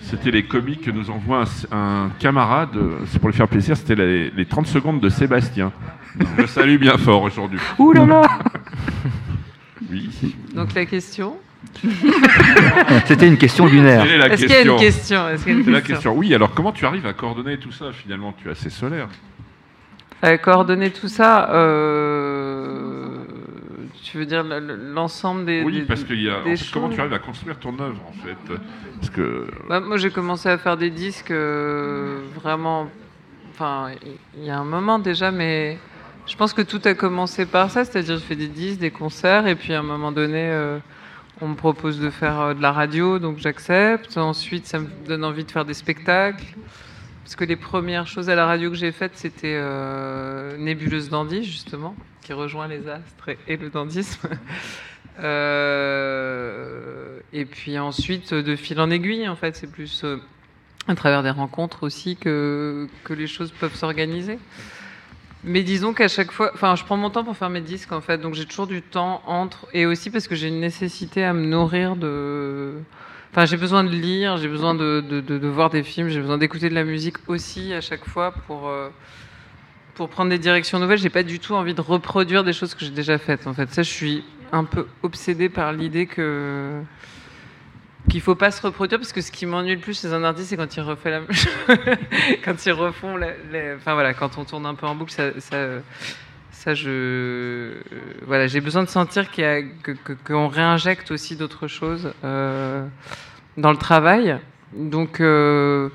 c'était les comiques que nous envoie un, un camarade, c'est pour lui faire plaisir, c'était les, les 30 secondes de Sébastien. Je le salue bien fort aujourd'hui. Ouh là là Oui. Donc la question. C'était une question lunaire. Est-ce qu'il y a question une question C'est la question. Oui, alors comment tu arrives à coordonner tout ça finalement? Tu es assez solaire. Euh, coordonner tout ça, euh, tu veux dire le- le- l'ensemble des. Oui, des- parce qu'il y a. en fait, comment tu arrives à construire ton œuvre en fait? Parce que. Bah, moi, j'ai commencé à faire des disques euh, vraiment. Enfin, il y a un moment déjà, mais je pense que tout a commencé par ça. C'est-à-dire, je fais des disques, des concerts, et puis à un moment donné, euh, on me propose de faire euh, de la radio, donc j'accepte. Ensuite, ça me donne envie de faire des spectacles. Parce que les premières choses à la radio que j'ai faites, c'était euh, Nébuleuse Dandy, justement, qui rejoint les astres et, le dandisme. Euh, et puis ensuite, de fil en aiguille, en fait, c'est plus à travers des rencontres aussi que, que les choses peuvent s'organiser. Mais disons qu'à chaque fois, enfin, je prends mon temps pour faire mes disques en fait, donc j'ai toujours du temps entre, et aussi parce que j'ai une nécessité à me nourrir de Enfin, j'ai besoin de lire, j'ai besoin de, de, voir des films, j'ai besoin d'écouter de la musique aussi à chaque fois pour, euh, pour prendre des directions nouvelles. J'ai pas du tout envie de reproduire des choses que j'ai déjà faites. En fait, ça, je suis un peu obsédée par l'idée que qu'il faut pas se reproduire parce que ce qui m'ennuie le plus chez un artiste c'est quand il refait la même chose. Quand ils refont les- enfin voilà quand on tourne un peu en boucle ça, ça, je voilà j'ai besoin de sentir qu'on réinjecte aussi d'autres choses euh, dans le travail. Donc euh,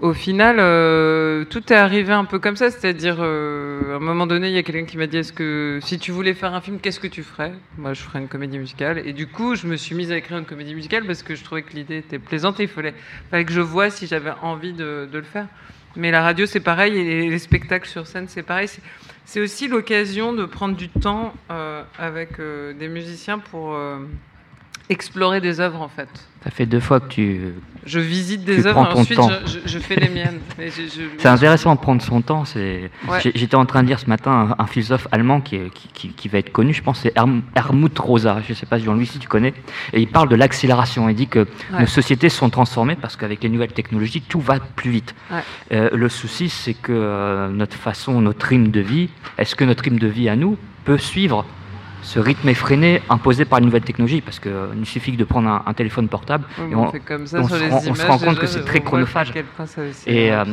au final, euh, tout est arrivé un peu comme ça, c'est-à-dire, euh, à un moment donné, il y a quelqu'un qui m'a dit, est-ce que si tu voulais faire un film, qu'est-ce que tu ferais? Moi, je ferais une comédie musicale. Et du coup, je me suis mise à écrire une comédie musicale parce que je trouvais que l'idée était plaisante il fallait, que je vois si j'avais envie de, le faire. Mais la radio, c'est pareil, et les spectacles sur scène, c'est pareil. C'est- aussi l'occasion de prendre du temps euh, avec des musiciens pour explorer des œuvres, en fait. Ça fait deux fois que tu. Je visite des œuvres et ensuite je, fais les miennes. C'est intéressant de prendre son temps. C'est. Ouais. J'ai- J'étais en train de lire ce matin un, un philosophe allemand qui, est- qui, qui- qui va être connu. Je pense c'est Herm- Helmut Rosa. Je ne sais pas Jean-Louis si tu connais. Et il parle de l'accélération. Il dit que Ouais. nos sociétés sont transformées parce qu'avec les nouvelles technologies, tout va plus vite. Ouais. Euh, le souci, c'est que euh, notre façon, notre rythme de vie, est-ce que notre rythme de vie à nous peut suivre ce rythme effréné imposé par les nouvelles technologies Parce qu'il nous suffit de prendre un, un téléphone portable et on, se rend- on se images, rend compte que c'est très chronophage. Et euh,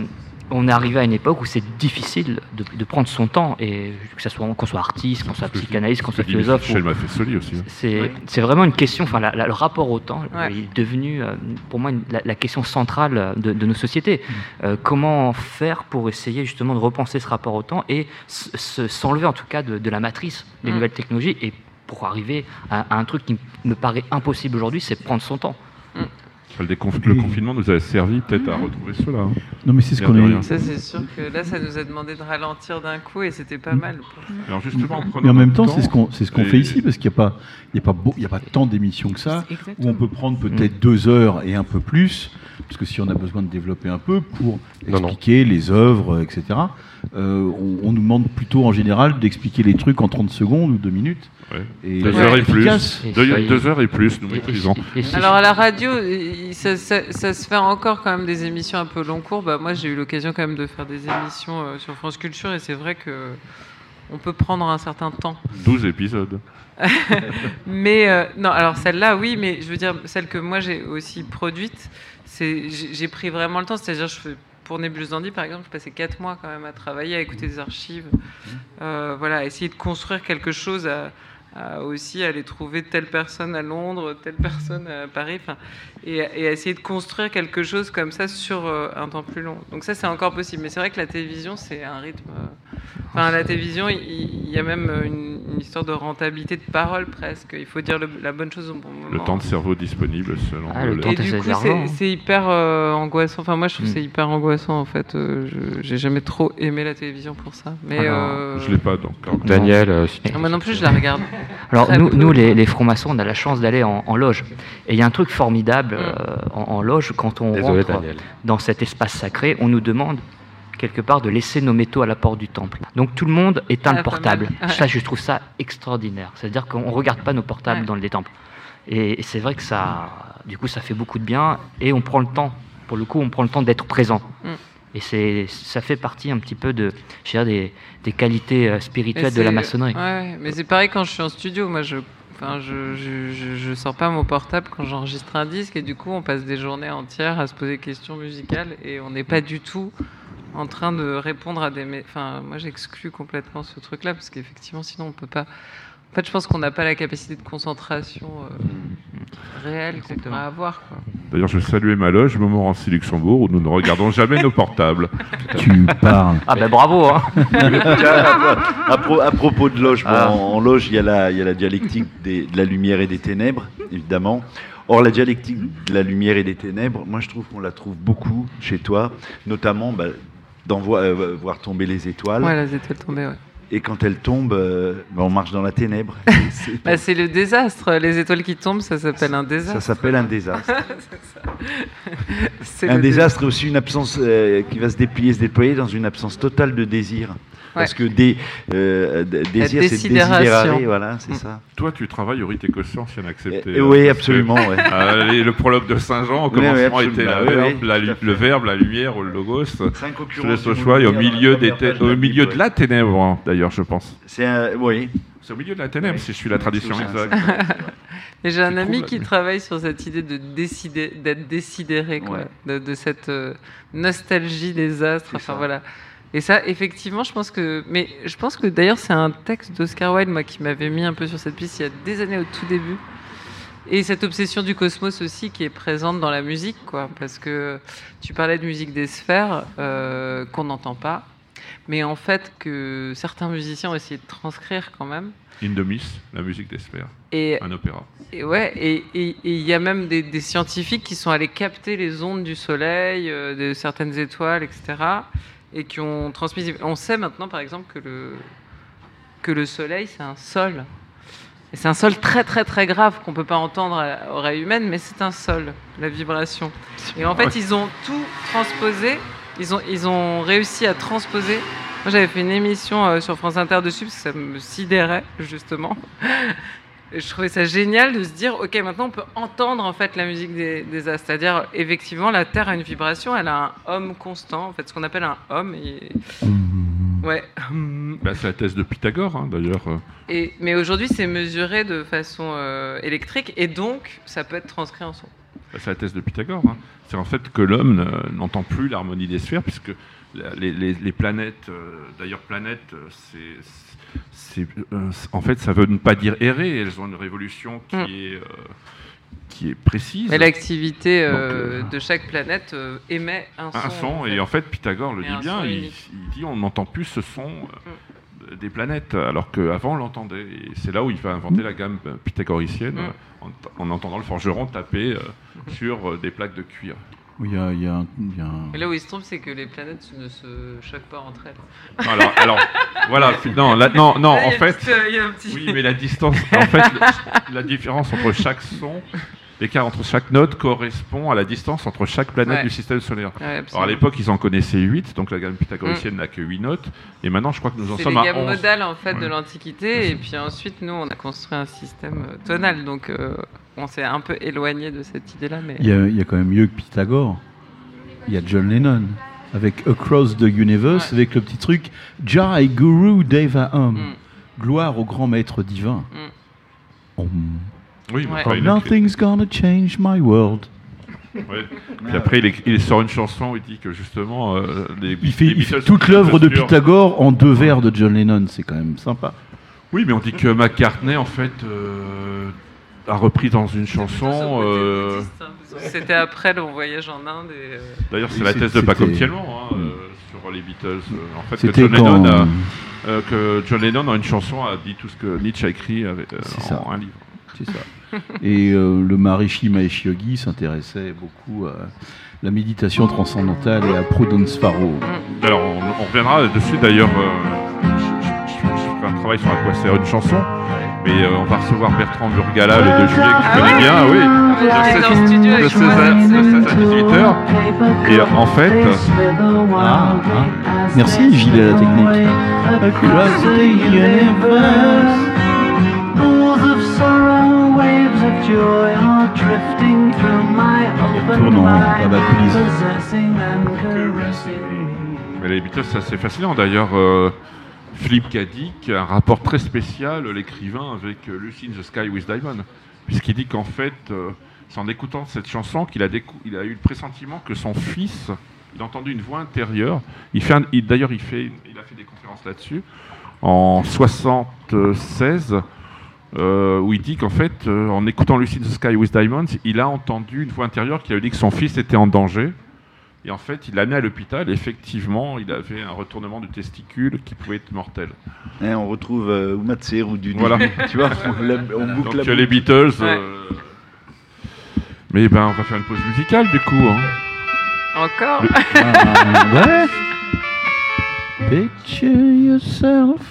on est arrivé à une époque où c'est difficile de, de prendre son temps, et que ça soit qu'on soit artiste, qu'on soit psychanalyste, qu'on soit philosophe. Michel Maffesoli aussi. hein. C'est Oui. vraiment une question, enfin, la- la- le rapport au temps Ouais. est devenu, euh, pour moi, une- la, la question centrale de, de nos sociétés. Mm. Euh, comment faire pour essayer justement de repenser ce rapport au temps et s'enlever en tout cas de, de la matrice des Mm. nouvelles technologies et pour arriver à, à un truc qui me paraît impossible aujourd'hui, c'est prendre son temps. Le, confinement nous a servi peut-être à retrouver cela. hein. Non, mais c'est ce qu'on est. Ça, c'est sûr que là, ça nous a demandé de ralentir d'un coup et c'était pas mal. Alors justement, en prenant Mais en même temps, c'est ce qu'on ce et- fait ici, parce qu'il n'y a pas, il y a pas, beau- il y a pas tant d'émissions que ça, où on peut prendre peut-être deux heures et un peu plus, parce que si on a besoin de développer un peu pour Non, non. expliquer les œuvres, etc. euh, on, on nous demande plutôt en général d'expliquer les trucs en 30 secondes ou deux minutes. Ouais. Et Deux heures et plus. Et Deux, heures et plus, nous maîtrisons. Alors à la radio, ça, ça- ça se fait encore quand même des émissions un peu long cours. Bah, moi, j'ai eu l'occasion quand même de faire des émissions euh, sur France Culture et c'est vrai que on peut prendre un certain temps. 12 épisodes. Mais euh, non, alors celle-là, oui, mais je veux dire, celle que moi j'ai aussi produite, c'est j'ai j'ai pris vraiment le temps. C'est-à-dire, je fais pour Nébuleuse d'Andy, par exemple, je passais quatre mois quand même à travailler, à écouter des archives, euh, voilà, à essayer de construire quelque chose, à, à aussi aller trouver telle personne à Londres, telle personne à Paris, enfin, et, et essayer de construire quelque chose comme ça sur euh, un temps plus long. Donc ça, c'est encore possible. Mais c'est vrai que la télévision, c'est un rythme. euh, Enfin, la télévision, il, il y a même une, une histoire de rentabilité de parole presque. Il faut dire le- la bonne chose au bon moment. Le temps de cerveau disponible selon Ah, le le- temps Et de du c'est coup, c'est hyper euh, angoissant. Enfin, moi, je trouve que Mm. c'est hyper angoissant, en fait. Euh, je- J'ai jamais trop aimé la télévision pour ça. Mais Alors, euh, Je l'ai pas donc. Daniel, euh, si tu- ah, moi non plus, je la regarde. Alors Très nous, peu. nous les, les francs-maçons, on a la chance d'aller en, en loge. Et il y a un truc formidable Mm. euh, en, en loge, quand on Désolé, rentre Daniel. dans cet espace sacré, on nous demande quelque part de laisser nos métaux à la porte du temple. Donc tout le monde éteint Ah, le portable. Ouais. Ça, je trouve ça extraordinaire. C'est-à-dire qu'on ne regarde pas nos portables Ouais. dans les temples. Et, et c'est vrai que ça, du coup, ça fait beaucoup de bien. Et on prend le temps. Pour le coup, on prend le temps d'être présent. Mm. Et c'est, ça fait partie un petit peu de, je dirais, des, des qualités euh, spirituelles de la maçonnerie. Ouais, mais c'est pareil quand je suis en studio. Moi, je, enfin, je, je, je, je sors pas mon portable quand j'enregistre un disque et du coup, on passe des journées entières à se poser des questions musicales et on n'est pas du tout en train de répondre à des. Enfin, moi, j'exclus complètement ce truc-là parce qu'effectivement, sinon, on peut pas. En fait, je pense qu'on n'a pas la capacité de concentration euh, réelle qu'on pourrait avoir. D'ailleurs, je saluais ma loge, Montmorency Luxembourg, où nous ne regardons jamais nos portables. Tu parles. Ah ben bravo hein. À, à pro- à propos de loge, bon, Ah. en, en loge, il y, a la- il y a la dialectique des- de la lumière et des ténèbres, évidemment. Or, la dialectique de la lumière et des ténèbres, moi, je trouve qu'on la trouve beaucoup chez toi, notamment bah, dans vo- euh, voir tomber les étoiles. Ouais, les étoiles tombées, ouais. Et quand elles tombent, euh, bah, on marche dans la ténèbre. C'est- Bah, c'est le désastre. Les étoiles qui tombent, ça s'appelle un ça désastre. s'appelle un désastre. Un désastre et aussi une absence euh, qui va se déplier, se déployer dans une absence totale de désir. Parce que des, euh, désir, c'est désidération. voilà, c'est Mm. ça. Toi, tu travailles au rite écossais ancienne accepté. Eh, hein, oui, que, absolument, ouais. euh, les- le prologue de Saint-Jean, au Oui, oui, commencement était la oui, verbe, oui, la le verbe, la lumière ou le logos. Cinq Je laisse au mot choix et au milieu, des au la milieu de la ténèbre, hein, d'ailleurs, je pense. C'est oui. C'est au milieu de la ténèbre, si je suis la tradition exacte. Et j'ai un ami qui là travaille sur cette idée de décider, d'être décidéré, quoi, Ouais. de, de cette euh, nostalgie des astres. Enfin ça. voilà. Et ça, effectivement, je pense que, mais je pense que d'ailleurs c'est un texte d'Oscar Wilde, moi, qui m'avait mis un peu sur cette piste il y a des années au tout début. Et cette obsession du cosmos aussi qui est présente dans la musique, quoi, parce que tu parlais de musique des sphères euh, qu'on n'entend pas, mais en fait que certains musiciens ont essayé de transcrire quand même. In the Miss, la musique des sphères, Et un opéra. et ouais, et il y a même des, des scientifiques qui sont allés capter les ondes du Soleil, euh, de certaines étoiles, etc., et qui ont transmis. On sait maintenant, par exemple, que le que le Soleil c'est un sol, et c'est un sol très très très grave qu'on peut pas entendre à l'oreille humaine, mais c'est un sol, la vibration. Et en fait, ils ont tout transposé. Ils ont ils ont réussi à transposer. Moi, j'avais fait une émission euh, sur France Inter dessus parce que ça me sidérait justement. Je trouvais ça génial de se dire, ok, maintenant on peut entendre en fait la musique des, des astres. C'est-à-dire, effectivement, la Terre a une vibration, elle a un homme constant, en fait, ce qu'on appelle un homme. Et... Ouais. Bah, c'est la thèse de Pythagore, hein, d'ailleurs. euh. Et, mais aujourd'hui, c'est mesuré de façon euh, électrique et donc ça peut être transcrit en son. Bah, C'est la thèse de Pythagore. hein. C'est en fait que l'homme ne- n'entend plus l'harmonie des sphères, puisque les, les- les planètes, euh, d'ailleurs planètes, c'est, c'est- euh, en fait, ça veut ne pas dire errer. Elles ont une révolution qui Mm. est, euh, qui est précise. Mais l'activité euh, de chaque planète émet un son. un son, en et en fait, Pythagore le Et dit bien. Il, dit on n'entend plus ce son euh, des planètes, alors qu'avant on l'entendait. Et c'est là où il va inventer la gamme pythagoricienne, Mm. euh, en, en entendant le forgeron taper sur des plaques de cuir. Oui, Il y a, il y a un- il y a un- Et là où il se trompe, c'est que les planètes ne se choquent pas entre elles. Alors, alors voilà, non, là, non, non, Là, il en fait, petit- il y a un petit- oui, mais la distance, en fait, la différence entre chaque son, l'écart entre chaque note correspond à la distance entre chaque planète Ouais. du système solaire. Ouais, Alors à l'époque, ils en connaissaient 8, donc la gamme pythagoricienne n'a que 8 notes, et maintenant, je crois que nous en C'est sommes les à gammes 11. modales en fait de Ouais. l'Antiquité, et puis ensuite nous on a construit un système euh, tonal, donc euh, on s'est un peu éloigné de cette idée-là, mais il y, a, il y a quand même mieux que Pythagore. Il y a John Lennon avec Across the Universe, Ouais. avec le petit truc Jai Guru Deva Om. Mm. Gloire au grand maître divin. Mm. Om. Oui, mais Ouais. enfin, il a- Nothing's gonna change my world. ouais. Puis après, il, sort une chanson où il dit que justement, euh, les, Il fait, les il fait Beatles toute sont l'œuvre de sur- Pythagore en deux vers de John Lennon. C'est quand même sympa. Oui, mais on dit que McCartney, en fait, euh, a repris dans une chanson. euh, hein, c'était après le voyage en Inde et euh, D'ailleurs, c'est Oui, la c'est- thèse de Paco c'était- hein, euh, sur les Beatles. euh, en fait, que C'était John, quand. Lennon a, euh, que John Lennon, dans une chanson, a dit tout ce que Nietzsche a écrit avec, euh, C'est en ça. un livre. C'est ça. Et euh, le Maharishi Mahesh Yogi s'intéressait beaucoup à la méditation transcendantale et à Prudence Faro. Alors, on, on reviendra dessus. D'ailleurs, euh, je, je- je- je ferai un travail sur à quoi sert une chanson. Mais euh, on va recevoir Bertrand Burgala le 2 juillet, que Ah tu connais bien, oui. De avec 16 moi, à, c'est- de 16 à 18 heures. Et en fait, Ah, ah. Merci Gilles à la technique. Universe. Retourne en Babacoulis. Mais les Beatles, c'est assez fascinant. D'ailleurs, euh, Philippe Cadic a un rapport très spécial, l'écrivain, avec euh, Lucy in the Sky with Diamond. Puisqu'il dit qu'en fait, euh, c'est en écoutant cette chanson qu'il a, décou- il a eu le pressentiment que son fils, il a entendu une voix intérieure. Il fait D'ailleurs, il, fait, il a fait des conférences là-dessus. En 76, euh, où il dit qu'en fait, euh, en écoutant Lucy in the Sky with Diamonds, il a entendu une voix intérieure qui lui a dit que son fils était en danger. Et en fait, il l'a amené à l'hôpital. Effectivement, il avait un retournement du testicule qui pouvait être mortel. On retrouve euh, Uma Thurman du Voilà. Tu vois, on, la- on boucle Donc la les. Beatles. euh, Mais ben, on va faire une pause musicale du coup. hein. Encore Ah, ouais. Picture yourself.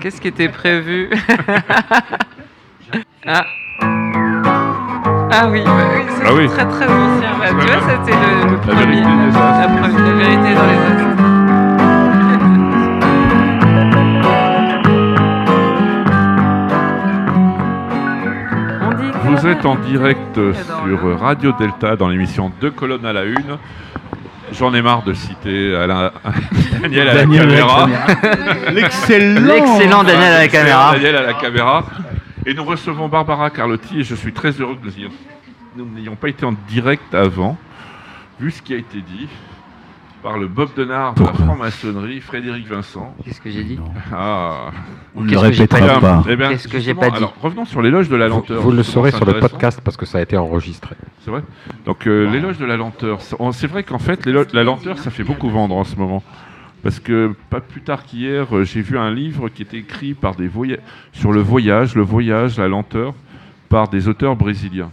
Qu'est-ce qui était prévu? Ah. ah. oui, oui c'est ah très très ancien. Tu vois, c'était le, la premier, vérité la, vérité dans les astres. Vous êtes en direct sur Radio Delta dans l'émission Deux colonnes à la une. J'en ai marre de citer Alain- Daniel à la Daniel à la caméra. L'excellent L'excellent Daniel à la caméra. Daniel à la caméra. Et nous recevons Barbara Carlotti et je suis très heureux que nous n'ayons pas été en direct avant, vu ce qui a été dit par le Bob Denard de la franc-maçonnerie, Frédéric Vincent. Qu'est-ce que j'ai dit Ah, On ne Qu'est-ce le que j'ai pas répétera pas. Eh bien, Qu'est-ce que j'ai pas dit Alors, revenons sur l'éloge de la lenteur. vous le saurez sur le podcast parce que ça a été enregistré. C'est vrai. Donc euh, l'éloge de la lenteur. C'est vrai qu'en fait, l'éloge- la lenteur, ça fait beaucoup vendre en ce moment. Parce que pas plus tard qu'hier, euh, j'ai vu un livre qui était écrit par des sur le voyage, le voyage, la lenteur, par des auteurs brésiliens.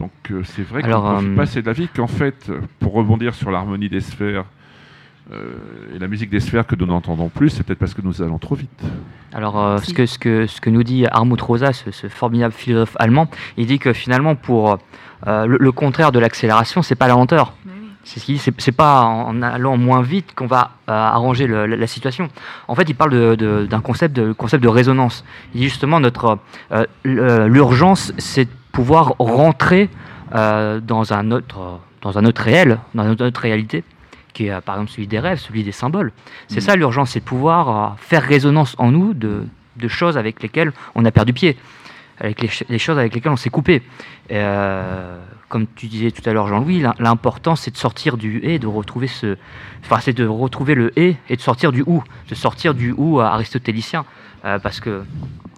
Donc euh, c'est vrai qu'on ne euh, pas assez de la vie qu'en fait, pour rebondir sur l'harmonie des sphères euh, et la musique des sphères que nous n'entendons plus, c'est peut-être parce que nous allons trop vite. Alors, euh, ce, que, ce, que, ce que nous dit Armut Rosa, ce, ce formidable philosophe allemand, il dit que finalement, pour euh, le, le contraire de l'accélération, c'est pas la lenteur. C'est ce qu'il dit, c'est pas en allant moins vite qu'on va euh, arranger le- la, la situation. En fait, il parle d'un concept, de, concept de résonance. Il dit justement notre euh, l'urgence, c'est de pouvoir rentrer euh, dans un autre dans un autre réel, dans une autre réalité, qui est par exemple celui des rêves, celui des symboles. C'est ça l'urgence, c'est de pouvoir faire résonance en nous de, de choses avec lesquelles on a perdu pied, avec les, ch- les choses avec lesquelles on s'est coupé. Euh, comme tu disais tout à l'heure, Jean-Louis, l'im- l'important c'est de sortir du et, de retrouver ce, enfin c'est de retrouver le et et de sortir du ou, de sortir du ou aristotélicien, Euh, parce que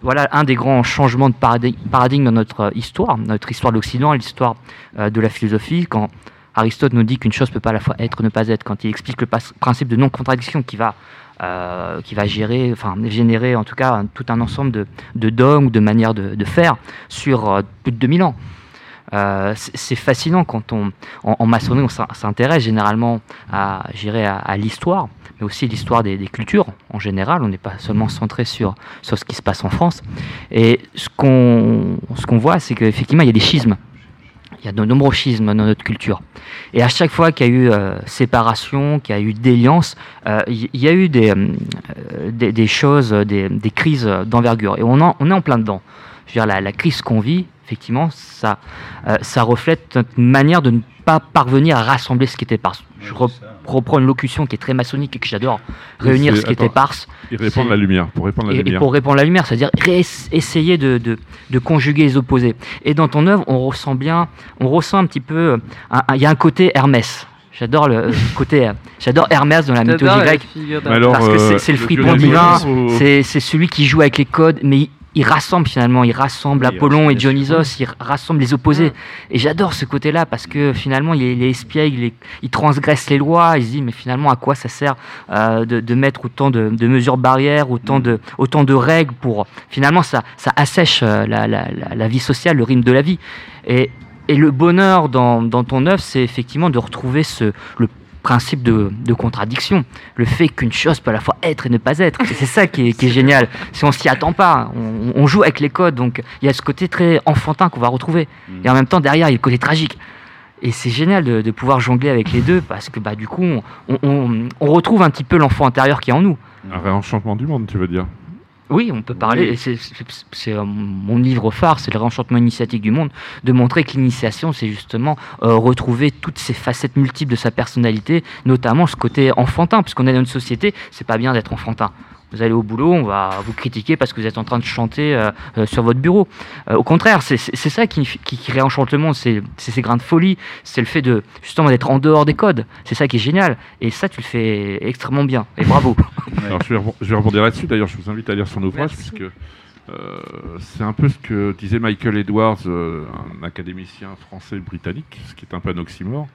voilà un des grands changements de paradig- paradigme dans notre euh, histoire, notre histoire de l'Occident, l'histoire de la philosophie, quand Aristote nous dit qu'une chose peut pas à la fois être et ne pas être, quand il explique le principe de non-contradiction qui va euh, qui va gérer, enfin générer en tout cas un- tout un ensemble de, de dogmes, de manières de, faire sur euh, plus de 2000 ans. Euh, c'est fascinant quand on, en, maçonnerie, on s'in- s'intéresse généralement à, à, à l'histoire, mais aussi l'histoire des, des cultures en général. On n'est pas seulement centré sur, sur ce qui se passe en France. Et ce qu'on ce qu'on voit, c'est qu'effectivement, il y a des schismes. Il y a de nombreux schismes dans notre culture. Et à chaque fois qu'il y a eu euh, séparation, qu'il y a eu déliance, euh, il y a eu des, euh, des, des choses, des, des crises d'envergure. Et on, en- on est en plein dedans. Je veux dire, la, la crise qu'on vit, effectivement, ça, euh, ça reflète notre manière de ne pas parvenir à rassembler ce qui était. Je re- reprends une locution qui est très maçonnique et que j'adore. Réunir ce qui était attends. parse Il répand C'est- la lumière. Pour répandre la et, et lumière. pour répandre la lumière, c'est-à-dire essayer de, de- de conjuguer les opposés. Et dans ton œuvre, on ressent bien, on ressent un petit peu, euh, il y a un côté Hermès. J'adore le euh, côté, euh, j'adore Hermès dans la J'adore mythologie grecque. alors, parce que euh, c'est- le fripon divin, c'est celui qui joue avec les codes, mais il, rassemble finalement, il rassemble Apollon et Dionysos, il rassemble les opposés. Et j'adore ce côté-là parce que finalement, il il espiègle, il, il transgresse les lois. Il se dit, mais finalement, à quoi ça sert euh, de, de mettre autant de, de mesures barrières, autant de, autant de règles pour. Finalement, ça, ça assèche euh, la, la- la- la vie sociale, le rythme de la vie. Et, et le bonheur dans, dans ton œuvre, c'est effectivement de retrouver ce, le principe de, de contradiction, le fait qu'une chose peut à la fois être et ne pas être. C'est ça qui est, qui est génial. Si on s'y attend pas, on, on joue avec les codes, donc il y a ce côté très enfantin qu'on va retrouver. Et en même temps, derrière, il y a le côté tragique. Et c'est génial de, de pouvoir jongler avec les deux parce que bah, du coup, on- on retrouve un petit peu l'enfant intérieur qui est en nous. Un réenchantement du monde, tu veux dire Oui, on peut parler, Oui. c'est, euh, mon livre phare, c'est le réenchantement initiatique du monde, de montrer que l'initiation, c'est justement euh, retrouver toutes ces facettes multiples de sa personnalité, notamment ce côté enfantin, puisqu'on est dans une société, c'est pas bien d'être enfantin. Vous allez au boulot, on va vous critiquer parce que vous êtes en train de chanter euh, euh, sur votre bureau. Euh, au contraire, c'est ça qui, qui, qui réenchante le monde, c'est ces grains de folie, c'est le fait de justement d'être en dehors des codes. C'est ça qui est génial. Et ça, tu le fais extrêmement bien. Et bravo. Alors, je, vais rebon- je vais rebondir là-dessus. D'ailleurs, je vous invite à lire son ouvrage, Merci. puisque euh, c'est un peu ce que disait Michael Edwards, euh, un académicien français-britannique, ce qui est un peu un oxymore.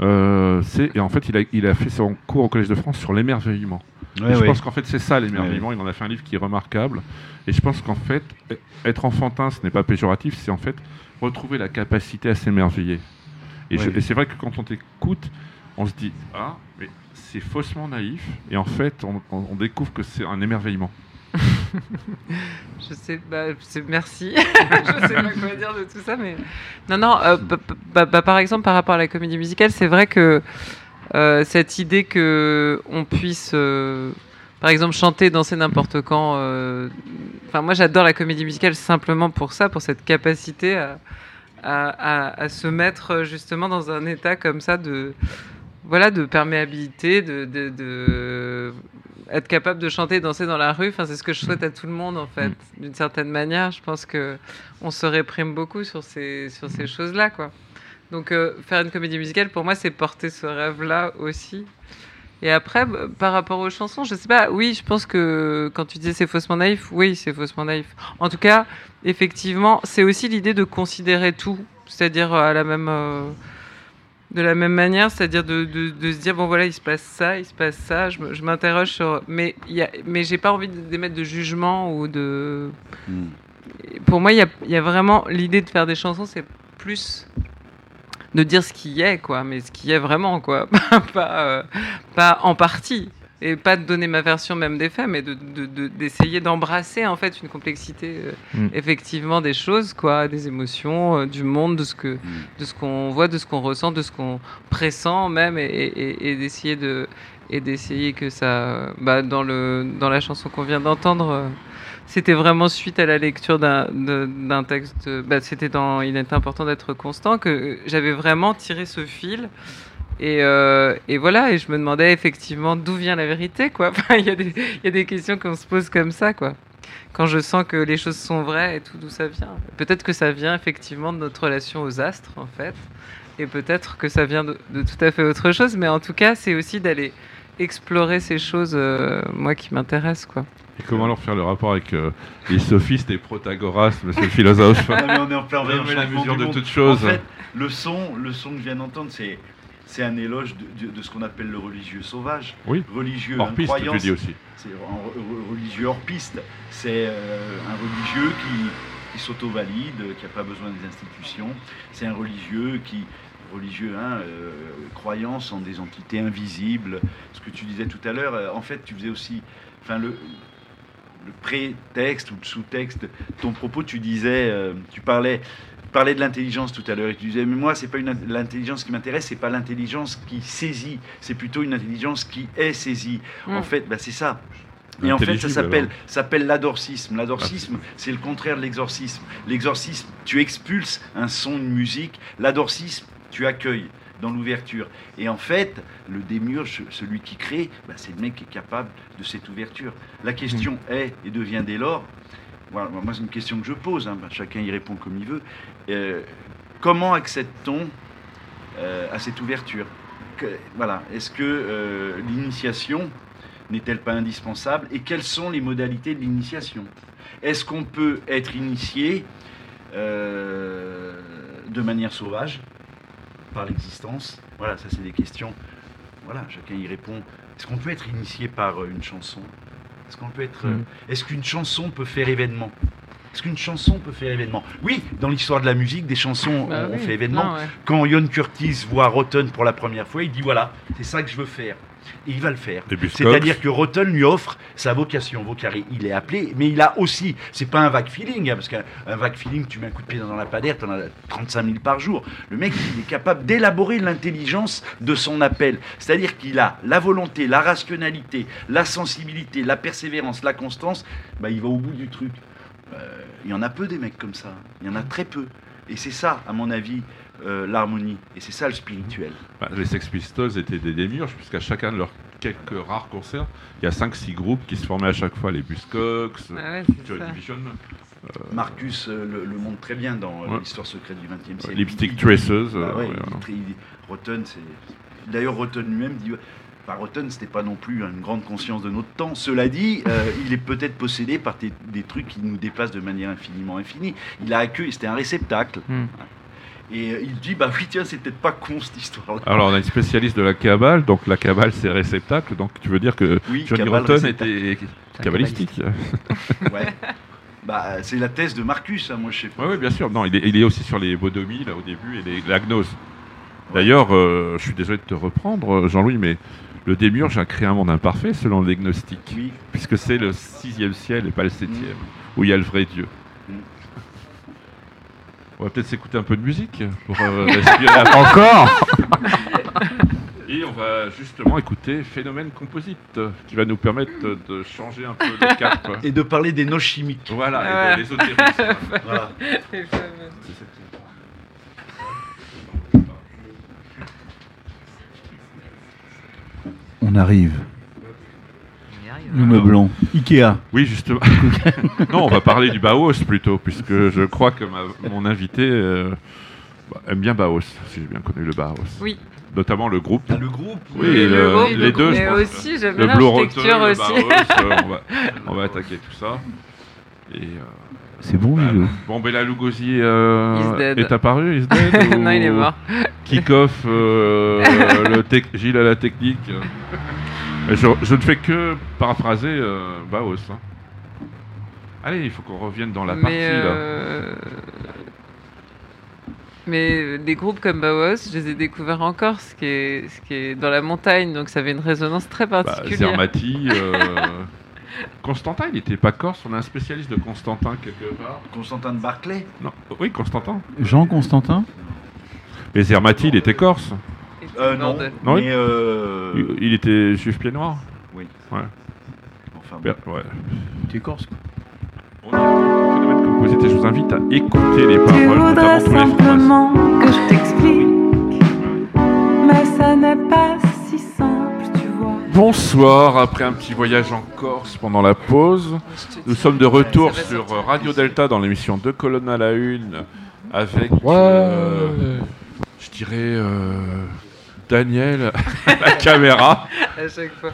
Euh, et en fait, il a, il a fait son cours au Collège de France sur l'émerveillement. Ouais, je ouais. pense qu'en fait, c'est ça l'émerveillement. Il en a fait un livre qui est remarquable. Et je pense qu'en fait, être enfantin, ce n'est pas péjoratif, c'est en fait retrouver la capacité à s'émerveiller. Et, je- Ouais. et c'est vrai que quand on t'écoute, on se dit Ah, mais c'est faussement naïf. Et en fait, on, on- on découvre que c'est un émerveillement. Je sais, bah, merci. je sais pas quoi dire de tout ça, mais non, non. euh, bah, bah, bah, par exemple, par rapport à la comédie musicale, c'est vrai que euh, cette idée que on puisse, euh, par exemple, chanter, danser n'importe quand, euh, Enfin, moi, j'adore la comédie musicale simplement pour ça, pour cette capacité à, à, à- à se mettre justement dans un état comme ça de, voilà, de perméabilité, de, de, de- être capable de chanter, et danser dans la rue. Enfin, c'est ce que je souhaite à tout le monde, en fait, d'une certaine manière. Je pense que on se réprime beaucoup sur ces, sur ces choses-là, quoi. Donc, euh, faire une comédie musicale, pour moi, c'est porter ce rêve-là aussi. Et après, bah, par rapport aux chansons, je sais pas. Oui, je pense que quand tu disais c'est faussement naïf, oui, c'est faussement naïf. En tout cas, effectivement, c'est aussi l'idée de considérer tout, c'est-à-dire euh, à la même, euh, de la même manière, c'est-à-dire de, de- de se dire bon voilà, il se passe ça, il se passe ça. Je, m'interroge sur, mais y a, mais j'ai pas envie d'émettre de jugement ou de. Hmm. Pour moi, il y a, il y a vraiment l'idée de faire des chansons, c'est plus de dire ce qui est, quoi, mais ce qui est vraiment, quoi, pas, euh, pas en partie. Et pas de donner ma version même des faits, mais de- de- de- d'essayer d'embrasser en fait une complexité euh, Mm. effectivement des choses, quoi, des émotions, euh, du monde, de ce que, de ce qu'on voit, de ce qu'on ressent, de ce qu'on pressent même, et, et- et d'essayer de et d'essayer que ça, bah, dans le dans la chanson qu'on vient d'entendre, c'était vraiment suite à la lecture d'un texte. bah, c'était dans Il est important d'être constant que j'avais vraiment tiré ce fil. Et, euh, voilà, et je me demandais effectivement d'où vient la vérité, quoi. Il y, a des- questions qu'on se pose comme ça, quoi. Quand je sens que les choses sont vraies et tout, d'où ça vient. Peut-être que ça vient effectivement de notre relation aux astres, en fait. Et peut-être que ça vient de, de tout à fait autre chose. Mais en tout cas, c'est aussi d'aller explorer ces choses, euh, moi, qui m'intéressent, quoi. Et comment alors faire le rapport avec euh, les sophistes et Protagoras, monsieur le philosophe Non, mais on est en plein le la mesure de monde. toute chose. En fait, le son, le son que je viens d'entendre, c'est c'est un éloge de, de- de ce qu'on appelle le religieux sauvage. Oui. Religieux, Hors piste, tu dis aussi. C'est re- religieux hors piste. C'est euh, un religieux qui, qui s'auto-valide, qui n'a pas besoin des institutions. C'est un religieux qui religieux, hein, euh, croyance en des entités invisibles. Ce que tu disais tout à l'heure, en fait, tu faisais aussi, enfin le, le prétexte ou le sous-texte. Ton propos, tu disais, euh, tu parlais. parlais de l'intelligence tout à l'heure et tu disais mais moi c'est pas l'intelligence qui m'intéresse c'est pas l'intelligence qui saisit c'est plutôt une intelligence qui est saisie en Mm. fait bah, c'est ça et en fait, ça s'appelle, s'appelle l'adorcisme. L'adorcisme, c'est le contraire de l'exorcisme. L'exorcisme, tu expulses un son, une musique. L'adorcisme, tu accueilles dans l'ouverture. Et en fait, le démiurge, celui qui crée, bah, c'est le mec qui est capable de cette ouverture. La question est et devient dès lors, voilà, moi c'est une question que je pose, hein, bah, chacun y répond comme il veut, Euh, comment accède-t-on euh, à cette ouverture? Que- Voilà, est-ce que euh, l'initiation n'est-elle pas indispensable? Et quelles sont les modalités de l'initiation? Est-ce qu'on peut être initié de manière sauvage? Par l'existence Voilà, ça c'est des questions. Voilà, chacun y répond. Est-ce qu'on peut être initié par euh, une chanson? Est-ce qu'on peut être euh, Mm. Est-ce qu'une chanson peut faire événement? Est-ce qu'une chanson peut faire événement? Oui, dans l'histoire de la musique, des chansons Bah ont, oui. fait événement. Non, ouais. Quand Ian Curtis voit Rotten pour la première fois, il dit voilà, c'est ça que je veux faire. Et il va le faire. C'est-à-dire que Rotten lui offre sa vocation vocale. Il est appelé, mais il a aussi, c'est pas un vague feeling, hein, parce qu'un un vague feeling, tu mets un coup de pied dans la padère, tu en as 35 000 par jour. Le mec, il est capable d'élaborer l'intelligence de son appel. C'est-à-dire qu'il a la volonté, la rationalité, la sensibilité, la persévérance, la constance, bah, il va au bout du truc. Euh, Il y en a peu des mecs comme ça. Il y en a très peu. Et c'est ça, à mon avis, euh, l'harmonie. Et c'est ça le spirituel. Bah, les Sex Pistols étaient des démiurges, puisqu'à chacun de leurs quelques rares concerts, il y a 5-6 groupes qui se formaient à chaque fois, les Buzzcocks, Ah ouais. Division, Marcus euh, le, le montre très bien dans euh, Ouais. l'histoire secrète du XXe siècle. Lipstick Traces. Bah euh, ouais, Rotten, c'est. D'ailleurs, Rotten lui-même dit. Bah, Rotten, c'était pas non plus une grande conscience de notre temps. Cela dit, euh, il est peut-être possédé par des, des trucs qui nous déplacent de manière infiniment infinie. Il a accueilli, c'était un réceptacle. Hmm. Et euh, il dit, bah oui, tiens, c'est peut-être pas con cette histoire-là. Alors, on a une spécialiste de la Kabbale, donc la Kabbale, c'est réceptacle, donc tu veux dire que Oui, Johnny Rotten était kabbalistique Ouais. Bah, c'est la thèse de Marcus, hein, moi je sais pas. Oui, bien sûr. Non, il est, il est aussi sur les bodomies, là, au début, et les, la gnose. D'ailleurs, euh, je suis désolé de te reprendre, euh, Jean-Louis, mais le démiurge a créé un monde imparfait selon les gnostiques, Oui. puisque c'est le sixième ciel et pas le septième, Mm. où il y a le vrai Dieu. Mm. On va peut-être s'écouter un peu de musique pour euh, respirer un peu. Encore Et on va justement écouter Phénomène Composite, qui va nous permettre de- de changer un peu le cap. Et de parler des noces chimiques. Voilà, et de l'ésotérisme. Voilà. On arrive. Le meublon. Ikea. Oui, justement. non, on va parler du Bauhaus plutôt, puisque je crois que ma- mon invité euh, bah, aime bien Bauhaus, si j'ai bien connu le Bauhaus. Oui. Notamment le groupe. Le groupe. Oui, Et le- les deux, je Mais pense. aussi, j'aime Le bien l'architecture aussi. Bauhaus, euh, on, va, on va attaquer tout ça. Et, euh, C'est bon, bah, Lilo. bon, Bella Lugosi euh, est apparu, is dead non, il est mort. Kick-off, euh, le tec- Gilles à la technique. Je, je ne fais que paraphraser euh, Bauhaus. hein. Allez, il faut qu'on revienne dans la partie mais, là. euh, mais des groupes comme Bauhaus, je les ai découverts en Corse, qui est, ce qui est dans la montagne, donc ça avait une résonance très Bah, particulière. Zermati, euh, Constantin, il n'était pas corse, on a un spécialiste de Constantin quelque part. Constantin de Barclay? Non, oui, Constantin. Jean Constantin? Mais Zermati, il était corse. Euh, non. mais euh, Il, était juif pied noir. Oui. Ouais. Enfin, bon. Ouais. Tu es corse, quoi. On est en phénomène composite et je vous invite à écouter les Tu paroles, voudrais notamment tous les phrases. simplement que je t'explique, mais ça n'est pas si simple, tu vois. Bonsoir, après un petit voyage en Corse pendant la pause, nous sommes de retour sur. Radio Delta dans l'émission Deux colonnes à la une avec, Ouais. euh, je dirais, euh, Daniel à la caméra À chaque fois.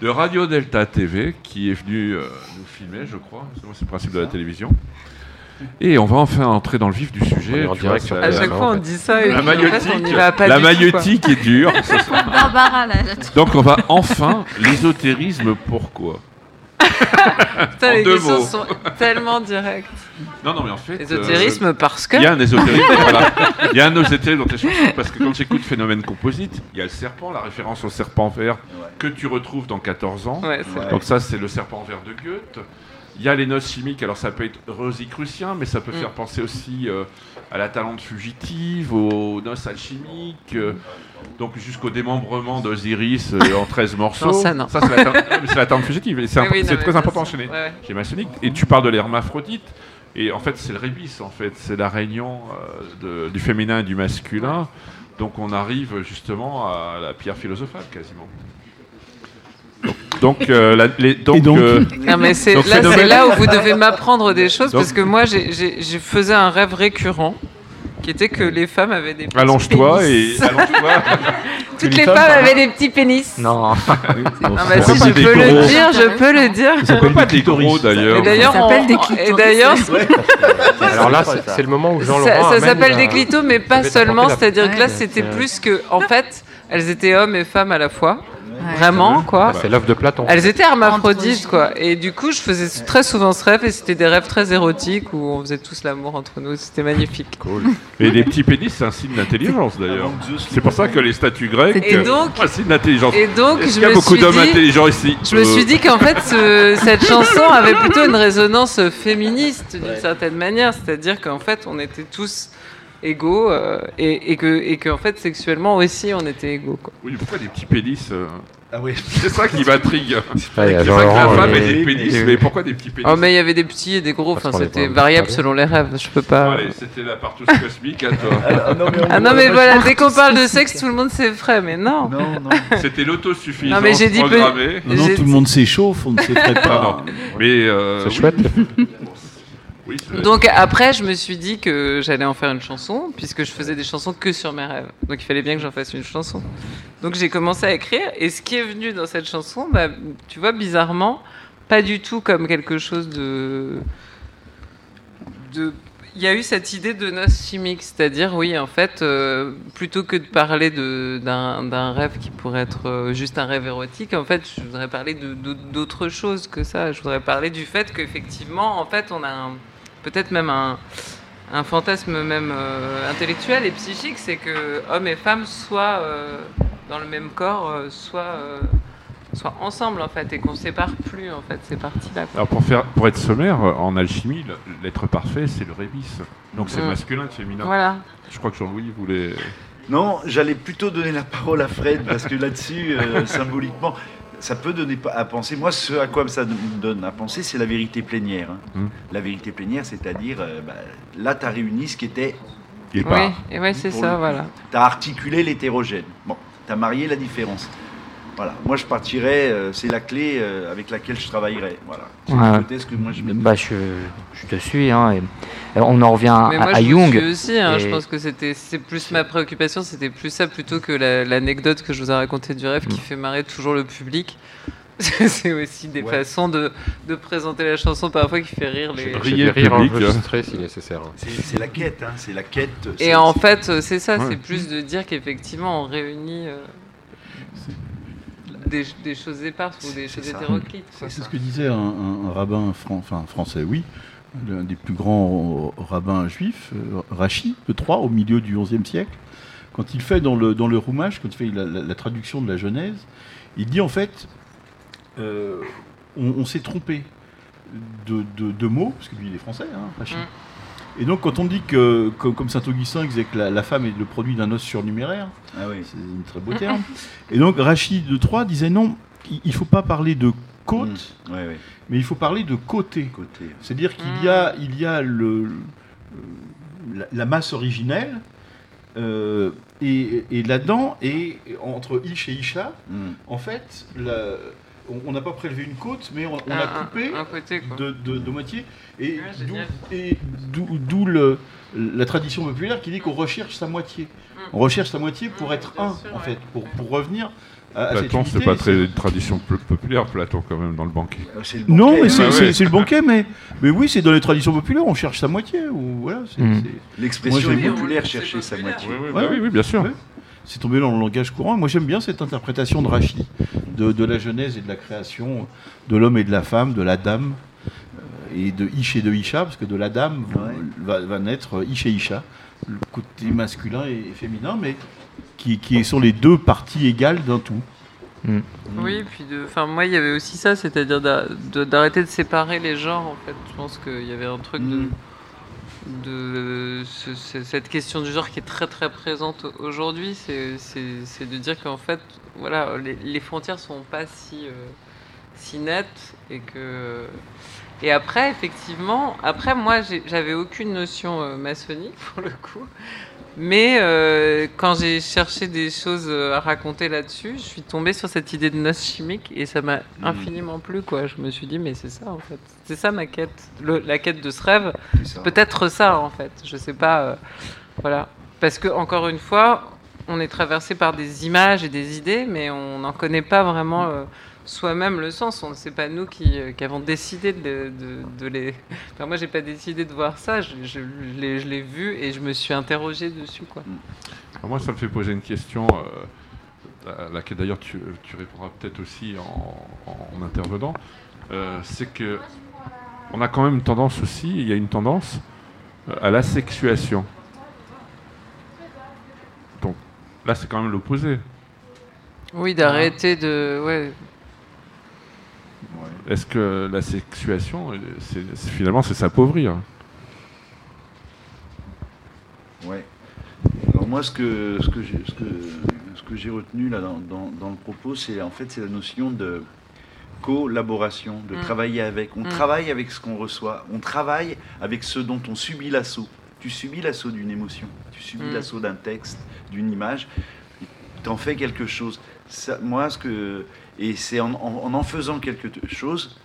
de Radio Delta TV qui est venu euh, nous filmer, je crois. C'est c'est le principe de la télévision. Et on va enfin entrer dans le vif du sujet. On Tu vois, À chaque fois, on dit ça et la puis, en fait, maïotique, on n'y va pas la maïotique est dure. Barbara, là, là, Donc on va enfin l'ésotérisme. Pourquoi? Putain, en les deux questions mots. sont tellement directes. Non, non, mais en fait. Ésotérisme parce que. Il y a un ésotérisme, voilà. Il y a un ésotérisme dans tes chansons parce que quand j'écoute Phénomène Composite, il y a le serpent, la référence au serpent vert que tu retrouves dans 14 ans. Ouais, c'est Ouais. Donc ça, c'est le serpent vert de Goethe. Il y a les noces chimiques, alors ça peut être rosicrucien, mais ça peut Mm. faire penser aussi euh, à la talente fugitive, aux noces alchimiques, euh, donc jusqu'au démembrement d'Osiris euh, en 13 morceaux. Non, ça, non. c'est la, mais c'est la talente fugitive, c'est Oui, imp- oui, non, c'est mais très ça, important les, ouais, chez. Et tu parles de l'hermaphrodite, et en fait, c'est le rébis, en fait. C'est la réunion euh, de- du féminin et du masculin. Donc on arrive justement à la pierre philosophale, quasiment. Donc, donc, euh, la- les- donc, donc euh, Non, mais c'est Donc, là, phénomène- c'est là où vous devez m'apprendre des choses Donc- parce que moi, j'ai- j'ai j'ai faisais un rêve récurrent qui était que les femmes avaient des petits allonge-toi pénis. et allonge-toi. Toutes les femmes avaient des petits pénis. Non, Non, bah, Pourquoi si pas je peux le gros dire, je peux le dire. Ça peut pas des gros d'ailleurs. Et d'ailleurs, Ça s'appelle des et clitoris. d'ailleurs, Alors là, c'est le moment où Jean-Laurent. ça, ça amène s'appelle la- des clitos, mais pas seulement. C'est-à-dire que là, c'était plus que, en fait, elles étaient hommes et femmes à la fois. Vraiment, quoi. Bah, C'est l'œuvre de Platon. Elles étaient hermaphrodites, quoi. Et du coup, je faisais très souvent ce rêve, et c'était des rêves très érotiques où on faisait tous l'amour entre nous. C'était magnifique. Cool. Et les petits pénis, c'est un signe d'intelligence d'ailleurs. Zeus, C'est pour ça que les statues grecques, Et euh, donc- un signe d'intelligence. Et donc, je qu'il y a me beaucoup d'hommes intelligents ici je me suis dit qu'en fait, ce- cette chanson avait plutôt une résonance féministe d'une certaine manière, c'est-à-dire qu'en fait, on était tous égaux euh, et, et que et qu'en fait, sexuellement aussi, on était égaux. Quoi. Oui, pourquoi des petits pénis euh, Ah oui. C'est ça qui m'intrigue. C'est vrai que la femme ait des pénis, mais pourquoi des petits pénis Oh, mais il y avait des petits et des gros. Enfin, c'était pas- variable pas selon les rêves. Je peux pas. allez, c'était la partouze cosmique à toi. Ah non, mais, Ah non, mais voilà, dès qu'on parle de sexe, tout le monde s'effraie, mais non. Non, non. C'était l'autosuffisance Non, mais j'ai dit peu- programmée. Non, non, tout le monde s'échauffe, on ne s'effraie Ah, pas. non. Mais euh, C'est oui. chouette. Donc après, je me suis dit que j'allais en faire une chanson, puisque je faisais des chansons que sur mes rêves. Donc il fallait bien que j'en fasse une chanson. Donc j'ai commencé à écrire, et ce qui est venu dans cette chanson, bah, tu vois, bizarrement, pas du tout comme quelque chose de... de... Il y a eu cette idée de noces chimiques, c'est-à-dire, oui, en fait, euh, plutôt que de parler d'un rêve qui pourrait être euh, juste un rêve érotique, en fait, je voudrais parler d'autre chose que ça. Je voudrais parler du fait qu'effectivement, en fait, on a un- peut-être même un, un fantasme même euh, intellectuel et psychique, c'est que hommes et femmes soient euh, dans le même corps, euh, soient, euh, soient ensemble, en fait, et qu'on sépare plus, en fait, ces parties-là. Alors pour, faire, pour être sommaire, en alchimie, l'être parfait, c'est le rébis. Donc c'est Mm. masculin féminin. Voilà. Je crois que Jean-Louis voulait... Non, j'allais plutôt donner la parole à Fred, parce que là-dessus, euh, symboliquement, ça peut donner à penser. Moi, ce à quoi ça me donne à penser, c'est la vérité plénière. hein. Hmm. La vérité plénière, c'est-à-dire, euh, bah, là, tu as réuni ce qui était. Et Oui, pas. et ouais, c'est ça, le- voilà. Tu as articulé l'hétérogène. Bon, tu as marié la différence. Voilà. Moi, je partirais, euh, c'est la clé euh, avec laquelle je travaillerais. Voilà. C'est Ouais. que moi je. Bah, je, je te suis. Hein, et- alors, on en revient à, Mais moi, à je vous Jung. suis aussi. hein, Je pense que c'était, c'est plus ma préoccupation, c'était plus ça plutôt que la- l'anecdote que je vous ai racontée du rêve qui Mm. fait marrer toujours le public. c'est aussi des Ouais. façons de, de présenter la chanson parfois qui fait rire les. Rires public. enregistrés si nécessaire. C'est c'est la quête, hein, c'est la quête. Et en fait, euh, c'est ça, Ouais. c'est plus de dire qu'effectivement on réunit euh, des, des choses éparses ou des choses hétéroclites. C'est ce que disait un, un- un rabbin fran- enfin, français, oui, l'un des plus grands euh, rabbins juifs, euh, Rachi, de Troyes, au milieu du XIe siècle. Quand il fait dans le, dans le Roumache, quand il fait la, la- la traduction de la Genèse, il dit en fait, euh, on, on s'est trompé de, de- de mots, parce que lui il est français, hein, Rachi. Mm. Et donc quand on dit que, comme, saint Augustin il disait que la, la femme est le produit d'un os surnuméraire, Ah oui. c'est un très beau terme. Et donc Rachid de Troyes disait non, il ne faut pas parler de côte, Mm. Ouais, ouais. mais il faut parler de côté. Côté. C'est-à-dire qu'il y a, il y a le, la, la masse originelle, euh, et, et là-dedans, et entre Ish et Isha, Mm. en fait, la- on- n'a pas prélevé une côte, mais on, on Un- a un- coupé un côté, quoi. de, de- de moitié. Et Ouais, d'où- la tradition populaire qui dit qu'on recherche sa moitié. On recherche sa moitié pour être un, en fait, pour, pour revenir à, Platon, c'est pas très une tradition populaire, Platon, quand même, dans le banquet. Le Non, banquet, mais c'est Ah ouais. c'est- le banquet, mais, mais oui, c'est dans les traditions populaires, on cherche sa moitié. Ou, voilà, Mm. L'expression est j'ai- populaire, chercher sa moitié. Oui, oui, Ouais, bah oui, oui, bien sûr. Ouais. c'est tombé dans le langage courant. Moi, j'aime bien cette interprétation de Rachid, de, de la Genèse et de la création, de l'homme et de la femme, de la dame, euh, et de Ish et de Isha, parce que de la dame vont- Ouais. va, va naître Ish et Isha, le côté masculin et féminin, mais qui, qui sont les deux parties égales d'un tout. Oui, puis de, enfin moi il y avait aussi ça, c'est-à-dire d'arrêter de séparer les genres en fait. Je pense qu'il y avait un truc de, Mm. de ce- ce- cette question du genre qui est très très présente aujourd'hui, c'est c'est- c'est de dire qu'en fait voilà les, les frontières sont pas si euh, si nettes et que et après effectivement après moi j'avais aucune notion euh, maçonnique pour le coup. Mais euh, quand j'ai cherché des choses euh, à raconter là-dessus, je suis tombée sur cette idée de noces chimiques et ça m'a Mhm. infiniment plu. Quoi. Je me suis dit, mais c'est ça en fait. C'est ça ma quête. Le- la quête de ce rêve, peut-être ça en fait. Je sais pas. euh, voilà. Parce que, encore une fois, on est traversé par des images et des idées, mais on n'en connaît pas vraiment euh, soi-même le sens. On ne sait pas nous qui, euh, qui avons décidé de, de- de les. Enfin, moi, j'ai pas décidé de voir ça. Je, je- je l'ai- vu et je me suis interrogée dessus. Quoi. Alors moi, ça me fait poser une question, euh, à laquelle d'ailleurs tu, tu répondras peut-être aussi en, en intervenant. Euh, c'est que on a quand même une tendance aussi, il y a une tendance à la sexuation. Donc là, c'est quand même l'opposé. Oui, d'arrêter de. Ouais. Est-ce que la sexuation, finalement, c'est s'appauvrir? Ouais. Alors moi, ce que, ce que, j'ai, ce que, ce que retenu là dans, dans- dans le propos, c'est en fait c'est la notion de collaboration, de Mm. travailler avec. On Mm. travaille avec ce qu'on reçoit. On travaille avec ce dont on subit l'assaut. Tu subis l'assaut d'une émotion. Tu subis Mm. l'assaut d'un texte, d'une image. Tu en fais quelque chose. Ça, moi, ce que et c'est en en, faisant quelque chose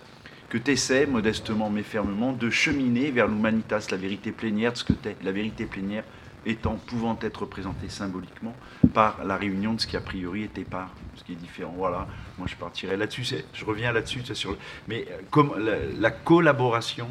que tu essaies, modestement mais fermement, de cheminer vers l'humanitas, la vérité plénière de ce que tu es. La vérité plénière étant, pouvant être représentée symboliquement par la réunion de ce qui a priori était par, ce qui est différent. Voilà, moi je partirais là-dessus, je reviens là-dessus, le- mais euh, la, la collaboration,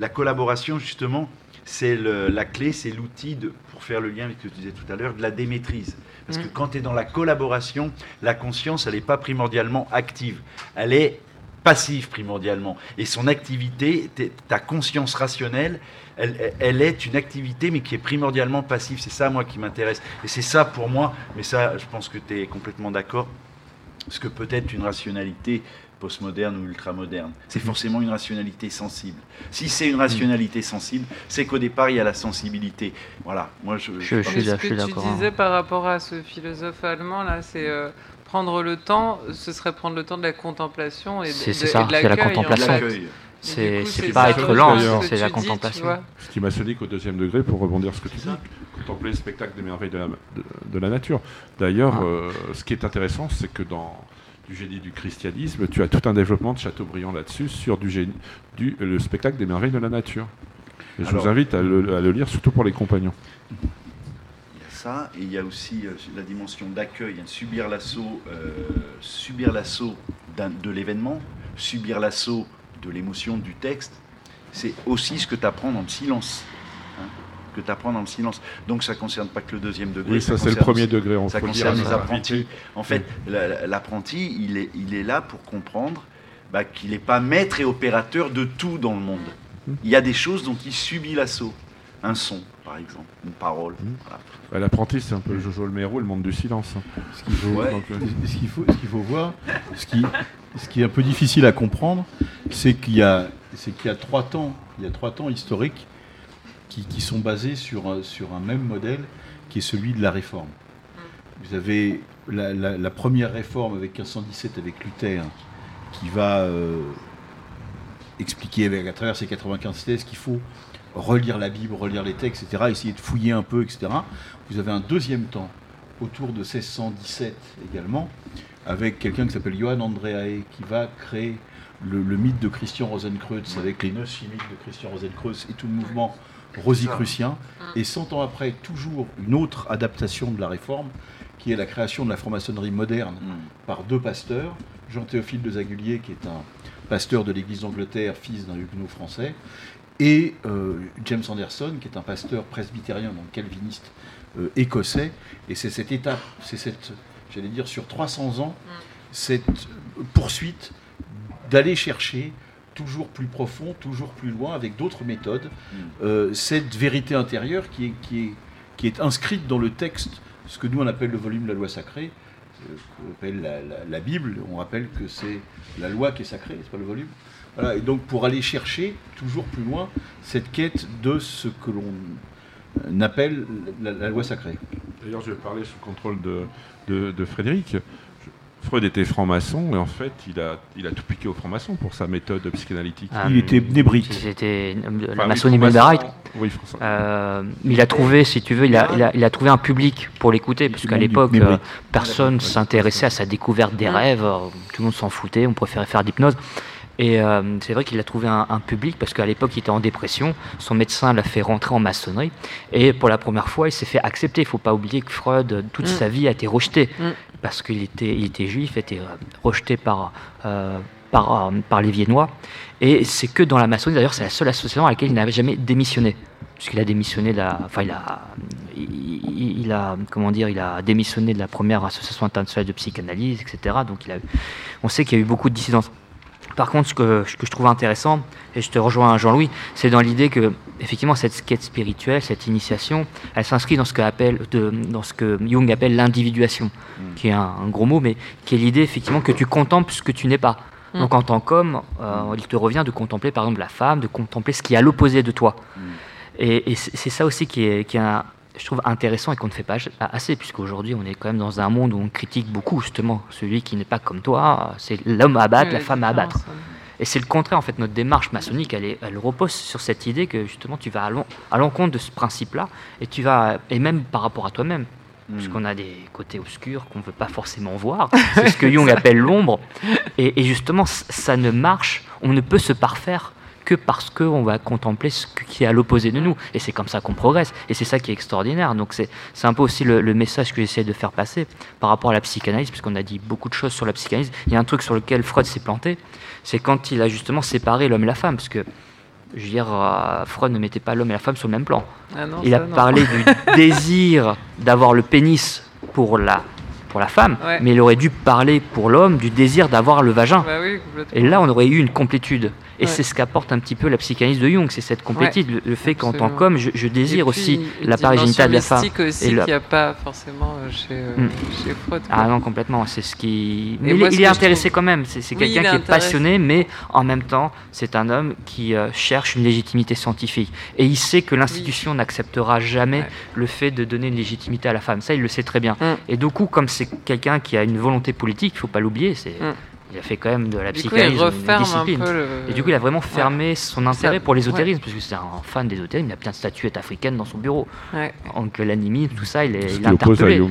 la collaboration justement, c'est la clé, c'est l'outil pour faire le lien avec ce que tu disais tout à l'heure, de la démaîtrise. Parce que Mm. quand tu es dans la collaboration, la conscience, elle n'est pas primordialement active. Elle est passive primordialement. Et son activité, ta conscience rationnelle, elle, est une activité, mais qui est primordialement passive. C'est ça, moi, qui m'intéresse. Et c'est ça, pour moi, mais ça, je pense que tu es complètement d'accord, parce que peut-être une rationalité postmoderne ou ultramoderne. C'est forcément une rationalité sensible. Si c'est une rationalité sensible, c'est qu'au départ, il y a la sensibilité. Voilà, moi je... Je- je suis ce je suis que tu hein. disais par rapport à ce philosophe allemand, là, c'est euh, prendre le temps, ce serait prendre le temps de la contemplation et de, C'est- c'est de- ça, et de c'est la contemplation. C'est coup, c'est c'est pas être lent, ce c'est la dis, contemplation. Ce qui maçonnique au deuxième degré, pour rebondir sur ce que tu dis, contempler le spectacle des merveilles de la, de, de la nature. D'ailleurs, Ah. euh, ce qui est intéressant, c'est que dans du génie du christianisme, tu as tout un développement de Chateaubriand là-dessus, sur du génie, du, le spectacle des merveilles de la nature. Et je Alors- vous invite à le, à le lire, surtout pour les compagnons. Il y a ça, et il y a aussi euh, la dimension d'accueil, hein, subir l'assaut, euh, subir l'assaut de l'événement, subir l'assaut de l'émotion du texte. C'est aussi ce que tu apprends dans le silence. Que tu apprends dans le silence. Donc ça ne concerne pas que le deuxième degré. Oui, ça c'est le premier degré. On Ça faut le dire concerne les apprentis. En fait, la- la- l'apprenti, il est, il est là pour comprendre bah, qu'il n'est pas maître et opérateur de tout dans le monde. Il y a des choses dont il subit l'assaut. Un son, par exemple, une parole. voilà. Bah, L'apprenti, c'est un peu Jojo le Mérou et le monde du silence. hein. Ce qu'il faut, Ouais. Donc, euh, ce qu'il faut, voir, ce qui, ce qui est un peu difficile à comprendre, c'est qu'il y a, c'est qu'il y a trois temps, il y a trois temps historiques qui, qui sont basés sur, un- sur un même modèle, qui est celui de la réforme. Vous avez la, la- la première réforme avec 1517 avec Luther, qui va euh, expliquer avec, à travers ses 95 thèses qu'il faut relire la Bible, relire les textes, etc., essayer de fouiller un peu, etc. Vous avez un deuxième temps autour de 1617 également, avec quelqu'un qui s'appelle Johann Andreae, qui va créer le, le mythe de Christian Rosenkreutz, avec les neuf mythes de Christian Rosenkreutz et tout le mouvement rosicrucien. Et 100 ans après, toujours une autre adaptation de la réforme, qui est la création de la franc-maçonnerie moderne Mm. par deux pasteurs, Jean-Théophile de Zagulier, qui est un pasteur de l'Église d'Angleterre, fils d'un huguenot français, et euh, James Anderson, qui est un pasteur presbytérien, donc calviniste euh, écossais. Et c'est cette étape, c'est cette, j'allais dire, sur 300 ans, cette poursuite d'aller chercher toujours plus profond, toujours plus loin, avec d'autres méthodes, euh, cette vérité intérieure qui est, qui, est, qui est inscrite dans le texte, ce que nous on appelle le volume de la loi sacrée, euh, qu'on appelle la, la- la Bible, on rappelle que c'est la loi qui est sacrée, n'est-ce pas le volume Voilà, et donc pour aller chercher toujours plus loin cette quête de ce que l'on appelle la, la loi sacrée. D'ailleurs, je vais parler sous le contrôle de, de, de Frédéric. Freud était franc-maçon et en fait, il a, il a tout piqué aux francs-maçons pour sa méthode psychanalytique. Ah, Il était nébrite. C'était Enfin, oui, Melbarite. Oui, franc- Euh, il a trouvé, si tu veux, il a, il a- il a trouvé un public pour l'écouter, parce qu'à l'époque, euh, personne s'intéressait à sa découverte des rêves, euh, tout le monde s'en foutait, on préférait faire d'hypnose. Et euh, c'est vrai qu'il a trouvé un, un public, parce qu'à l'époque, il était en dépression, son médecin l'a fait rentrer en maçonnerie, et pour la première fois, il s'est fait accepter. Il ne faut pas oublier que Freud, euh, toute Mm. sa vie, a été rejeté, Mm. parce qu'il était, il était juif, était euh, rejeté par, euh, par, par les Viennois. Et c'est que dans la maçonnerie, d'ailleurs, c'est la seule association à laquelle il n'avait jamais démissionné. Puisqu'il a démissionné de la. Enfin, il a. Il, il- il a. Comment dire Il a démissionné de la première association internationale de psychanalyse, etc. Donc, il a, on sait qu'il y a eu beaucoup de dissidence. Par contre, ce que, ce que je trouve intéressant, et je te rejoins Jean-Louis, c'est dans l'idée que, effectivement, cette quête spirituelle, cette initiation, elle s'inscrit dans ce que, appelle, de, dans ce que Jung appelle l'individuation, qui est un, un gros mot, mais qui est l'idée, effectivement, que tu contemples ce que tu n'es pas. Mm. Donc, en tant qu'homme, euh, il te revient de contempler, par exemple, la femme, de contempler ce qui est à l'opposé de toi. Et, et c'est c'est ça aussi qui est, qui est un- je trouve intéressant et qu'on ne fait pas assez, puisqu'aujourd'hui, on est quand même dans un monde où on critique beaucoup, justement, celui qui n'est pas comme toi, c'est l'homme à abattre, Oui, la femme à abattre. Et c'est le contraire, en fait, notre démarche maçonnique, elle, est- elle repose sur cette idée que, justement, tu vas à l'en- à l'encontre de ce principe-là, et tu vas, et même par rapport à toi-même, Mm. puisqu'on a des côtés obscurs qu'on ne veut pas forcément voir, c'est ce que Jung appelle l'ombre, et, et justement, ça ne marche, on ne peut se parfaire que parce qu'on va contempler ce qui est à l'opposé de nous. Et c'est comme ça qu'on progresse. Et c'est ça qui est extraordinaire. Donc c'est un peu aussi le, le message que j'essaie de faire passer par rapport à la psychanalyse, puisqu'on a dit beaucoup de choses sur la psychanalyse. Il y a un truc sur lequel Freud s'est planté, c'est quand il a justement séparé l'homme et la femme. Parce que, je veux dire, euh, Freud ne mettait pas l'homme et la femme sur le même plan. Ah non, Il a non. parlé du désir d'avoir le pénis pour la pour la femme, Ouais. mais il aurait dû parler pour l'homme du désir d'avoir le vagin. Bah oui. Et là, on aurait eu une complétude. Et Ouais. c'est ce qu'apporte un petit peu la psychanalyse de Jung, c'est cette complétude, le, le fait qu'en tant qu'homme, je, je désire puis, aussi une l'appareil génital de la femme. aussi qu'il la- n'y a pas forcément euh, chez, euh, Mm. chez Freud. quoi. Ah non, complètement. C'est ce qui. Mais il, est- ce il est que je intéressé trouve- quand même. C'est Oui, quelqu'un qui est passionné, mais en même temps, c'est un homme qui euh, cherche une légitimité scientifique. Et il sait que l'institution n'acceptera jamais Ouais. le fait de donner une légitimité à la femme. Ça, il le sait très bien. Mm. Et du coup, comme c'est quelqu'un qui a une volonté politique, il faut pas l'oublier. C'est. Mm. Il a fait quand même de la Du coup, il psychanalyse une un discipline. peu le... Et du coup, il a vraiment fermé son intérêt Ça- pour l'ésotérisme, parce que c'est un fan d'ésotérisme. Il a plein de statuettes africaines dans son bureau. Ouais. Donc l'animisme, tout ça, il est, il interpellé.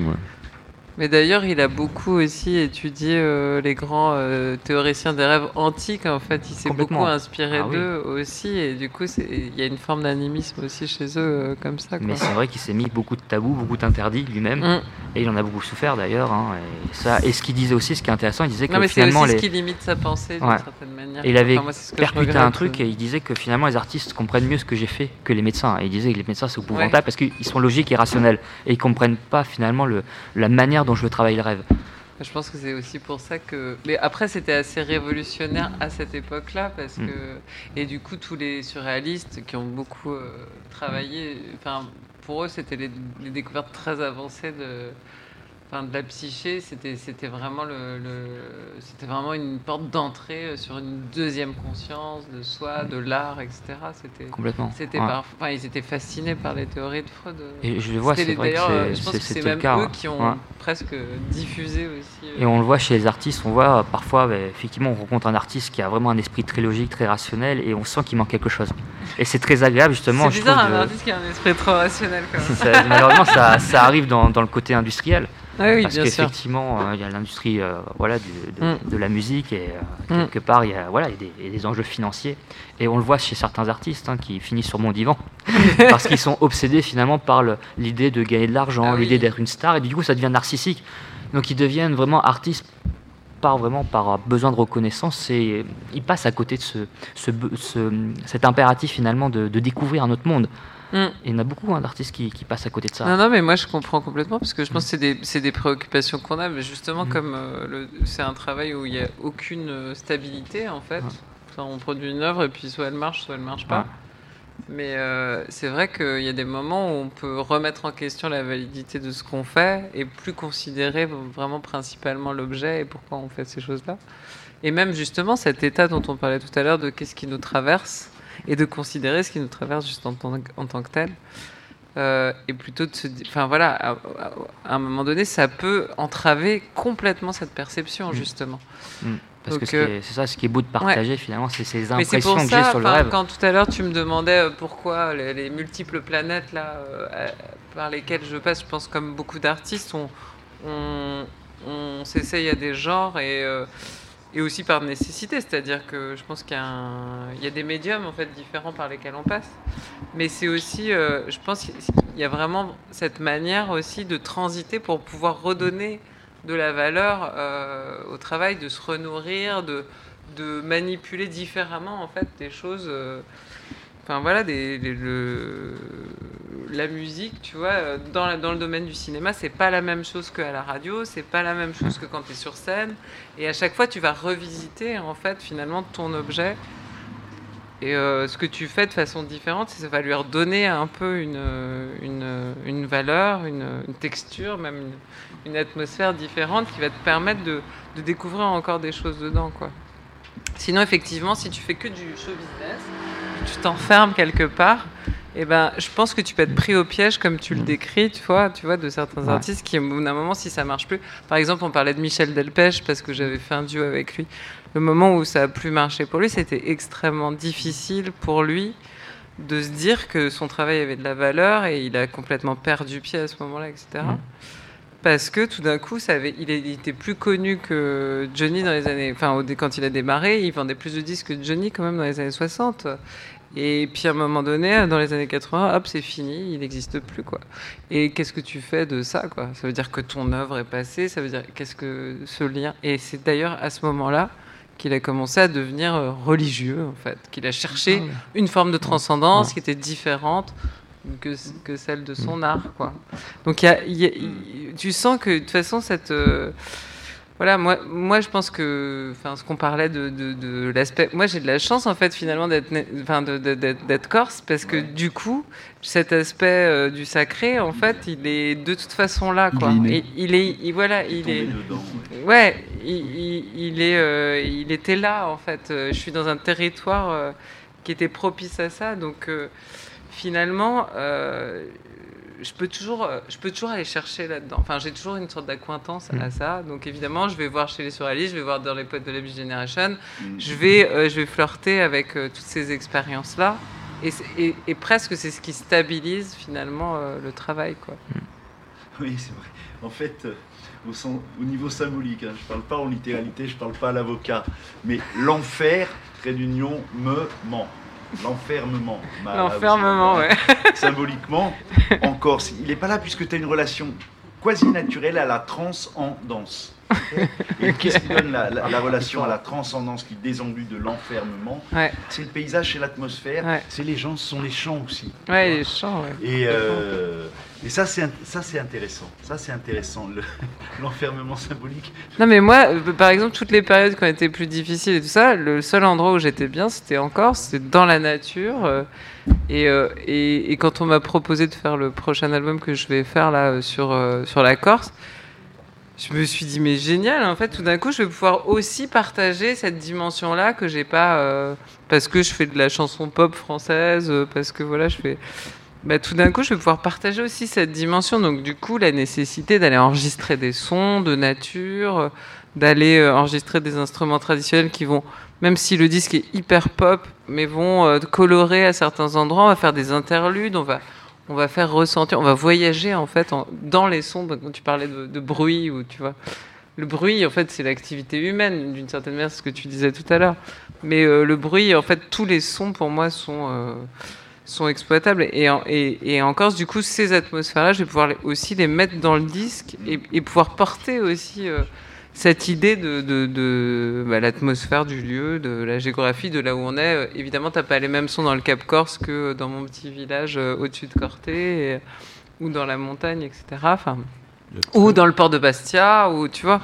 Mais d'ailleurs, il a beaucoup aussi étudié euh, les grands euh, théoriciens des rêves antiques. En fait, il s'est beaucoup inspiré Ah oui. d'eux aussi. Et du coup, c'est- il y a une forme d'animisme aussi chez eux, euh, comme ça. Quoi. Mais c'est vrai qu'il s'est mis beaucoup de tabous, beaucoup d'interdits lui-même. Mm. Et il en a beaucoup souffert d'ailleurs. hein, et, ça, et ce qu'il disait aussi, ce qui est intéressant, il disait que Non, mais c'est finalement. aussi les... ce qui limite sa pensée d'une Ouais. certaine manière. Et il avait Enfin, moi, c'est percuté un truc et il disait que finalement les artistes comprennent mieux ce que j'ai fait que les médecins. Et il disait que les médecins c'est épouvantable Ouais. parce qu'ils sont logiques et rationnels. Et ils comprennent pas finalement le, la manière dont je veux travailler le rêve. Je pense que c'est aussi pour ça que. Mais après, c'était assez révolutionnaire à cette époque-là, parce Mm. que. Et du coup, tous les surréalistes qui ont beaucoup euh, travaillé, enfin, pour eux, c'était les, les découvertes très avancées de. Enfin, de la psyché, c'était c'était vraiment le, le- c'était vraiment une porte d'entrée euh, sur une deuxième conscience de soi, de l'art, etc. C'était Complètement. c'était Ouais. par- enfin, ils étaient fascinés par les théories de Freud. Et je le vois, c'est vrai que d'ailleurs, euh, c'est- je pense c'est- que c'est même cas. eux qui ont Ouais. presque diffusé aussi. euh, Et on le voit chez les artistes, on voit euh, parfois, bah, effectivement, on rencontre un artiste qui a vraiment un esprit très logique, très rationnel, et on sent qu'il manque quelque chose. Et c'est très agréable, justement. C'est je bizarre, trouve, un de- artiste qui a un esprit trop rationnel. Quand même. Ça- malheureusement, ça, ça arrive dans, dans le côté industriel. Ah oui, parce qu'effectivement, euh, il y a l'industrie euh, voilà, du- de, Mm. de la musique et euh, Mm. quelque part, il y a, voilà, il y a des, il y a des enjeux financiers. Et on le voit chez certains artistes hein, qui finissent sur mon divan parce qu'ils sont obsédés finalement par l'idée de gagner de l'argent, Ah oui. l'idée d'être une star, et du coup, ça devient narcissique. Donc, ils deviennent vraiment artistes par vraiment par besoin de reconnaissance et ils passent à côté de ce, ce, be- ce- cet impératif finalement de, de découvrir un autre monde. Mm. Et il y en a beaucoup hein, d'artistes qui, qui passent à côté de ça. Non, non, mais moi je comprends complètement parce que je pense que c'est des, préoccupations qu'on a, mais justement, Mm. comme euh, c'est un travail où il n'y a aucune euh, stabilité en fait. Ouais. Enfin, on produit une œuvre et puis soit elle marche, soit elle marche pas. Ouais. Mais euh, c'est vrai qu'il y a des moments où on peut remettre en question la validité de ce qu'on fait et plus considérer vraiment principalement l'objet et pourquoi on fait ces choses-là. Et même justement cet état dont on parlait tout à l'heure de qu'est-ce qui nous traverse et de considérer ce qui nous traverse juste en tant, en tant que tel. Euh, et plutôt de se dire, enfin voilà, à, un moment donné, ça peut entraver complètement cette perception Mm. justement. Mm. Parce que ce euh, est- c'est ça, ce qui est beau de partager finalement, c'est ces Mais impressions pour que j'ai ça, sur le rêve. quand tout à l'heure tu me demandais euh, pourquoi les, les multiples planètes là euh, par lesquelles je passe, je pense comme beaucoup d'artistes, on, on, on s'essaye à des genres et, euh, et aussi par nécessité, c'est-à-dire que je pense qu'il y, un- a des médiums en fait différents par lesquels on passe, mais c'est aussi, euh, je pense qu'il y a vraiment cette manière aussi de transiter pour pouvoir redonner de la valeur euh, au travail, de se renourrir, de, de manipuler différemment en fait des choses. euh, Enfin voilà, la musique, tu vois, euh, dans, le domaine du cinéma, c'est pas la même chose qu'à la radio, c'est pas la même chose que quand tu es sur scène. Et à chaque fois, tu vas revisiter en fait finalement ton objet. Et euh, ce que tu fais de façon différente, ça va lui redonner un peu une, valeur, une, texture, même une, une atmosphère différente qui va te permettre de, de découvrir encore des choses dedans. Quoi. Sinon, effectivement, si tu fais que du show business, tu t'enfermes quelque part, et ben, je pense que tu peux être pris au piège, comme tu le décris, tu vois, tu vois de certains Ouais. artistes qui, au bout d'un moment, si ça marche plus. Par exemple, on parlait de Michel Delpech parce que j'avais fait un duo avec lui. Le moment où ça a plus marché pour lui, c'était extrêmement difficile pour lui de se dire que son travail avait de la valeur et il a complètement perdu pied à ce moment-là, etc. Mhm. Parce que tout d'un coup, ça avait, il, était plus connu que Johnny dans les années. Enfin, quand il a démarré, il vendait plus de disques que Johnny quand même dans les années 60. Et puis à un moment donné, dans les années 80, hop, c'est fini, il n'existe plus quoi. Et qu'est-ce que tu fais de ça quoi? Ça veut dire que ton œuvre est passée, ça veut dire qu'est-ce que ce lien? Et c'est d'ailleurs à ce moment-là qu'il a commencé à devenir euh, religieux en fait, qu'il a cherché une forme de transcendance qui était différente que, que celle de son art. Quoi. Donc il y a- il y a- il- tu sens que de toute façon, cette. euh, voilà, moi, moi je pense que, enfin, ce qu'on parlait de, de, de l'aspect, moi j'ai de la chance en fait finalement d'être, enfin, d'être, corse parce que du coup, cet aspect euh, du sacré, en fait, il est de toute façon là, Il quoi. est inné. Et il est, il- voilà, il est, dedans, ouais. ouais, il, il- il est, euh, il était là en fait. Euh, Je suis dans un territoire euh, qui était propice à ça, donc finalement, je peux toujours, euh, je peux toujours aller chercher là-dedans. Enfin, j'ai toujours une sorte d'acquaintance à ça. Donc évidemment, je vais voir chez les surréalistes, je vais voir dans les potes de la Generation, Mm. je vais, euh, je vais flirter avec euh, toutes ces expériences-là. Et, c'est- et- et presque c'est ce qui stabilise finalement euh, le travail, quoi. Oui, c'est vrai. En fait, euh, au, sens- au niveau symbolique, hein, je parle pas en littéralité, je parle pas à l'avocat, mais l'enfer, trait d'union, me ment. L'enfermement. L'enfermement, ouais. Symboliquement, en Corse, il n'est pas là puisque tu as une relation quasi naturelle à la transcendance. Et qu'est-ce qui donne la, la- la relation à la transcendance qui désembue de l'enfermement Ouais. C'est le paysage, c'est l'atmosphère, Ouais. c'est les gens, ce sont les chants aussi. Ouais, les chants, ouais. Et, euh, et ça, c'est ça, c'est intéressant. Ça, c'est intéressant, le- l'enfermement symbolique. Non mais moi, euh, par exemple, toutes les périodes qui ont été plus difficiles et tout ça, le seul endroit où j'étais bien, c'était en Corse, c'était dans la nature. euh, et, euh, et, quand on m'a proposé de faire le prochain album que je vais faire là sur, sur la Corse, je me suis dit mais génial, en fait, tout d'un coup, je vais pouvoir aussi partager cette dimension-là que j'ai pas parce que je fais de la chanson pop française, parce que voilà, je fais bah, tout d'un coup, je vais pouvoir partager aussi cette dimension. Donc, du coup, la nécessité d'aller enregistrer des sons de nature, euh, d'aller euh, enregistrer des instruments traditionnels qui vont, même si le disque est hyper pop, mais vont euh, colorer à certains endroits. On va faire des interludes, on va, on va faire ressentir, on va voyager en fait dans les sons. Donc, Quand tu parlais de, bruit, ou tu vois, le bruit, en fait, c'est l'activité humaine d'une certaine manière, ce que tu disais tout à l'heure. Mais le bruit, en fait, tous les sons pour moi sont sont exploitables. Et en, et, Corse, du coup, ces atmosphères-là, je vais pouvoir aussi les mettre dans le disque et, pouvoir porter aussi euh, cette idée de, de, bah, l'atmosphère du lieu, de la géographie, de là où on est. Euh, Évidemment, t'as pas les mêmes sons dans le Cap Corse que dans mon petit village euh, au-dessus de Corté ou dans la montagne, etc. Enfin, ou dans le port de Bastia, ou tu vois.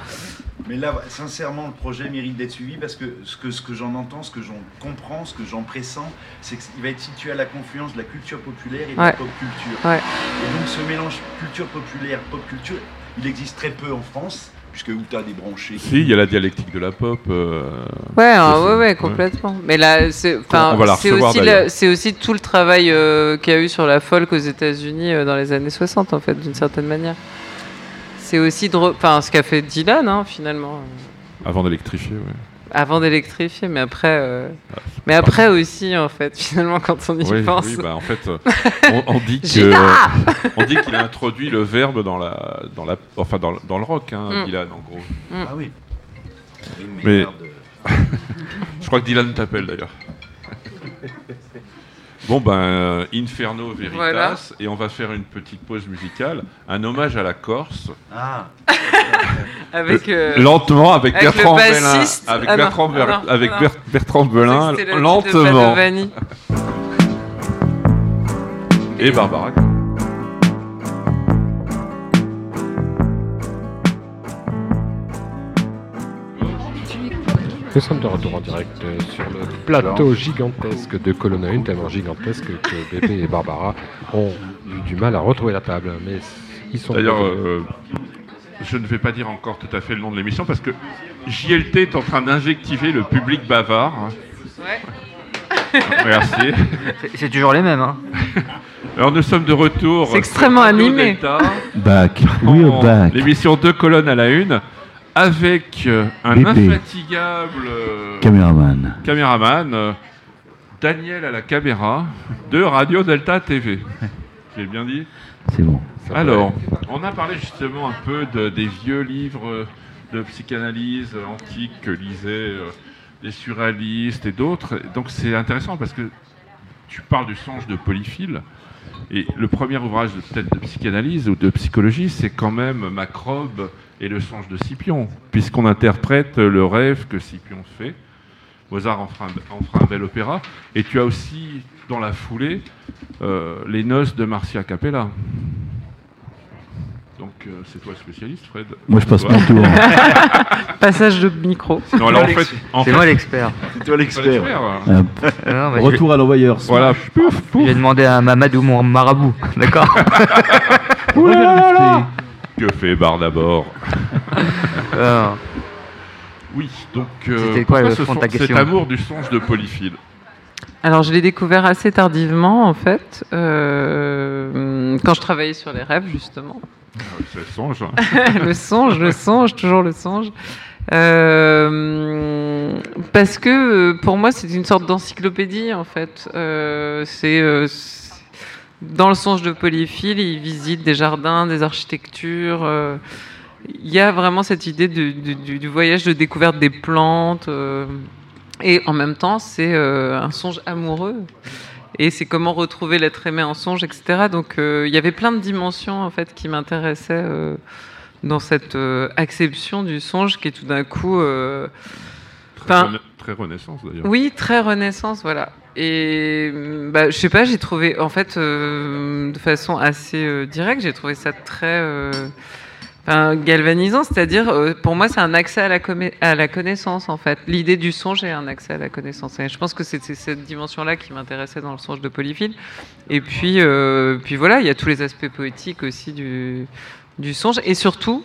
Mais là, sincèrement, le projet mérite d'être suivi parce que ce que, ce que j'en entends, ce que j'en comprends, ce que j'en pressens, c'est qu'il va être situé à la confluence de la culture populaire et de Ouais. la pop culture. Ouais. Et donc ce mélange culture populaire, pop culture, il existe très peu en France, puisque où tu as des branchés. Si, il y a la dialectique de la pop. euh, Ouais, hein, ouais, ouais, complètement. Mais là, aussi, c'est aussi tout le travail euh, qu'il y a eu sur la folk aux États-Unis euh, dans les années 60, en fait, d'une certaine manière. C'est aussi, enfin, ce qu'a fait Dylan, hein, finalement, Avant d'électrifier, ouais. avant d'électrifier, mais après, euh, mais après aussi, en fait, finalement, quand on y Oui, pense. oui, bah, en fait, euh, on, on dit que on dit qu'il a introduit le verbe dans la dans la enfin dans, le- dans le rock, hein, Mm. Dylan en gros. Ah oui. Mais je crois que Dylan t'appelle d'ailleurs. Bon ben euh, Inferno Veritas Voilà. et on va faire une petite pause musicale, un hommage à la Corse. Ah, Avec, euh, lentement avec, Bertrand Belin, avec Ah Bertrand, Ber- non, avec non. Ber- Bertrand Belin, lentement et Barbara. Nous sommes de retour en direct euh, sur le plateau gigantesque de Colonne 1, tellement gigantesque que Bébé et Barbara ont eu du mal à retrouver la table. Mais ils sont D'ailleurs, euh, je ne vais pas dire encore tout à fait le nom de l'émission parce que JLT est en train d'injectiver le public bavard. Ouais. Merci. C'est- toujours les mêmes. Hein. Alors nous sommes de retour. C'est extrêmement animé. Delta, Back, back. L'émission deux colonnes à la une avec euh, un Bébé. infatigable euh, Caméraman. caméraman, euh, Daniel à la caméra de Radio Delta TV. J'ai bien dit C'est bon. Alors, on a parlé justement un peu de- des vieux livres de psychanalyse antique que lisaient les surréalistes et d'autres. Donc c'est intéressant parce que tu parles du songe de Polyphile. Et le premier ouvrage de- peut-être de psychanalyse ou de psychologie, c'est quand même Macrobe et le songe de Scipion, puisqu'on interprète le rêve que Scipion fait Mozart en fera, un, en fera un bel opéra. Et tu as aussi, dans la foulée, euh, les noces de Marcia Capella. Donc euh, c'est toi le spécialiste, Fred. Moi, je passe mon tour. Passage de micro. Non, alors en fait, en C'est fait, moi l'expert. C'est toi l'expert. je- Retour à l'envoyeur. Voilà, pouf, pouf. J'ai demandé à Mamadou mon marabout, d'accord. Que fait Bar d'abord Alors, Oui, donc euh, C'était quoi pourquoi le ce fond de ta son- cet question amour du songe de Polyphile Alors, je l'ai découvert assez tardivement, en fait, euh, quand je travaillais sur les rêves, justement. Ah, C'est le songe. hein. le songe, le songe, toujours le songe. Euh, parce que euh, pour moi, c'est une sorte d'encyclopédie, en fait. Euh, c'est. euh, c'est- dans le songe de Polyphile, il visite des jardins, des architectures. euh, il y a vraiment cette idée du, du- du- du voyage de découverte des plantes. euh, et en même temps, c'est euh, un songe amoureux. Et c'est comment retrouver l'être aimé en songe, etc. Donc il y avait plein de dimensions en fait qui m'intéressaient dans cette acception du songe qui est tout d'un coup, Très, Enfin- rena- très renaissance d'ailleurs. oui, très renaissance, voilà. Et bah, je sais pas, j'ai trouvé en fait euh, de façon assez euh, directe, j'ai trouvé ça très euh, galvanisant, c'est-à-dire pour moi c'est un accès à la, à la connaissance en fait. L'idée du songe est un accès à la connaissance. Et je pense que c'est cette dimension-là qui m'intéressait dans le songe de Polyphile. Et puis, puis voilà, il y a tous les aspects poétiques aussi du, du songe. Et surtout,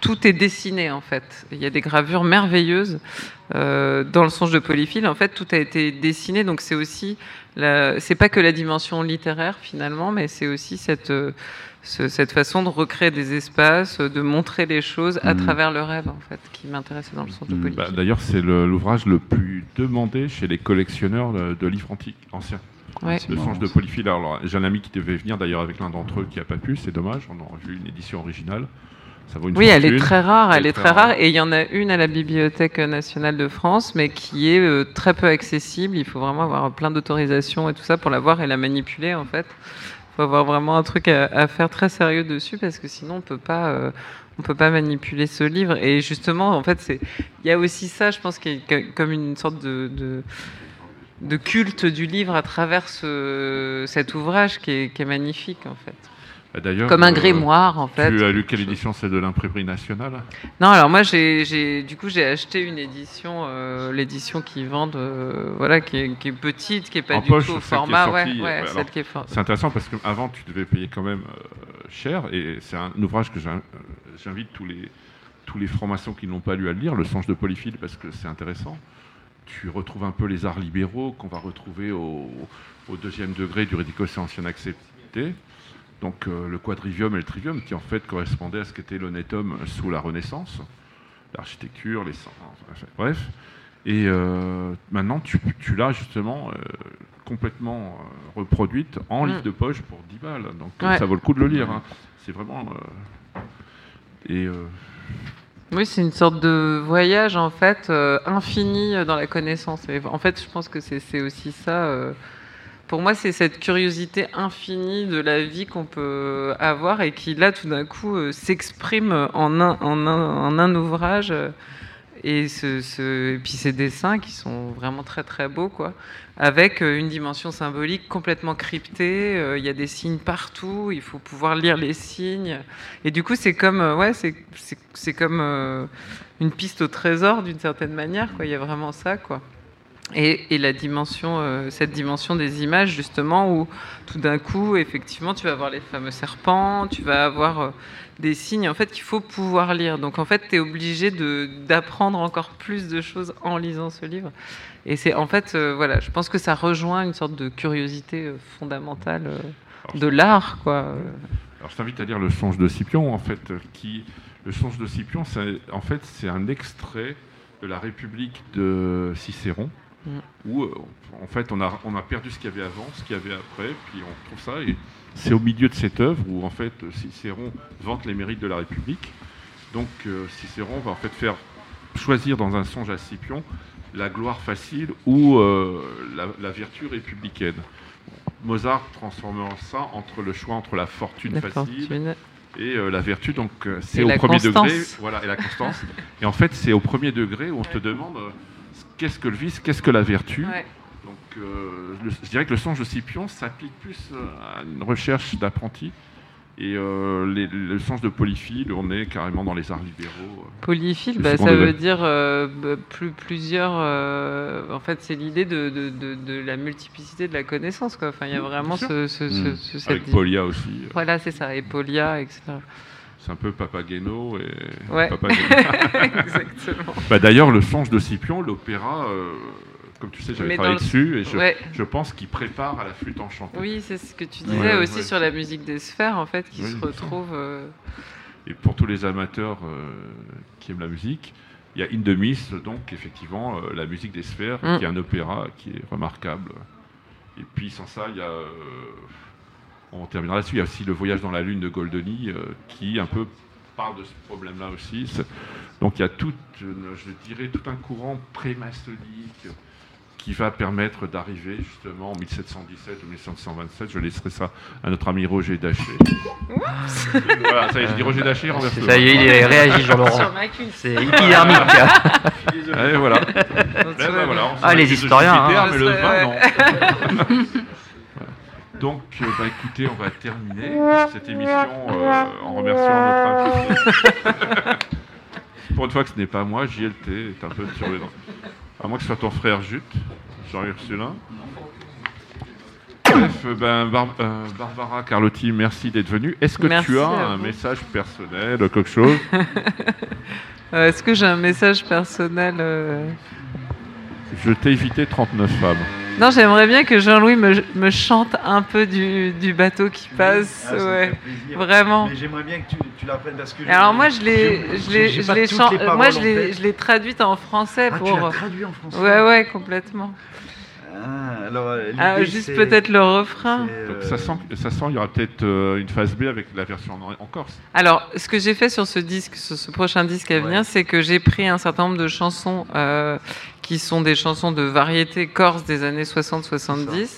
tout est dessiné en fait. Il y a des gravures merveilleuses euh, dans le songe de Polyphile. En fait, tout a été dessiné, donc c'est aussi, la- c'est pas que la dimension littéraire finalement, mais c'est aussi cette euh, ce- cette façon de recréer des espaces, de montrer les choses à Mhm. travers le rêve en fait, qui m'intéressait dans le songe de. Polyphile. Bah, D'ailleurs, c'est l'ouvrage le plus demandé chez les collectionneurs de, de livres antiques anciens. Ouais. Le songe de. Polyphile. Alors, j'ai un ami qui devait venir d'ailleurs avec l'un d'entre eux qui n'a pas pu, c'est dommage. On aurait vu une édition originale. Ça vaut une Oui, elle est très rare, elle Elle est très rare, et il y en a une à la Bibliothèque nationale de France, mais qui est euh, très peu accessible. Il faut vraiment avoir plein d'autorisations et tout ça pour la voir et la manipuler en fait. Il faut avoir vraiment un truc à, à faire très sérieux dessus parce que sinon on peut pas, euh, on peut pas manipuler ce livre. Et justement, en fait, il y a aussi ça, je pense, qui est comme une sorte de, de de culte du livre à travers ce, cet ouvrage qui est, qui est magnifique en fait. D'ailleurs, Comme un euh, grimoire en fait. Tu as lu quelle édition C'est de l'imprimerie nationale Non, alors moi, j'ai, j'ai- du coup, j'ai acheté une édition, euh, l'édition qu'ils vendent, euh, voilà, qui est, qui est petite, qui est pas En du poche, tout au qui format, sortie, ouais, ouais, celle alors, qui est C'est intéressant parce qu'avant, tu devais payer quand même euh, cher. Et c'est un ouvrage que j'in- euh, j'invite tous les, tous les francs-maçons qui ne l'ont pas lu à le lire, Le songe de Polyphile, parce que c'est intéressant. Tu retrouves un peu les arts libéraux qu'on va retrouver au, au deuxième degré du Ridicus ancien accepté. Donc euh, le quadrivium et le trivium, qui en fait correspondaient à ce qu'était l'honnête homme sous la Renaissance, l'architecture, les sens, enfin, bref. Et euh, maintenant, tu, tu l'as justement euh, complètement reproduite en Mm. livre de poche pour 10 balles. Donc Ouais. ça vaut le coup de le lire. hein. C'est vraiment. et Oui, c'est une sorte de voyage en fait euh, infini dans la connaissance. Et en fait, je pense que c'est, c'est aussi ça. euh, pour moi, c'est cette curiosité infinie de la vie qu'on peut avoir et qui là, tout d'un coup, euh, s'exprime en un, ouvrage. euh, et, puis ces dessins qui sont vraiment très très beaux, quoi, avec euh, une dimension symbolique complètement cryptée. Il y a des signes partout, il faut pouvoir lire les signes. Et du coup, c'est comme, ouais, c'est, comme une piste au trésor d'une certaine manière. Il y a vraiment ça, quoi. Et, et la dimension, euh, cette dimension des images, justement, où tout d'un coup, effectivement, tu vas avoir les fameux serpents, tu vas avoir euh, des signes en fait qu'il faut pouvoir lire. Donc en fait, tu es obligé d'apprendre encore plus de choses en lisant ce livre. Et c'est en fait, euh, voilà, je pense que ça rejoint une sorte de curiosité fondamentale de l'art, quoi. Alors je t'invite à lire le songe de Scipion, en fait, qui le songe de Scipion, en fait c'est un extrait de la République de Cicéron, Mm. où euh, en fait on a on a perdu ce qu'il y avait avant, ce qu'il y avait après, puis on trouve ça et c'est au milieu de cette œuvre où en fait Cicéron vante les mérites de la République. Donc euh, Cicéron va en fait faire choisir dans un songe à Scipion la gloire facile ou euh, la, la vertu républicaine. Mozart transformant ça entre le choix entre la fortune la facile fortune. Et euh, la vertu, donc, euh, c'est au premier constance. degré. Voilà, et la constance. et en fait, c'est au premier degré où on te demande qu'est-ce que le vice, qu'est-ce que la vertu. Ouais. Donc, euh, le- je dirais que le songe de Scipion s'applique plus euh, à une recherche d'apprenti. Et euh, les- le songe de Polyphile, on est carrément dans les arts libéraux. Polyphile, Le bah, ça veut dire euh, bah, plus, plusieurs. euh, en fait, c'est l'idée de, de, de, de la multiplicité de la connaissance. Quoi. Enfin, il y a vraiment ce, ce, Mm. cette Avec Polia aussi. Voilà, c'est ça. Et Polia, etc. C'est un peu Papageno et Ouais. Exactement. Bah, D'ailleurs, le songe de Scipion, l'opéra, euh, comme tu sais, j'avais travaillé le- dessus et je, Ouais. je pense qu'il prépare à la flûte enchantée. Oui, c'est ce que tu disais ouais, aussi sur la musique des sphères, en fait, qui Oui, se retrouve. euh, Et pour tous les amateurs euh, qui aiment la musique, il y a In the Mist, donc effectivement, la musique des sphères, Mm. qui est un opéra qui est remarquable. Et puis sans ça, il y a. euh, on terminera là-dessus. Il y a aussi Le Voyage dans la Lune de Goldoni, euh, qui un peu parle de ce problème-là aussi. Donc il y a tout, une- je dirais, tout un courant pré-maçonnique qui va permettre d'arriver justement en 1717 ou 1727. Je laisserai ça à notre ami Roger Daché. voilà, ça y est, je dis Roger Daché, renverse Ça y est, il est réagi, Jean-Laurent. Sur ma cuisse. C'est épidermique. Allez, voilà. Donc, Ben, tu ben, voilà, on Ah, les historiens, hein. mais le vin, non. Donc, euh, bah, écoutez, on va terminer cette émission euh, en remerciant notre invité. Pour une fois que ce n'est pas moi, JLT est un peu sur les dents. À moins que ce soit ton frère Jute, Jean-Ursulin. Bref, euh, ben, Bar- euh, Barbara Carlotti, merci d'être venue. Est-ce que Merci tu as un vous. message personnel, quelque chose? Euh, Est-ce que j'ai un message personnel euh? Je t'ai évité 39 femmes. Non, j'aimerais bien que Jean-Louis me, me chante un peu du, du bateau qui passe. Ah, ça me ouais. Vraiment. Mais j'aimerais bien que tu, tu l'apprennes parce que. Alors moi je l'ai, je je paroles moi je en l'ai, tête. je l'ai traduite en français Ah, tu pour. l'as traduit en français Ouais ouais complètement. Ah, alors, euh, Ah, juste c'est- peut-être le refrain. euh, ça sent, ça sent, il y aura peut-être euh, une phase B avec la version en, en Corse. Alors, ce que j'ai fait sur ce disque, sur ce prochain disque à venir, Ouais. c'est que j'ai pris un certain nombre de chansons euh, qui sont des chansons de variété corse des années 60-70.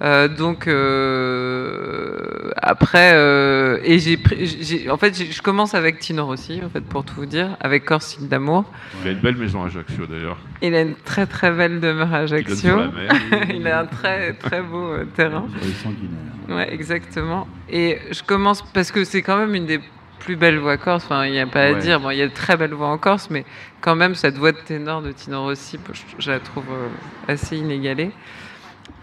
Euh, donc euh, après euh, et j'ai en fait je commence avec Tino Rossi en fait pour tout vous dire avec Corse île d'amour Il a une belle maison à Ajaccio d'ailleurs. il a une très très belle demeure à Ajaccio il a un très très beau terrain. Ouais, exactement. Et je commence parce que c'est quand même une des plus belles voix corse. Enfin, il n'y a pas à Ouais. dire. Bon, il y a de très belles voix en Corse, mais quand même, cette voix de ténor de Tino Rossi, je, je la trouve euh, assez inégalée.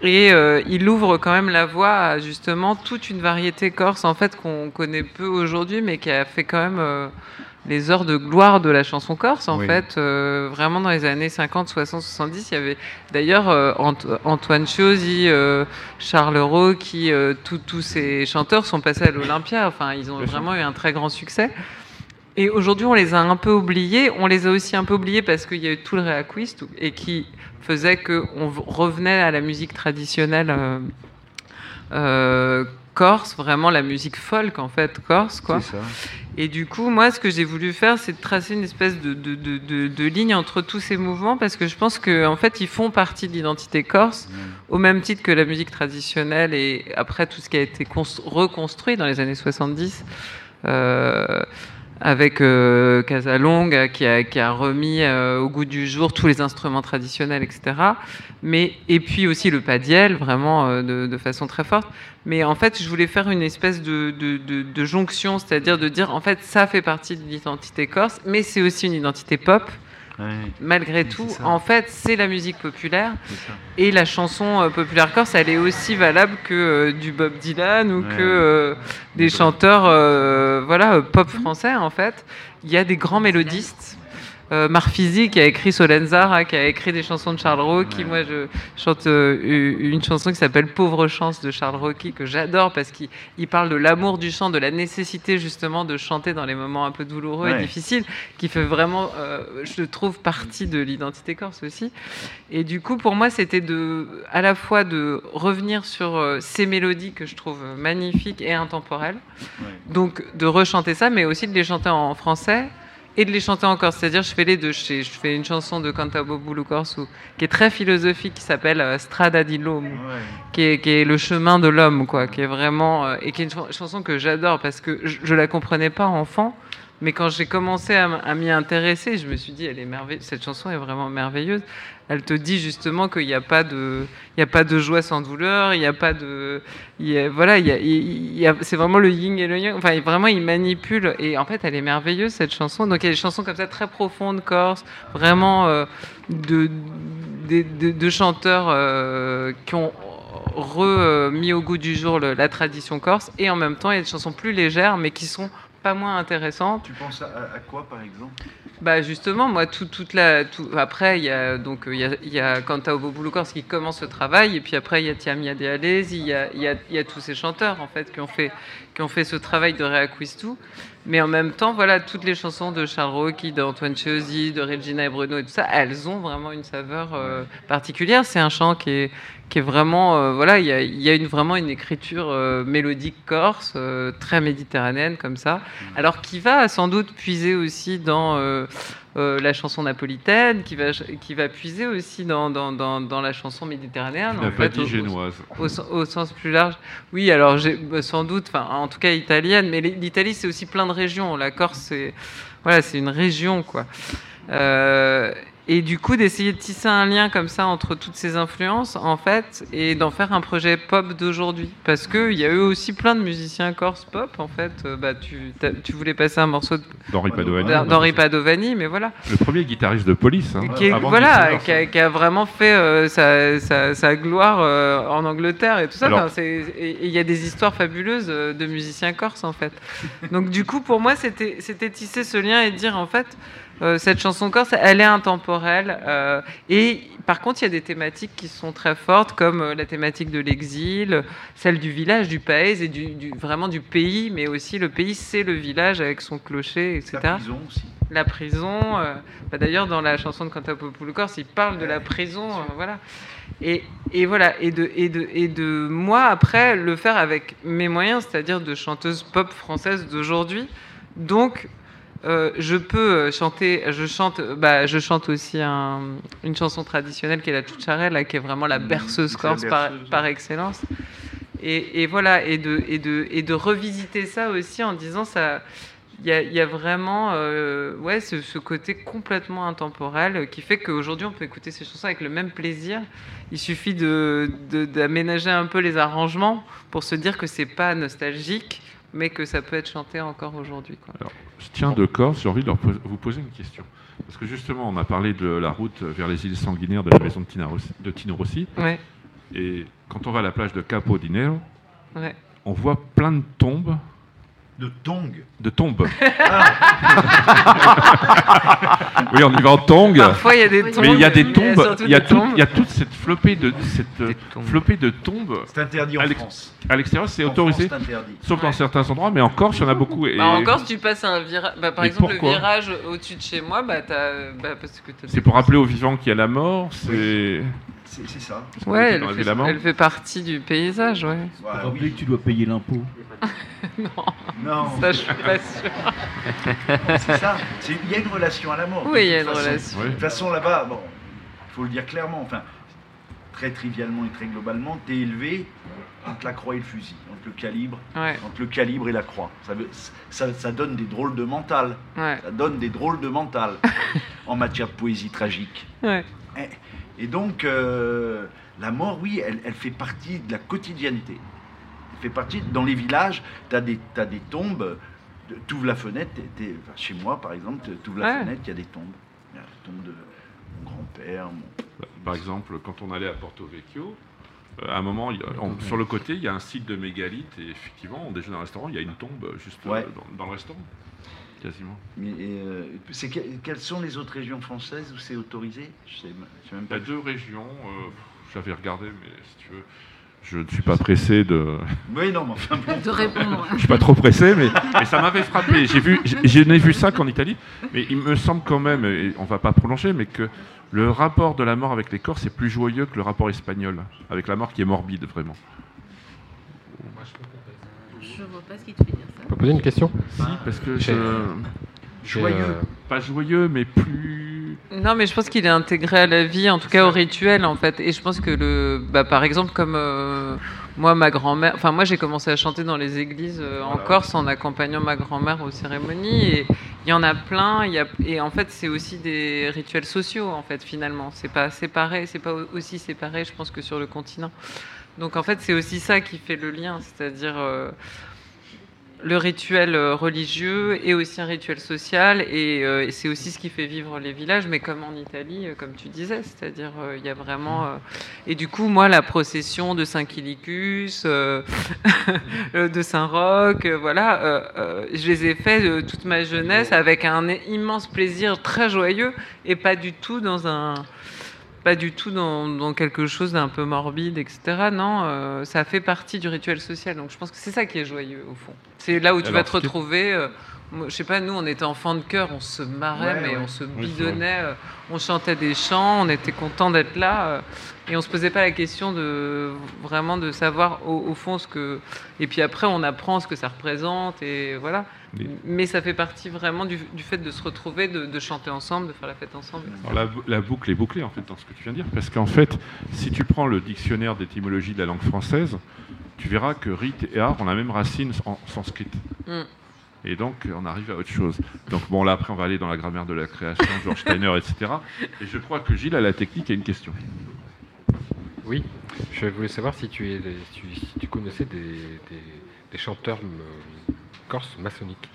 Et euh, il ouvre quand même la voie à justement toute une variété corse, en fait, qu'on connaît peu aujourd'hui, mais qui a fait quand même euh, les heures de gloire de la chanson corse, en Oui. fait. Euh, vraiment, dans les années 50, 60, 70, il y avait d'ailleurs euh, Ant- Antoine Chiosi, euh, Charles Rowe, qui, tous- ces chanteurs sont passés à l'Olympia. Enfin, ils ont vraiment eu un très grand succès. Et aujourd'hui, on les a un peu oubliés. On les a aussi un peu oubliés parce qu'il y a eu tout le réacquist et qui faisait qu'on revenait à la musique traditionnelle euh, corse, vraiment la musique folk en fait corse, quoi. Ça. Et du coup, moi, ce que j'ai voulu faire, c'est de tracer une espèce de, de, de, de- ligne entre tous ces mouvements, parce que je pense qu'en en fait, ils font partie de l'identité corse, au même titre que la musique traditionnelle et après tout ce qui a été const- reconstruit dans les années 70. euh, avec euh, Casalonga qui a, qui a remis euh, au goût du jour tous les instruments traditionnels, etc. Mais, et puis aussi le padiel, vraiment euh, de, façon très forte. Mais en fait, je voulais faire une espèce de- de jonction, c'est-à-dire de dire, en fait, ça fait partie de l'identité corse, mais c'est aussi une identité pop. Ouais, Malgré Oui, tout, en fait, c'est la musique populaire. Et la chanson euh, populaire corse, elle est aussi valable que euh, du Bob Dylan ou Ouais. que euh, des chanteurs euh, voilà, pop français, en fait. Il y a des grands mélodistes. Euh, Marfisi qui a écrit Solenzara, qui a écrit des chansons de Charles Rocky. Ouais. Moi, je chante euh, une chanson qui s'appelle Pauvre chance de Charles Rocky que j'adore parce qu'il il parle de l'amour du chant, de la nécessité justement de chanter dans les moments un peu douloureux et difficiles, qui fait vraiment, euh, je trouve, partie de l'identité corse aussi. Et du coup, pour moi, c'était de, à la fois de revenir sur euh, ces mélodies que je trouve magnifiques et intemporelles, Ouais. donc de rechanter ça, mais aussi de les chanter en français et de les chanter en corse. C'est-à-dire, je fais les deux. Je fais, une chanson de Cantabo Bulu Corse ou- qui est très philosophique, qui s'appelle euh, Strada di l'Homo, qui est, qui est le chemin de l'homme, quoi, qui est vraiment euh, et qui est une chan- chanson que j'adore parce que je, je la comprenais pas enfant. Mais quand j'ai commencé à, m'y intéresser, je me suis dit. Cette chanson est vraiment merveilleuse. Elle te dit justement qu'il n'y a pas de, joie sans douleur. Il n'y a pas de, voilà, c'est vraiment le yin et le yang. Enfin, vraiment, il manipule. Et en fait, elle est merveilleuse cette chanson. Donc il y a des chansons comme ça très profondes, corse, vraiment euh, de, chanteurs euh, qui ont remis au goût du jour la tradition corse. Et en même temps, il y a des chansons plus légères, mais qui sont pas moins intéressantes. Tu penses à, à quoi, par exemple? Bah justement, moi, tout, toute la, tout, après, il y a donc euh, il y a, il y a Corse qui commence le travail, et puis après il y a Tiamia De Alesi, il y a, il y, a, il y a tous ces chanteurs en fait qui ont fait qui ont fait ce travail de Reacquistu. Mais en même temps, voilà, toutes les chansons de Charles Rocchi, d'Antoine Chiosi, de Regina et Bruno et tout ça, elles ont vraiment une saveur euh, particulière. C'est un chant qui est, qui est vraiment, euh, voilà, il y a, une, vraiment une écriture euh, mélodique corse, très méditerranéenne comme ça. Alors qui va sans doute puiser aussi dans euh, euh, la chanson napolitaine, qui va, qui va puiser aussi dans, dans, dans, dans la chanson méditerranéenne. N'as en fait, au- génoise. Au, sen- au sens plus large. Oui, alors bah, sans doute, enfin en tout cas italienne, mais l'Italie c'est aussi plein de régions. La Corse c'est voilà, une région quoi. Euh, et du coup d'essayer de tisser un lien comme ça entre toutes ces influences en fait et d'en faire un projet pop d'aujourd'hui parce que il y a eu aussi plein de musiciens corse pop en fait Euh, bah tu tu voulais passer un morceau de- D'Henri Padovani. d'Henri Padovani mais voilà Le premier guitariste de police. hein, qui, est- voilà, qui a, qui a vraiment fait euh, sa, sa- sa gloire euh, en Angleterre et tout ça. Alors- il y a des histoires fabuleuses de musiciens corses en fait. Donc du coup, pour moi, c'était c'était tisser ce lien et dire en fait, euh, cette chanson corse, elle est intemporelle. euh, et par contre, il y a des thématiques qui sont très fortes, comme euh, la thématique de l'exil, celle du village, du paese et du, du- vraiment du pays, mais aussi le pays, c'est le village avec son clocher, etc. La prison aussi. La prison. bah, D'ailleurs, dans la chanson de Cantapopoulou Corse, il parle de la prison. voilà. Et, et voilà. Et de, et, de, et de moi, après, le faire avec mes moyens, c'est-à-dire de chanteuse pop française d'aujourd'hui. Donc. Euh, je peux euh, chanter, je chante, bah, je chante aussi un- une chanson traditionnelle qui est la Tucharella, qui est vraiment la berceuse c'est la corse par, berceuse, par excellence. Et, et voilà, et de, et, de, et de revisiter ça aussi en disant ça, il y a, il y a vraiment euh, ouais, ce, ce côté complètement intemporel qui fait qu'aujourd'hui on peut écouter ces chansons avec le même plaisir. Il suffit de- d'aménager un peu les arrangements pour se dire que c'est pas nostalgique, mais que ça peut être chanté encore aujourd'hui. Alors, je tiens de Corse, j'ai envie de leur vous poser une question. Parce que justement, on a parlé de la route vers les îles sanguinaires de la maison de, Tina Rossi, de Tino Rossi. Ouais, Et quand on va à la plage de Capo di Nero, ouais. on voit plein de tombes. De tongs. De tombes. oui, on y va en tongs. Parfois il y a des tombes. Mais il y a des tombes, il y a, des tout- tombes. il y a toute cette flopée de, cette, euh, flopée de tombes. C'est interdit en À France. À l'extérieur, c'est autorisé, France, sauf dans certains endroits, mais en Corse, il y en a beaucoup. Et Bah, en Corse, tu passes un virage. Bah, par Mais exemple, le virage au-dessus de chez moi, bah, bah, parce que t'as c'est pour rappeler aux vivants qu'il y a la mort. C'est C'est c'est ça. Ouais, elle fait, elle partie du paysage, ouais. Voilà, Rappeler oui. que tu dois payer l'impôt. Non, Ça, je suis pas sûre. c'est ça. Il y a une relation à la mort. Oui, il y a une façon. relation. Ouais. De toute façon, là-bas, bon, il faut le dire clairement, enfin, très trivialement et très globalement, t'es élevé entre la croix et le fusil, entre le calibre, Ouais, entre le calibre et la croix. Ça, veut- ça, ça donne des drôles de mental. ouais, Ça donne des drôles de mental en matière de poésie tragique. ouais. Et donc, euh, la mort, oui, elle, elle fait partie de la quotidienneté. Elle fait partie, dans les villages, tu as des, t'as des tombes, tu ouvres la fenêtre, enfin, chez moi par exemple, tu ouvres la Ouais. fenêtre, il y a des tombes. Il y a la tombe de mon grand-père, mon- Par exemple, quand on allait à Porto Vecchio, euh, à un moment, on- sur le côté, il y a un site de mégalithes et effectivement, on déjeune dans un restaurant, il y a une tombe juste euh, Ouais. dans, dans le restaurant, quasiment. Mais, euh, c'est que- quelles sont les autres régions françaises où c'est autorisé? Je sais, je sais même Il y pas. a deux régions, euh, j'avais regardé, mais si tu veux, je ne suis pas pressé de. Oui, non, mais enfin bon. De répondre. Je suis pas trop pressé, mais, mais ça m'avait frappé. J'ai vu, j'ai- je n'ai vu ça qu'en Italie, mais il me semble quand même, et on va pas prolonger, mais que le rapport de la mort avec les Corses est plus joyeux que le rapport espagnol, avec la mort qui est morbide, vraiment. Je vois pas ce qui te fait dire. Je peux poser une question Si, parce que J'ai- je. Joyeux. euh, pas joyeux, mais plus. Non, mais je pense qu'il est intégré à la vie, en tout cas au rituel, en fait. Et je pense que le, bah, par exemple, comme euh, moi, ma grand-mère, enfin moi, j'ai commencé à chanter dans les églises euh, en Corse en accompagnant ma grand-mère aux cérémonies. Et il y en a plein. Il y a, et en fait, c'est aussi des rituels sociaux, en fait, finalement. C'est pas séparé, c'est pas aussi séparé, je pense, que sur le continent. Donc en fait, c'est aussi ça qui fait le lien, c'est-à-dire. Le rituel euh, religieux est aussi un rituel social. Et, euh, et c'est aussi ce qui fait vivre les villages, mais comme en Italie, euh, comme tu disais, c'est-à-dire euh, il y a vraiment... euh, et du coup, moi, la procession de Saint-Quilicus, de Saint-Roch, voilà, je les ai faits euh, toute ma jeunesse avec un immense plaisir très joyeux et pas du tout dans un pas du tout dans, dans quelque chose d'un peu morbide, etc. Non, euh, ça fait partie du rituel social. Donc je pense que c'est ça qui est joyeux, au fond. C'est là où tu Alors, vas te retrouver. euh, je sais pas, nous, on était enfants de cœur, on se marrait, Ouais, mais ouais. on se bidonnait, euh, on chantait des chants, on était content d'être là. Et on se posait pas la question de vraiment de savoir au, au fond ce que. Et puis après, on apprend ce que ça représente, et voilà. Oui. Mais ça fait partie vraiment du, du fait de se retrouver, de, de chanter ensemble, de faire la fête ensemble. Alors, la boucle est bouclée en fait dans ce que tu viens de dire, parce qu'en fait, si tu prends le dictionnaire d'étymologie de la langue française, tu verras que rite et art ont la même racine en sanskrit. Mm. Et donc, on arrive à autre chose. Donc, bon, là, après, on va aller dans la grammaire de la création, George Steiner, etc. Et je crois que Gilles, à la technique, a une question. Oui, je voulais savoir si tu, es, connaissais des, chanteurs euh, corses maçonniques.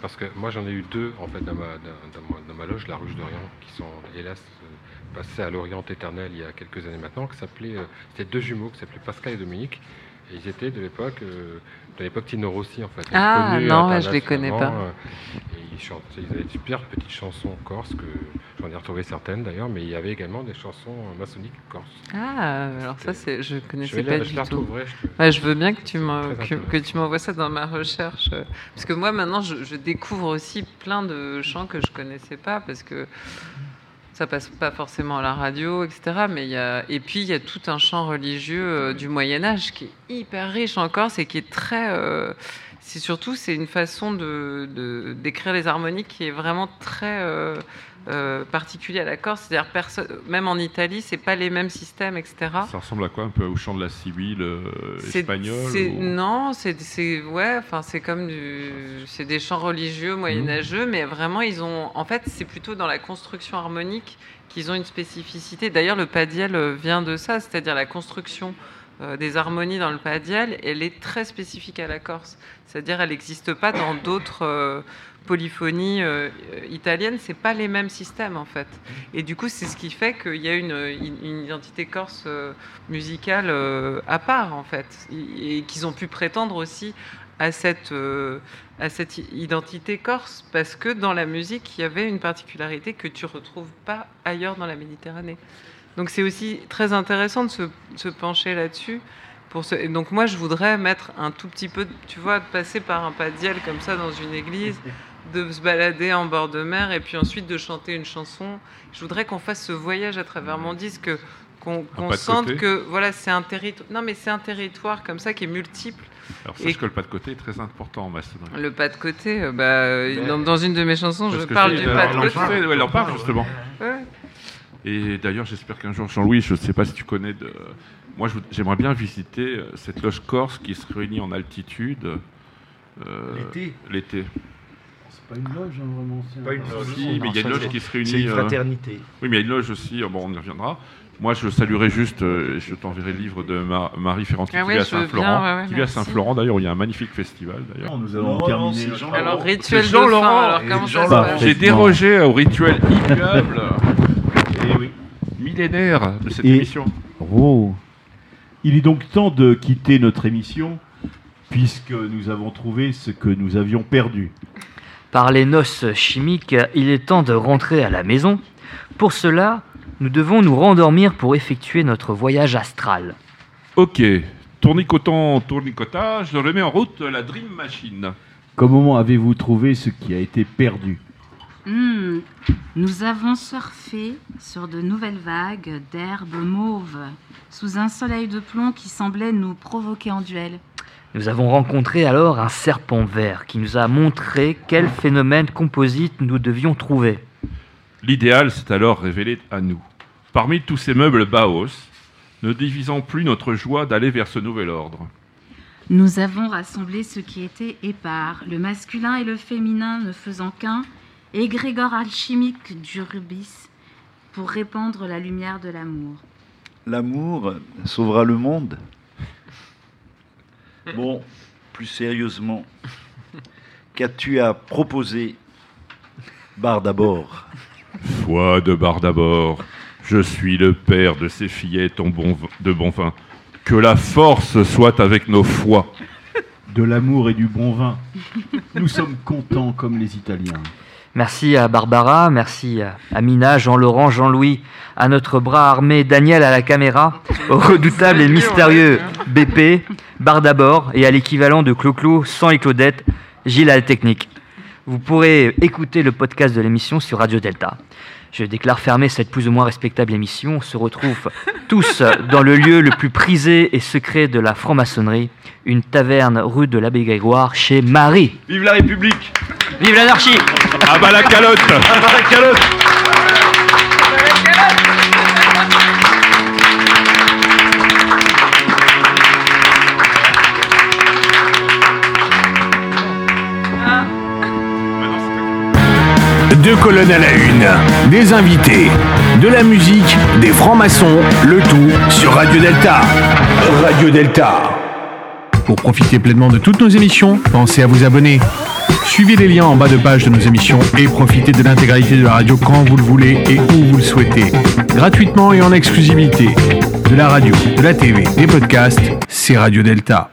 Parce que moi j'en ai eu deux en fait dans ma, loge, la Ruche d'Orient, qui sont hélas euh, passés à l'Orient éternel il y a quelques années maintenant, qui s'appelaient, euh, c'était deux jumeaux qui s'appelaient Pascal et Dominique. Et ils étaient de l'époque, de l'époque Tino Rossi en fait. Ah, non, ouais, je les connais pas. euh, Et ils chantaient, ils avaient de super petites chansons corses que j'en ai retrouvé certaines d'ailleurs, mais il y avait également des chansons maçonniques corses. Ah, alors ça, c'est, je Je, connaissais pas je du la tout. je te- Ouais, je veux bien que tu, que, que m'envoies ça dans ma recherche. Parce que moi, maintenant, je, je découvre aussi plein de chants que je connaissais pas, parce que ça passe pas forcément à la radio, etc. Mais y a... Et puis, il y a tout un chant religieux euh, du Moyen-Âge qui est hyper riche encore, c'est qui est très. euh, C'est surtout, c'est une façon de, de- d'écrire les harmoniques qui est vraiment très. euh, euh, particulier à la Corse, c'est-à-dire même en Italie, c'est pas les mêmes systèmes, etc. Ça ressemble à quoi Un peu au chant de la Sibylle euh, C'est- espagnole ou- Non, c'est ouais, enfin c'est comme du, c'est des chants religieux moyenâgeux, mais vraiment ils ont, en fait c'est plutôt dans la construction harmonique qu'ils ont une spécificité. D'ailleurs le padiel euh, vient de ça, c'est-à-dire la construction euh, des harmonies dans le padiel, elle est très spécifique à la Corse. C'est-à-dire elle n'existe pas dans d'autres euh, polyphonies euh, italiennes, c'est pas les mêmes systèmes en fait. Et du coup c'est ce qui fait qu'il y a une, identité corse musicale à part en fait, et, qu'ils ont pu prétendre aussi à cette, à cette identité corse, parce que dans la musique, il y avait une particularité que tu retrouves pas ailleurs dans la Méditerranée. Donc c'est aussi très intéressant de se, se pencher là-dessus. Pour ce... et donc moi, je voudrais mettre un tout petit peu, tu vois, de passer par un padiel comme ça dans une église, de se balader en bord de mer et puis ensuite de chanter une chanson. Je voudrais qu'on fasse ce voyage à travers mon disque, qu'on pas sente que voilà, c'est un territoire. Non, mais c'est un territoire comme ça qui est multiple. Alors, Et- sache que le pas de côté est très important en maçonnerie. Le pas de côté, euh, bah, dans, dans une de mes chansons, Parce je parle du pas de côté. elle en parle justement. Ouais. Et d'ailleurs, j'espère qu'un jour, Jean-Louis, je ne sais pas si tu connais de. Moi, j'aimerais bien visiter euh, cette loge corse qui se réunit en altitude. euh, L'été L'été. C'est pas une loge, hein, vraiment. c'est Pas une un- loge. Si, mais il y a une loge qui se réunit. C'est une euh, fraternité. Oui, mais il y a une loge aussi, euh, bon, on y reviendra. Moi, je saluerai juste, euh, je t'enverrai le livre de Ma- Marie Ferranti Ah qui ouais, vit à Saint-Florent. ouais, ouais, qui vit à. Saint-Florent, d'ailleurs, où il y a un magnifique festival. d'ailleurs. Nous allons Non, terminer. Jean Alors, rituel C'est de Jean fin, Laurent alors et comment Jean ça se Laurent. passe J'ai dérogé au rituel ignoble. Millénaire de cette Et- émission. Oh. Il est donc temps de quitter notre émission, puisque nous avons trouvé ce que nous avions perdu. Par les noces chimiques, il est temps de rentrer à la maison. Pour cela, nous devons nous rendormir pour effectuer notre voyage astral. Ok, tournicotant, tournicota, je remets en route la Dream Machine. Comment avez-vous trouvé ce qui a été perdu? Hmm, Nous avons surfé sur de nouvelles vagues d'herbes mauves, sous un soleil de plomb qui semblait nous provoquer en duel. Nous avons rencontré alors un serpent vert qui nous a montré quel phénomène composite nous devions trouver. L'idéal s'est alors révélé à nous. Parmi tous ces meubles Baos, ne divisons plus notre joie d'aller vers ce nouvel ordre. Nous avons rassemblé ce qui était épars, le masculin et le féminin ne faisant qu'un, égrégore alchimique du rubis, pour répandre la lumière de l'amour. L'amour sauvera le monde Bon, plus sérieusement, qu'as-tu à proposer Bar d'abord? Foi de bar d'abord, je suis le père de ces fillettes en bon de bon vin. Que la force soit avec nos foies. De l'amour et du bon vin. Nous sommes contents comme les Italiens. Merci à Barbara, merci à Amina, Jean-Laurent, Jean-Louis, à notre bras armé Daniel à la caméra, au redoutable et mystérieux BP, Bar d'abord, et à l'équivalent de Clo-Clo sans les Claudettes, Gilles à la technique. Vous pourrez écouter le podcast de l'émission sur Radio Delta. Je déclare fermer cette plus ou moins respectable émission. On se retrouve tous dans le lieu le plus prisé et secret de la franc-maçonnerie, une taverne rue de l'Abbé Grégoire chez Marie. Vive la République Vive l'anarchie Ah bah la calotte Ah bah la calotte Deux colonnes à la une, des invités, de la musique, des francs-maçons, le tout sur Radio Delta. Radio Delta. Pour profiter pleinement de toutes nos émissions, pensez à vous abonner. Suivez les liens en bas de page de nos émissions et profitez de l'intégralité de la radio quand vous le voulez et où vous le souhaitez. Gratuitement et en exclusivité. De la radio, de la TV, des podcasts, c'est Radio Delta.